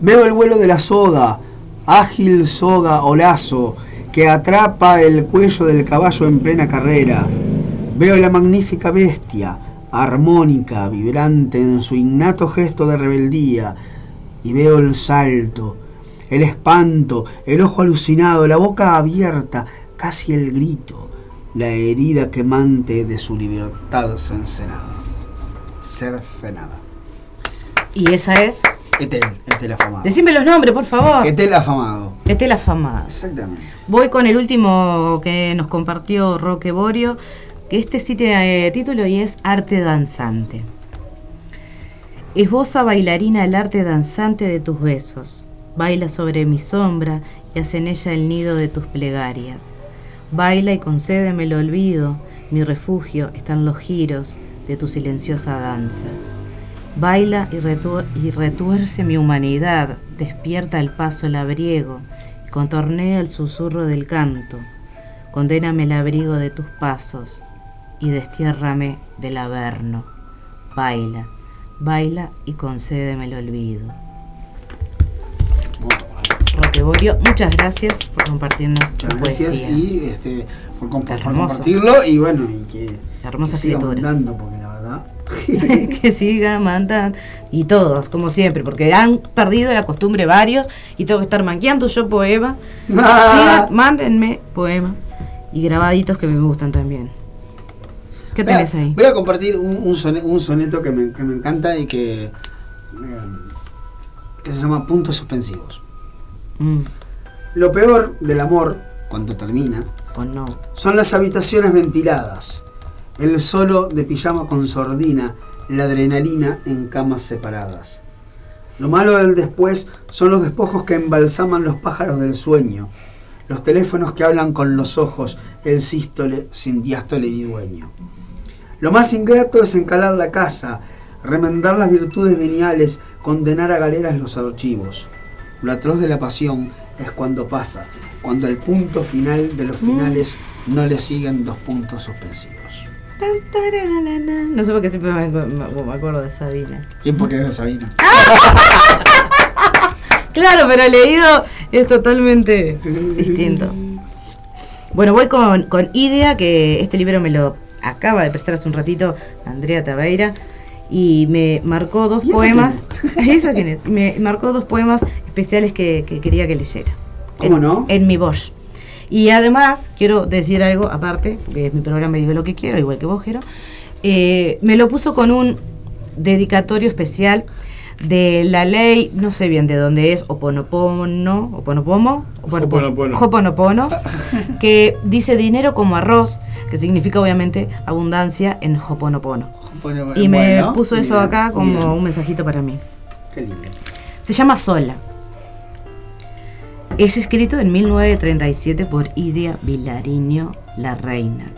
[SPEAKER 7] Veo el vuelo de la soga, ágil soga o lazo, que atrapa el cuello del caballo en plena carrera. Veo la magnífica bestia, armónica, vibrante en su innato gesto de rebeldía. Y veo el salto, el espanto, el ojo alucinado, la boca abierta, casi el grito, la herida quemante de su libertad cercenada. Cercenada.
[SPEAKER 5] ¿Y esa es?
[SPEAKER 7] Etel, Etel afamado.
[SPEAKER 5] Decime los nombres, por favor.
[SPEAKER 7] Etel afamado.
[SPEAKER 5] Etel afamado.
[SPEAKER 7] Exactamente.
[SPEAKER 5] Voy con el último que nos compartió Roque Borio, que este sí tiene eh, título y es Arte Danzante. Esboza bailarina el arte danzante de tus besos. Baila sobre mi sombra y hace en ella el nido de tus plegarias. Baila y concédeme el olvido, mi refugio están los giros de tu silenciosa danza. Baila y, retu- y retuerce mi humanidad, despierta el paso labriego, contornea el susurro del canto. Condéname el abrigo de tus pasos y destiérrame del averno. Baila, baila y concédeme el olvido. Roque Borio, muchas gracias por compartirnos tu
[SPEAKER 7] Muchas gracias
[SPEAKER 5] poesía.
[SPEAKER 7] y este, por, comp- por
[SPEAKER 5] Hermoso.
[SPEAKER 7] compartirlo y bueno, y que,
[SPEAKER 5] Hermosa
[SPEAKER 7] que siga porque la. (laughs)
[SPEAKER 5] que siga mandando. Y todos, como siempre, porque han perdido la costumbre varios y tengo que estar manqueando yo poemas. (laughs) Sigan, mándenme poemas y grabaditos que me gustan también. ¿Qué
[SPEAKER 7] Voy
[SPEAKER 5] tenés ahí?
[SPEAKER 7] Voy a compartir un, un sone- un soneto que me, que me encanta y que, eh, que se llama Puntos Suspensivos.
[SPEAKER 5] Mm,
[SPEAKER 7] Lo peor del amor, cuando termina,
[SPEAKER 5] o no.
[SPEAKER 7] son las habitaciones ventiladas, el solo de pijama con sordina, la adrenalina en camas separadas. Lo malo del después son los despojos que embalsaman los pájaros del sueño, los teléfonos que hablan con los ojos, el sístole sin diástole ni dueño. Lo más ingrato es encalar la casa, remendar las virtudes veniales, condenar a galeras los archivos. Lo atroz de la pasión es cuando pasa, cuando el punto final de los finales no le siguen dos puntos suspensivos.
[SPEAKER 5] No sé por qué siempre me, me- me acuerdo de Sabina.
[SPEAKER 7] ¿Y por qué es de Sabina? (laughs)
[SPEAKER 5] Claro, pero leído es totalmente distinto. Bueno, voy con, con Idea, que este libro me lo acaba de prestar hace un ratito Andrea Tabeira. Y me marcó dos
[SPEAKER 7] ¿Y esa
[SPEAKER 5] poemas. (laughs) ¿Esa quién es? Me marcó dos poemas especiales que, que quería que leyera.
[SPEAKER 7] ¿Cómo
[SPEAKER 5] en,
[SPEAKER 7] no?
[SPEAKER 5] En mi voz. Y además, quiero decir algo aparte, porque es mi programa y digo lo que quiero, igual que vos, Jero. Eh, me lo puso con un dedicatorio especial de la ley, no sé bien de dónde es, Oponopono, Oponopomo,
[SPEAKER 4] Hoponopono.
[SPEAKER 5] Hoponopono, (laughs) que dice dinero como arroz, que significa obviamente abundancia en Hoponopono. Y me
[SPEAKER 7] Bueno,
[SPEAKER 5] puso eso
[SPEAKER 7] bien,
[SPEAKER 5] acá como
[SPEAKER 7] bien.
[SPEAKER 5] un mensajito para mí.
[SPEAKER 7] Qué lindo.
[SPEAKER 5] Se llama Sola. Es escrito en 1937 por Idia Vilariño, la reina.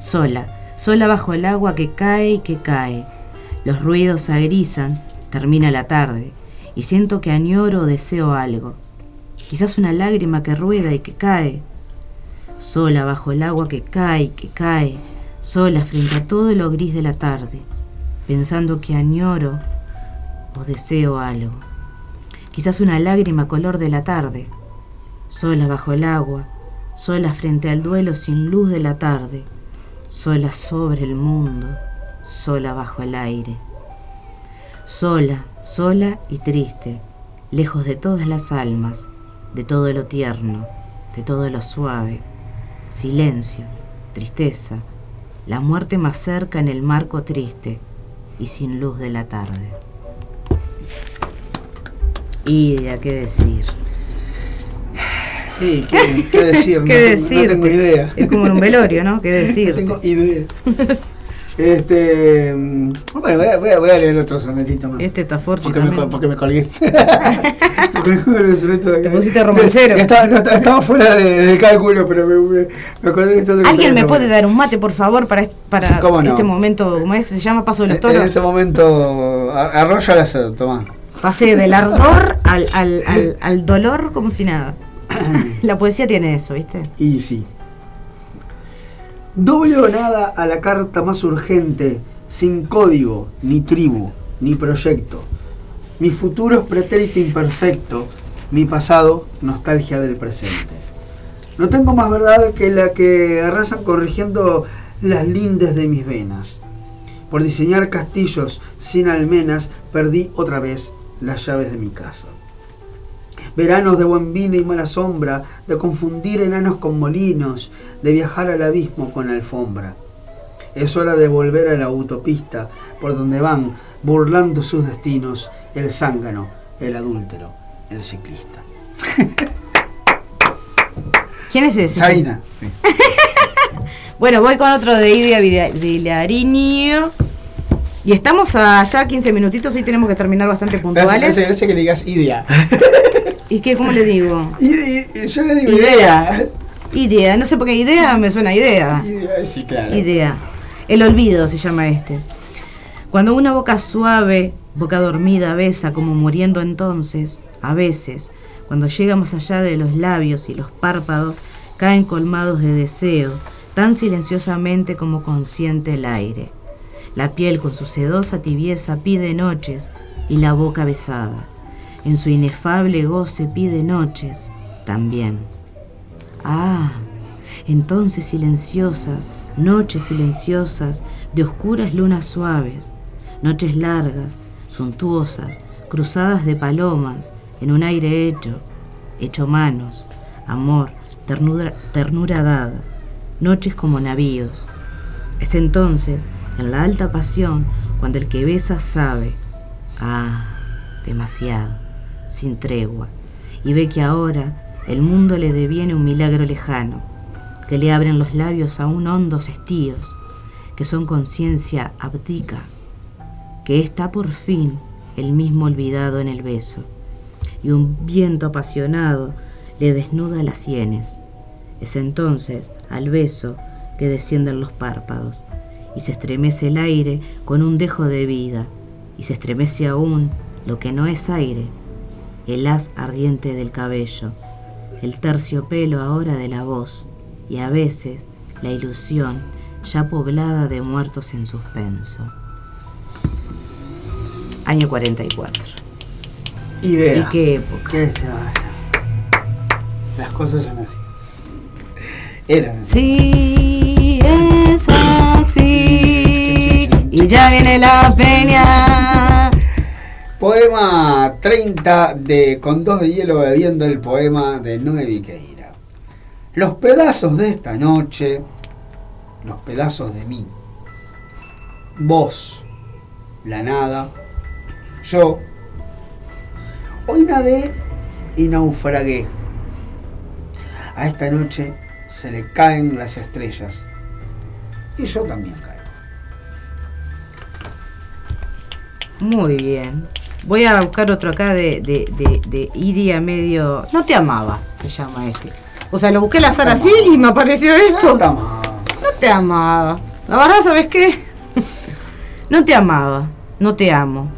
[SPEAKER 5] Sola, sola bajo el agua que cae y que cae. Los ruidos agrizan, termina la tarde, y siento que añoro o deseo algo. Quizás una lágrima que rueda y que cae. Sola bajo el agua que cae y que cae, sola frente a todo lo gris de la tarde, pensando que añoro o deseo algo. Quizás una lágrima color de la tarde, sola bajo el agua, sola frente al duelo sin luz de la tarde, sola sobre el mundo, sola bajo el aire. Sola, sola y triste, lejos de todas las almas, de todo lo tierno, de todo lo suave. Silencio, tristeza, la muerte más cerca en el marco triste y sin luz de la tarde. Y de a qué decir.
[SPEAKER 7] Sí, ¿qué, qué decir? (laughs)
[SPEAKER 5] ¿Qué
[SPEAKER 7] no,
[SPEAKER 5] decirte?
[SPEAKER 7] No tengo idea.
[SPEAKER 5] Es como en un velorio, ¿no? ¿Qué decirte? (laughs)
[SPEAKER 7] No tengo idea. Este. mm, Bueno, voy a, voy a, voy a leer otro sonetito más.
[SPEAKER 5] Este está fuerte
[SPEAKER 7] Porque me, porque me colgué. (laughs) Porque me colgué el soneto de acá.
[SPEAKER 5] Te pusiste romancero.
[SPEAKER 7] Ya Estaba, no, estaba- estaba fuera de, de cálculo, pero me, me, acordé de esto.
[SPEAKER 5] ¿Alguien me puede dar un mate, por favor, para, para
[SPEAKER 7] Sí, cómo no.
[SPEAKER 5] este momento, ¿cómo es que se llama? Paso de los
[SPEAKER 7] En
[SPEAKER 5] toros.
[SPEAKER 7] este momento, arroyo la sed, tomá.
[SPEAKER 5] Pasé del ardor al, al, al, al dolor como si nada. (coughs) La poesía tiene eso, ¿viste?
[SPEAKER 7] Y sí. Doble o nada a la carta más urgente, sin código, ni tribu, ni proyecto. Mi futuro es pretérito imperfecto, mi pasado, nostalgia del presente. No tengo más verdad que la que arrasan corrigiendo las lindes de mis venas. Por diseñar castillos sin almenas, perdí otra vez las llaves de mi casa. Veranos de buen vino y mala sombra, de confundir enanos con molinos, de viajar al abismo con alfombra. Es hora de volver a la autopista por donde van, burlando sus destinos, el zángano, el adúltero, el ciclista. (laughs)
[SPEAKER 5] ¿Quién es ese?
[SPEAKER 7] Sabina. (laughs)
[SPEAKER 5] Bueno, voy con otro de Idia Villa- Villarinho. Y estamos a ya 15 minutitos, hoy tenemos que terminar bastante puntuales.
[SPEAKER 7] gracias, gracias que le digas idea. (laughs)
[SPEAKER 5] ¿Y qué, cómo le digo?
[SPEAKER 7] Yo le digo idea.
[SPEAKER 5] Idea, no sé por qué idea me suena a idea.
[SPEAKER 7] Idea, Sí, claro.
[SPEAKER 5] Idea. El olvido se llama este. Cuando una boca suave, boca dormida, besa como muriendo entonces, a veces, cuando llega más allá de los labios y los párpados, caen colmados de deseo, tan silenciosamente como consciente el aire. La piel con su sedosa tibieza pide noches y la boca besada. En su inefable goce pide noches también. Ah, entonces silenciosas, noches silenciosas, de oscuras lunas suaves, noches largas, suntuosas, cruzadas de palomas, en un aire hecho, hecho manos, amor, ternura, ternura dada, noches como navíos. Es entonces, en la alta pasión, cuando el que besa sabe, ah, demasiado, sin tregua, y ve que ahora el mundo le deviene un milagro lejano, que le abren los labios aún hondos estíos, que son conciencia abdica, que está por fin el mismo olvidado en el beso, y un viento apasionado le desnuda las sienes. Es entonces al beso que descienden los párpados, y se estremece el aire con un dejo de vida, y se estremece aún lo que no es aire, el haz ardiente del cabello, el terciopelo ahora de la voz, y a veces la ilusión ya poblada de muertos en suspenso. Año 44.
[SPEAKER 7] Idea.
[SPEAKER 5] ¿Y qué época?
[SPEAKER 7] ¿Qué se va a hacer? Las cosas son así. Eran.
[SPEAKER 5] Sí, es Y ya viene la peña.
[SPEAKER 7] Poema 30 de Con dos de hielo bebiendo el poema de Noé Viqueira. Los pedazos de esta noche, los pedazos de mí. Vos, la nada, yo. Hoy nadé y naufragué. A esta noche se le caen las estrellas. Y yo también caigo.
[SPEAKER 5] Muy bien. Voy a buscar otro acá de, de, de, de medio. No te amaba, se llama este. O sea, lo busqué al azar así y me apareció esto.
[SPEAKER 7] No te amaba.
[SPEAKER 5] No te amaba. La verdad, ¿sabes qué? (laughs) No te amaba. No te amo.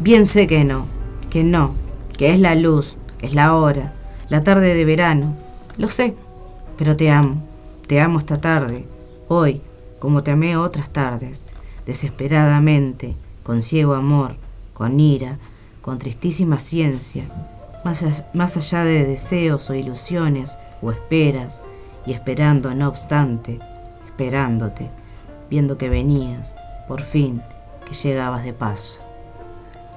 [SPEAKER 5] Bien sé que no. Que no. Que es la luz. Es la hora. La tarde de verano. Lo sé. Pero te amo. Te amo esta tarde. Hoy. Como te amé otras tardes. Desesperadamente. Con ciego amor. Con ira. Con tristísima ciencia. Más, a- más allá de deseos o ilusiones o esperas. y esperando, no obstante, esperándote, viendo que venías, por fin, que llegabas de paso.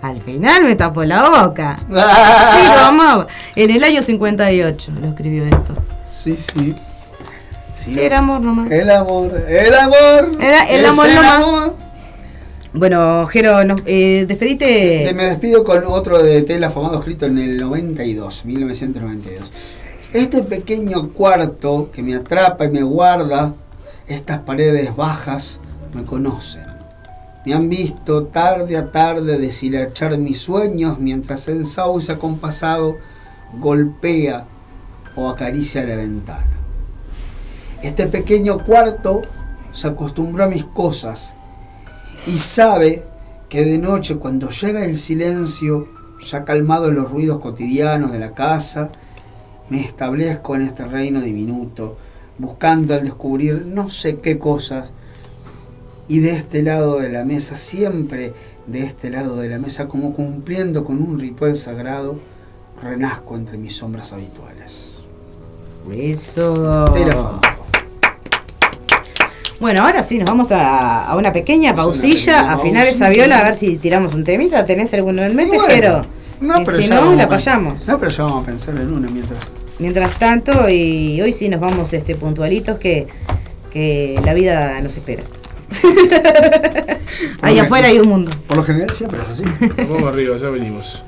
[SPEAKER 5] Al final me tapó la boca. (laughs) Sí, lo amaba. En el año 58 lo escribió esto.
[SPEAKER 7] Sí, sí. Sí.
[SPEAKER 5] Era amor nomás.
[SPEAKER 7] El amor, el amor.
[SPEAKER 5] Era el amor
[SPEAKER 7] el
[SPEAKER 5] nomás.
[SPEAKER 7] amor.
[SPEAKER 5] Bueno, Jero, nos, eh, despedite.
[SPEAKER 7] Te- Me despido con otro de Tela Famado escrito en el 92, 1992. Este pequeño cuarto que me atrapa y me guarda, estas paredes bajas, me conocen. Me han visto tarde a tarde deshilachar mis sueños mientras el sauce acompasado golpea o acaricia la ventana. Este pequeño cuarto se acostumbró a mis cosas y sabe que de noche cuando llega el silencio, ya calmados los ruidos cotidianos de la casa, me establezco en este reino diminuto, buscando al descubrir no sé qué cosas, y de este lado de la mesa, siempre de este lado de la mesa, como cumpliendo con un ritual sagrado, renazco entre mis sombras habituales.
[SPEAKER 5] Eso. Bueno, ahora sí, nos vamos a, a una pequeña
[SPEAKER 7] a
[SPEAKER 5] pausilla,
[SPEAKER 7] pequeña
[SPEAKER 5] afinar esa viola, a ver si tiramos un temita. ¿Tenés alguno en mente,
[SPEAKER 7] Bueno? No,
[SPEAKER 5] Y
[SPEAKER 7] pero
[SPEAKER 5] si no, la
[SPEAKER 7] a
[SPEAKER 5] payamos.
[SPEAKER 7] No, pero ya vamos a pensar en una mientras.
[SPEAKER 5] Mientras tanto, y hoy sí nos vamos este puntualitos que, que la vida nos espera. (laughs) Ahí afuera hay un mundo.
[SPEAKER 7] Por lo general siempre es así.
[SPEAKER 4] Vamos arriba, ya venimos.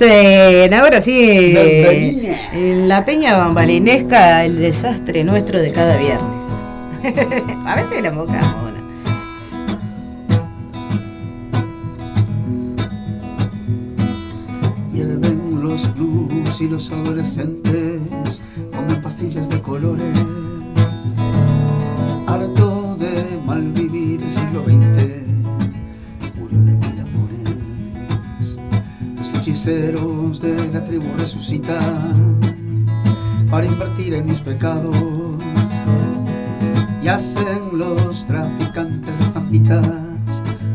[SPEAKER 5] En, ahora sí, eh, en la peña bambalinesca, el desastre nuestro de cada viernes. (laughs) A veces la.
[SPEAKER 7] Hierven los blues y los adolescentes comen pastillas de colores. Hechiceros de la tribu resucitan para invertir en mis pecados. Y hacen los traficantes de estampitas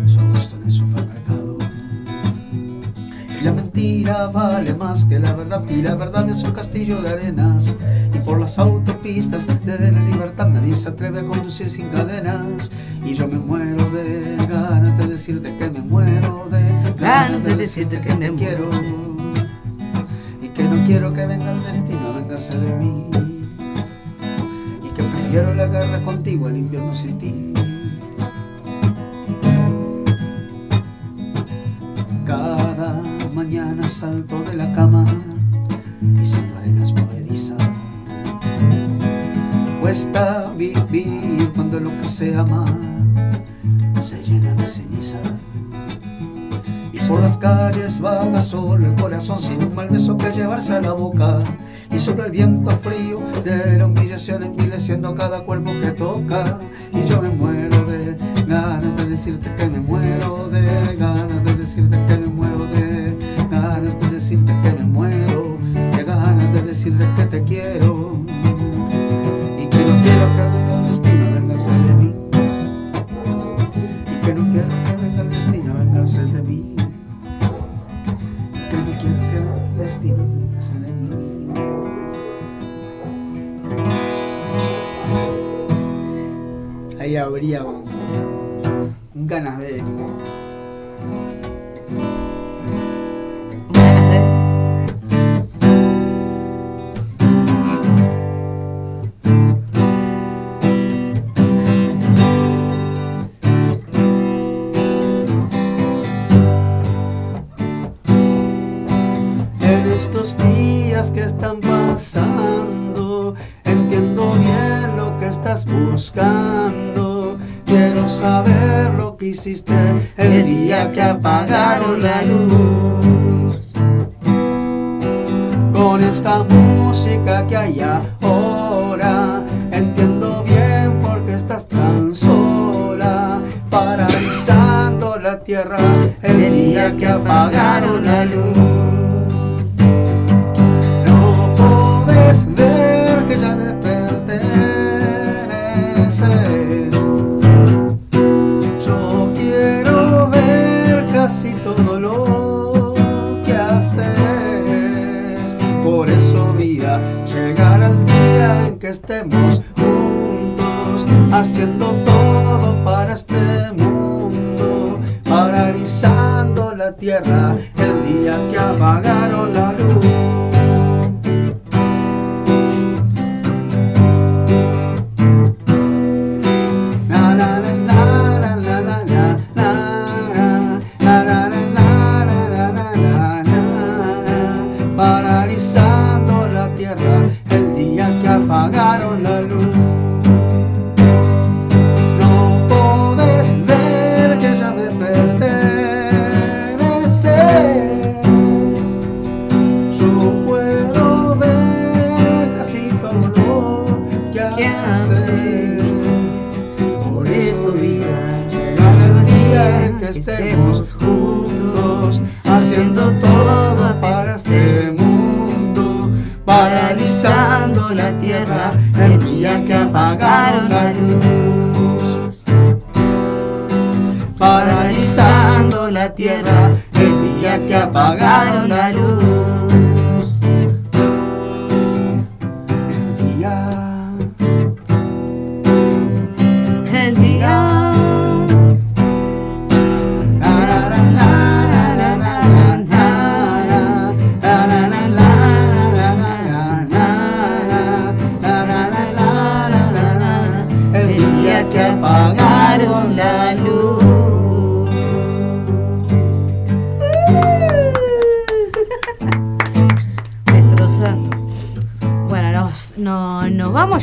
[SPEAKER 7] su agosto en el supermercado. Y la mentira vale más que la verdad y la verdad es un castillo de arenas y por las autopistas de la libertad nadie se atreve a conducir sin cadenas y yo me muero de ganas de decirte que me De
[SPEAKER 5] decirte que me
[SPEAKER 7] quiero y que no quiero que venga el destino a vengarse de mí. Y que prefiero la guerra contigo al invierno sin ti. Cada mañana salto de la cama pisando arenas movedizas. Cuesta vivir cuando lo que se ama Calles vaga solo el corazón sin un mal beso que llevarse a la boca. Y sobre el viento frío de la humillación envileciendo cada cuerpo que toca. Y yo me muero de ganas de decirte que me muero, de ganas de decirte que me muero, de ganas de decirte que me muero, de ganas de decirte que te quiero.
[SPEAKER 5] is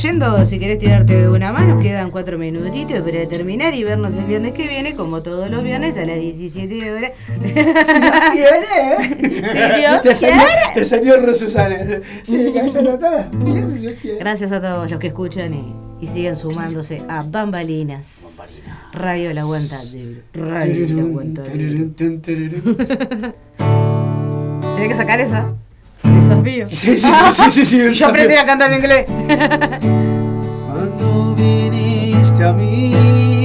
[SPEAKER 5] yendo, si querés tirarte una mano, quedan cuatro minutitos para terminar y vernos el viernes que viene, como todos los viernes, a las 17 horas.
[SPEAKER 12] quiere, (laughs)
[SPEAKER 5] Si Dios
[SPEAKER 12] te salió, te salió Susana. Sí.
[SPEAKER 5] Gracias a todos los que escuchan y, y siguen sumándose a Bambalinas. Radio La Aguanta. Radio La Aguanta. (laughs) Tenés que sacar esa. Desafío.
[SPEAKER 12] Sí, sí, sí, sí, sí, (laughs)
[SPEAKER 5] yo aprendí a cantar en inglés.
[SPEAKER 7] Cuando viniste a mí,